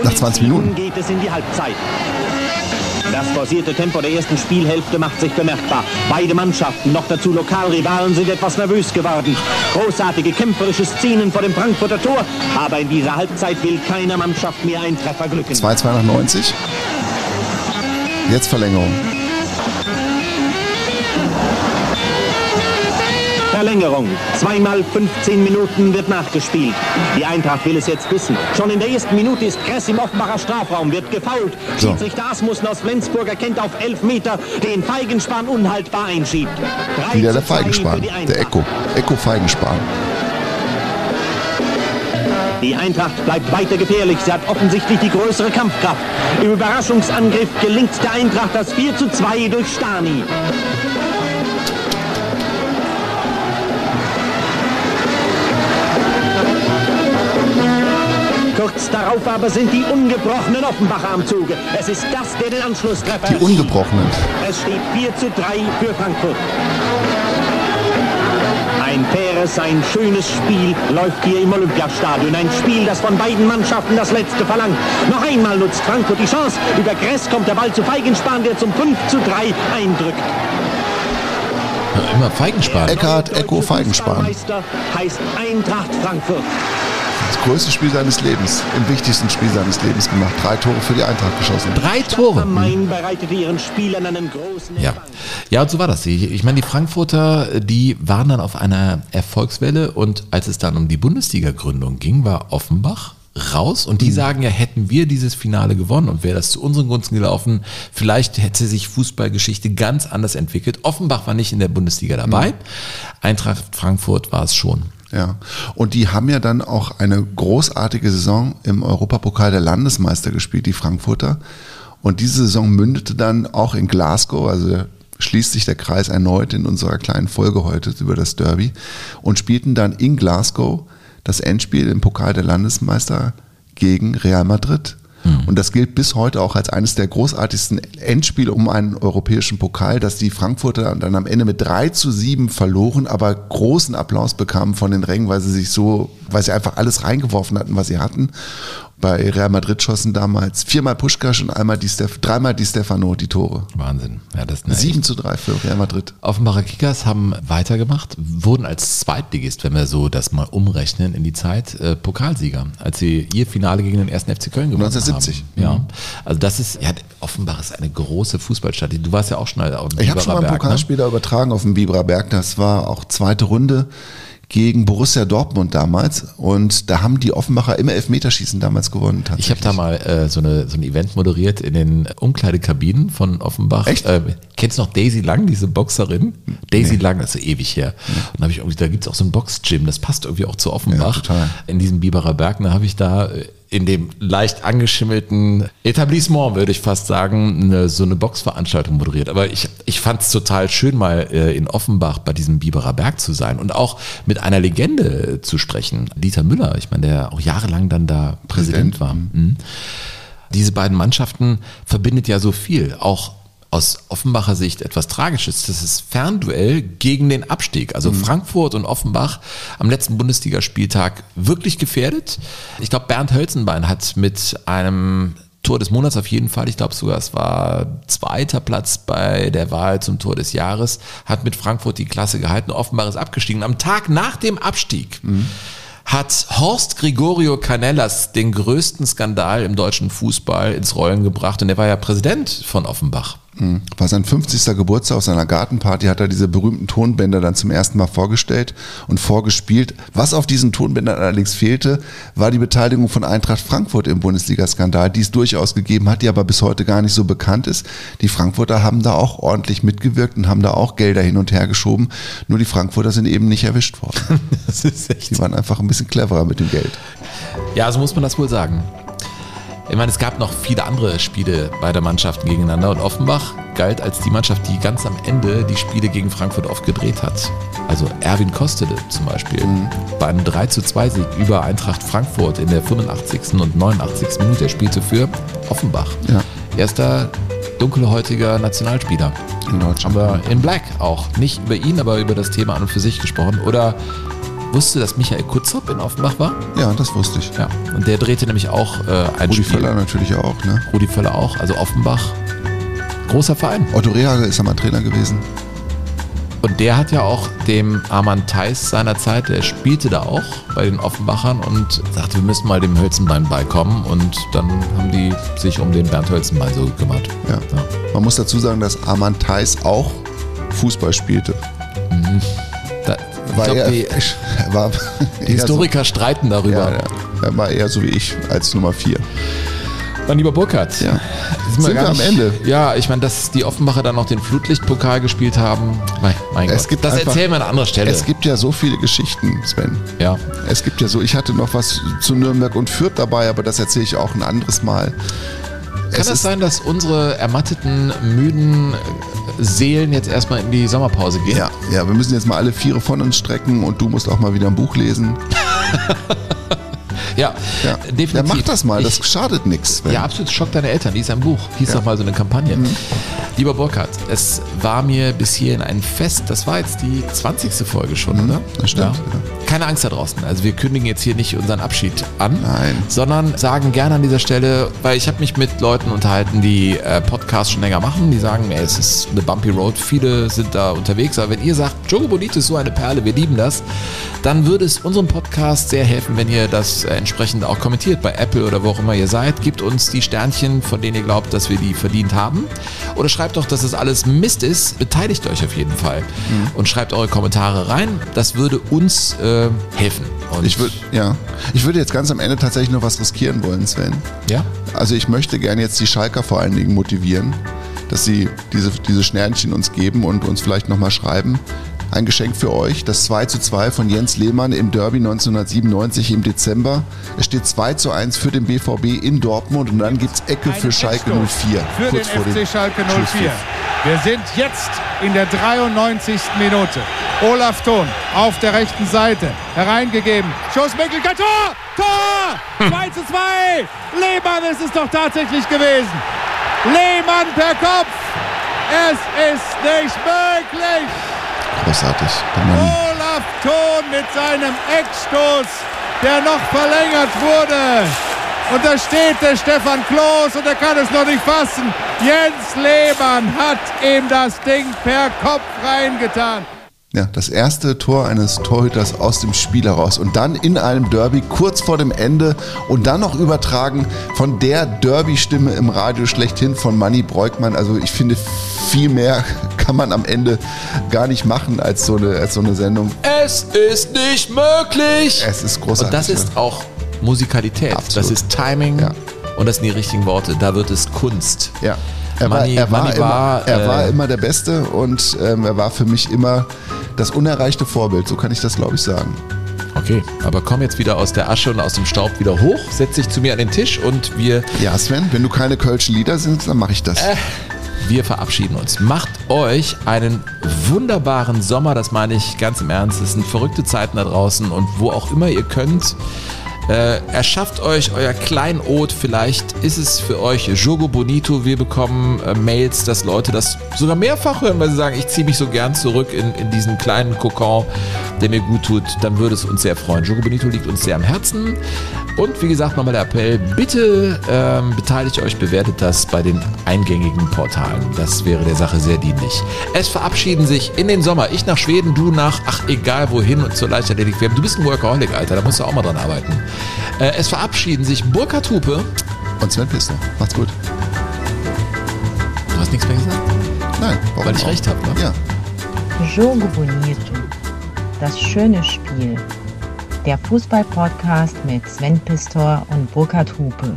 Nach 20 Minuten. geht es in die Halbzeit. Das forcierte Tempo der ersten Spielhälfte macht sich bemerkbar. Beide Mannschaften, noch dazu Lokalrivalen, sind etwas nervös geworden. Großartige kämpferische Szenen vor dem Frankfurter Tor, aber in dieser Halbzeit will keiner Mannschaft mehr ein Treffer glücken. 2-2 nach 90. Jetzt Verlängerung. Verlängerung. Zweimal 15 Minuten wird nachgespielt. Die Eintracht will es jetzt wissen. Schon in der ersten Minute ist Kress im Offenbacher Strafraum, wird gefault. So. Schiedsrichter Asmussen aus Flensburg erkennt auf 11 Meter, den Feigenspan unhaltbar einschiebt. Drei Wieder der Feigenspan. Der. Echo. Echo Feigenspan. Die Eintracht bleibt weiter gefährlich. Sie hat offensichtlich die größere Kampfkraft. Im Überraschungsangriff gelingt der Eintracht das 4 zu 2 durch Stani. Kurz darauf aber sind die ungebrochenen Offenbacher am Zuge. Es ist das, der den Anschlusstreffer Die erzielt. Ungebrochenen. Es steht 4 zu 3 für Frankfurt. Ein faires, ein schönes Spiel läuft hier im Olympiastadion. Ein Spiel, das von beiden Mannschaften das Letzte verlangt. Noch einmal nutzt Frankfurt die Chance. Über Gress kommt der Ball zu Feigenspan, der zum 5 zu 3 eindrückt. Immer Feigenspan. Eckhard Echo Feigenspan. Meister heißt Eintracht Frankfurt. Das größte Spiel seines Lebens. Im wichtigsten Spiel seines Lebens gemacht. Drei Tore für die Eintracht geschossen. Drei Tore. Großen Ja. ja, und so war das. Ich, ich meine, die Frankfurter, die waren dann auf einer Erfolgswelle und als es dann um die Bundesliga-Gründung ging, war Offenbach raus und die sagen ja, hätten wir dieses Finale gewonnen und wäre das zu unseren Gunsten gelaufen, vielleicht hätte sich Fußballgeschichte ganz anders entwickelt. Offenbach war nicht in der Bundesliga dabei, Eintracht Frankfurt war es schon. Ja, und die haben ja dann auch eine großartige Saison im Europapokal der Landesmeister gespielt, die Frankfurter. Und diese Saison mündete dann auch in Glasgow, also schließt sich der Kreis erneut in unserer kleinen Folge heute über das Derby und spielten dann in Glasgow das Endspiel im Pokal der Landesmeister gegen Real Madrid. Und das gilt bis heute auch als eines der großartigsten Endspiele um einen europäischen Pokal, dass die Frankfurter dann am Ende mit 3 zu 7 verloren, aber großen Applaus bekamen von den Rängen, weil sie sich so, weil sie einfach alles reingeworfen hatten, was sie hatten. Bei Real Madrid schossen damals viermal Puschkasch und einmal die Stef dreimal die Stefano die Tore. Wahnsinn. Ja, das ist eine 7 zu 3 für Real Madrid. Offenbacher Kickers haben weitergemacht, wurden als Zweitligist, wenn wir so das mal umrechnen in die Zeit, äh, Pokalsieger, als sie ihr Finale gegen den ersten FC Köln gewonnen 1970. haben. Ja, also das ist, ja, Offenbach ist eine große Fußballstadt. Du warst ja auch schon auf dem Ich habe schon mal einen Biberer Berg, ne? Pokalspiel da übertragen auf dem Biberer Berg. Das war auch zweite Runde gegen Borussia Dortmund damals. Und da haben die Offenbacher immer Elfmeterschießen damals gewonnen. Ich habe da mal äh, so, eine, so ein Event moderiert in den Umkleidekabinen von Offenbach. Echt? Äh, kennst du noch Daisy Lang, diese Boxerin? Daisy Lang, das ist ewig her. Und da habe ich irgendwie, da gibt's auch so ein Boxgym, das passt irgendwie auch zu Offenbach. Ja, total. In diesem Biberer Berg, da habe ich da äh, in dem leicht angeschimmelten Etablissement, würde ich fast sagen, eine, so eine Boxveranstaltung moderiert. Aber ich, ich fand es total schön, mal äh, in Offenbach bei diesem Biberer Berg zu sein und auch mit einer Legende zu sprechen. Dieter Müller, ich meine, der auch jahrelang dann da Präsident, Präsident, war. Mhm. Diese beiden Mannschaften verbindet ja so viel. Auch aus Offenbacher Sicht etwas Tragisches. Das ist Fernduell gegen den Abstieg. Also Frankfurt und Offenbach am letzten Bundesligaspieltag wirklich gefährdet. Ich glaube, Bernd Hölzenbein hat mit einem Tor des Monats auf jeden Fall, ich glaube sogar, es war zweiter Platz bei der Wahl zum Tor des Jahres, hat mit Frankfurt die Klasse gehalten. Offenbach ist abgestiegen. Am Tag nach dem Abstieg hat Horst Gregorio Canellas den größten Skandal im deutschen Fußball ins Rollen gebracht und er war ja Präsident von Offenbach. Mhm. War sein 50. Geburtstag auf seiner Gartenparty, hat er diese berühmten Tonbänder dann zum ersten Mal vorgestellt und vorgespielt. Was auf diesen Tonbändern allerdings fehlte, war die Beteiligung von Eintracht Frankfurt im Bundesliga-Skandal, die es durchaus gegeben hat, die aber bis heute gar nicht so bekannt ist. Die Frankfurter haben da auch ordentlich mitgewirkt und haben da auch Gelder hin und her geschoben. Nur die Frankfurter sind eben nicht erwischt worden. Das ist echt. Die waren einfach ein bisschen cleverer mit dem Geld. Ja, so muss man das wohl sagen. Ich meine, es gab noch viele andere Spiele beider Mannschaften gegeneinander und Offenbach galt als die Mannschaft, die ganz am Ende die Spiele gegen Frankfurt oft gedreht hat. Also Erwin Kostede zum Beispiel. Bei einem 3 zu 2 Sieg über Eintracht Frankfurt in der 85. und 89. Minute. Er spielte für Offenbach. Ja. Erster dunkelhäutiger Nationalspieler. In Deutschland. Haben wir in Black auch. Nicht über ihn, aber über das Thema an und für sich gesprochen. Oder wusste, dass Michael Kutzop in Offenbach war? Ja, das wusste ich. Ja. Und der drehte nämlich auch äh, ein Rudi Spiel. Völler natürlich auch, ne? Rudi Völler auch. Also Offenbach. Großer Verein. Otto Rehagel ist ja mal Trainer gewesen. Und der hat ja auch dem Arman Theis seiner Zeit, der spielte da auch bei den Offenbachern und sagte, wir müssen mal dem Hölzenbein beikommen. Und dann haben die sich um den Bernd Hölzenbein so gekümmert. Ja. Man muss dazu sagen, dass Arman Theis auch Fußball spielte. Da, ich War glaub, er, die, war die eher Historiker streiten So, darüber. ja, ja. Er war eher so wie ich als Nummer 4. Mein lieber Burkhardt, Ja. sind Sind wir am Ende? Ja, ich meine, dass die Offenbacher dann noch den Flutlichtpokal gespielt haben, mein, mein Es Gott. gibt das einfach- erzählen wir an anderer Stelle. Es gibt ja so viele Geschichten, Sven. ja. Es gibt ja so, ich hatte noch was zu Nürnberg und Fürth dabei, aber das erzähle ich auch ein anderes Mal. Kann es ist, sein, dass unsere ermatteten, müden Seelen jetzt erstmal in die Sommerpause gehen? ja, ja, wir müssen jetzt mal alle Viere von uns strecken und du musst auch mal wieder ein Buch lesen. Ja, Ja, definitiv. ja mach das mal, das Ich, schadet nichts. ja, absolut. Schock deine Eltern. Lies ein Buch. Hieß Ja. Mhm. doch mal so eine Kampagne. Lieber Burkhard, es war mir bis hierhin ein Fest. Das war jetzt die 20. Folge schon, oder? Mhm. das stimmt, ja. Keine Angst da draußen. Also wir kündigen jetzt hier nicht unseren Abschied an, Nein. sondern sagen gerne an dieser Stelle, weil ich habe mich mit Leuten unterhalten, die äh, Podcasts schon länger machen, die sagen, ey, es ist eine bumpy road, viele sind da unterwegs, aber wenn ihr sagt, Jogo Bonito ist so eine Perle, wir lieben das, dann würde es unserem Podcast sehr helfen, wenn ihr das äh, entsprechend auch kommentiert bei Apple oder wo auch immer ihr seid. Gebt uns die Sternchen, von denen ihr glaubt, dass wir die verdient haben. Oder schreibt doch, dass es alles Mist ist. Beteiligt euch auf jeden Fall. Mhm. Und schreibt eure Kommentare rein. Das würde uns äh, helfen. Und Ich würde, ja, ich würde jetzt ganz am Ende tatsächlich noch was riskieren wollen, Sven. Ja? Also ich möchte gerne jetzt die Schalker vor allen Dingen motivieren, dass sie diese, diese Sternchen uns geben und uns vielleicht nochmal schreiben. Ein Geschenk für euch, das 2 zu 2 von Jens Lehmann im Derby 1997 im Dezember. Es steht 2 zu 1 für den BVB in Dortmund und dann gibt's Ecke für Schalke 04. Für kurz vor den dem FC Schalke 04. Schlusspfiff. Wir sind jetzt in der 93. Minute. Olaf Thon auf der rechten Seite. Hereingegeben. Schuss Möglichkeit. Tor! Tor! 2 zu 2. Lehmann ist es doch tatsächlich gewesen. Lehmann per Kopf. Es ist nicht möglich. Großartig. Olaf Thon mit seinem Eckstoß, der noch verlängert wurde. Und da steht der Stefan Kloß und er kann es noch nicht fassen. Jens Lehmann hat ihm das Ding per Kopf reingetan. Ja, das erste Tor eines Torhüters aus dem Spiel heraus und dann in einem Derby kurz vor dem Ende und dann noch übertragen von der Derby-Stimme im Radio schlechthin von Manny Breukmann. Also ich finde, viel mehr kann man am Ende gar nicht machen als so eine, als so eine Sendung. Es ist nicht möglich. Es ist großartig. Und das ist auch Musikalität. Absolut. Das ist Timing. Ja. Und das sind die richtigen Worte. Da wird es Kunst. Ja. Er, war, er, war, Money immer, war, er äh, war immer der Beste und ähm, er war für mich immer das unerreichte Vorbild. So kann ich das, glaube ich, sagen. Okay, aber komm jetzt wieder aus der Asche und aus dem Staub wieder hoch, setz dich zu mir an den Tisch und wir, Ja, Sven, wenn du keine kölschen Lieder singst, dann mache ich das. Äh. wir verabschieden uns. Macht euch einen wunderbaren Sommer, das meine ich ganz im Ernst. Es sind verrückte Zeiten da draußen und wo auch immer ihr könnt, äh, erschafft euch euer Kleinod. Vielleicht ist es für euch Jogo Bonito. Wir bekommen äh, Mails, dass Leute das sogar mehrfach hören, weil sie sagen, ich ziehe mich so gern zurück in, in diesen kleinen Kokon, der mir gut tut. Dann würde es uns sehr freuen. Jogo Bonito liegt uns sehr am Herzen. Und wie gesagt, nochmal der Appell, bitte ähm, beteiligt euch, bewertet das bei den eingängigen Portalen. Das wäre der Sache sehr dienlich. Es verabschieden sich in den Sommer. Ich nach Schweden, du nach, ach egal wohin und zur Leichtathletik. Du bist ein Workaholic, Alter, da musst du auch mal dran arbeiten. Äh, es verabschieden sich Burkhard Hupe. Und Sven Pister. Macht's gut. Du hast nichts mehr gesagt? Nein, warum Weil ich auch? recht habe, ne? Ja. Jogo Bonito. Das schöne Spiel. Der Fußball-Podcast mit Sven Pistor und Burkhard Hupe.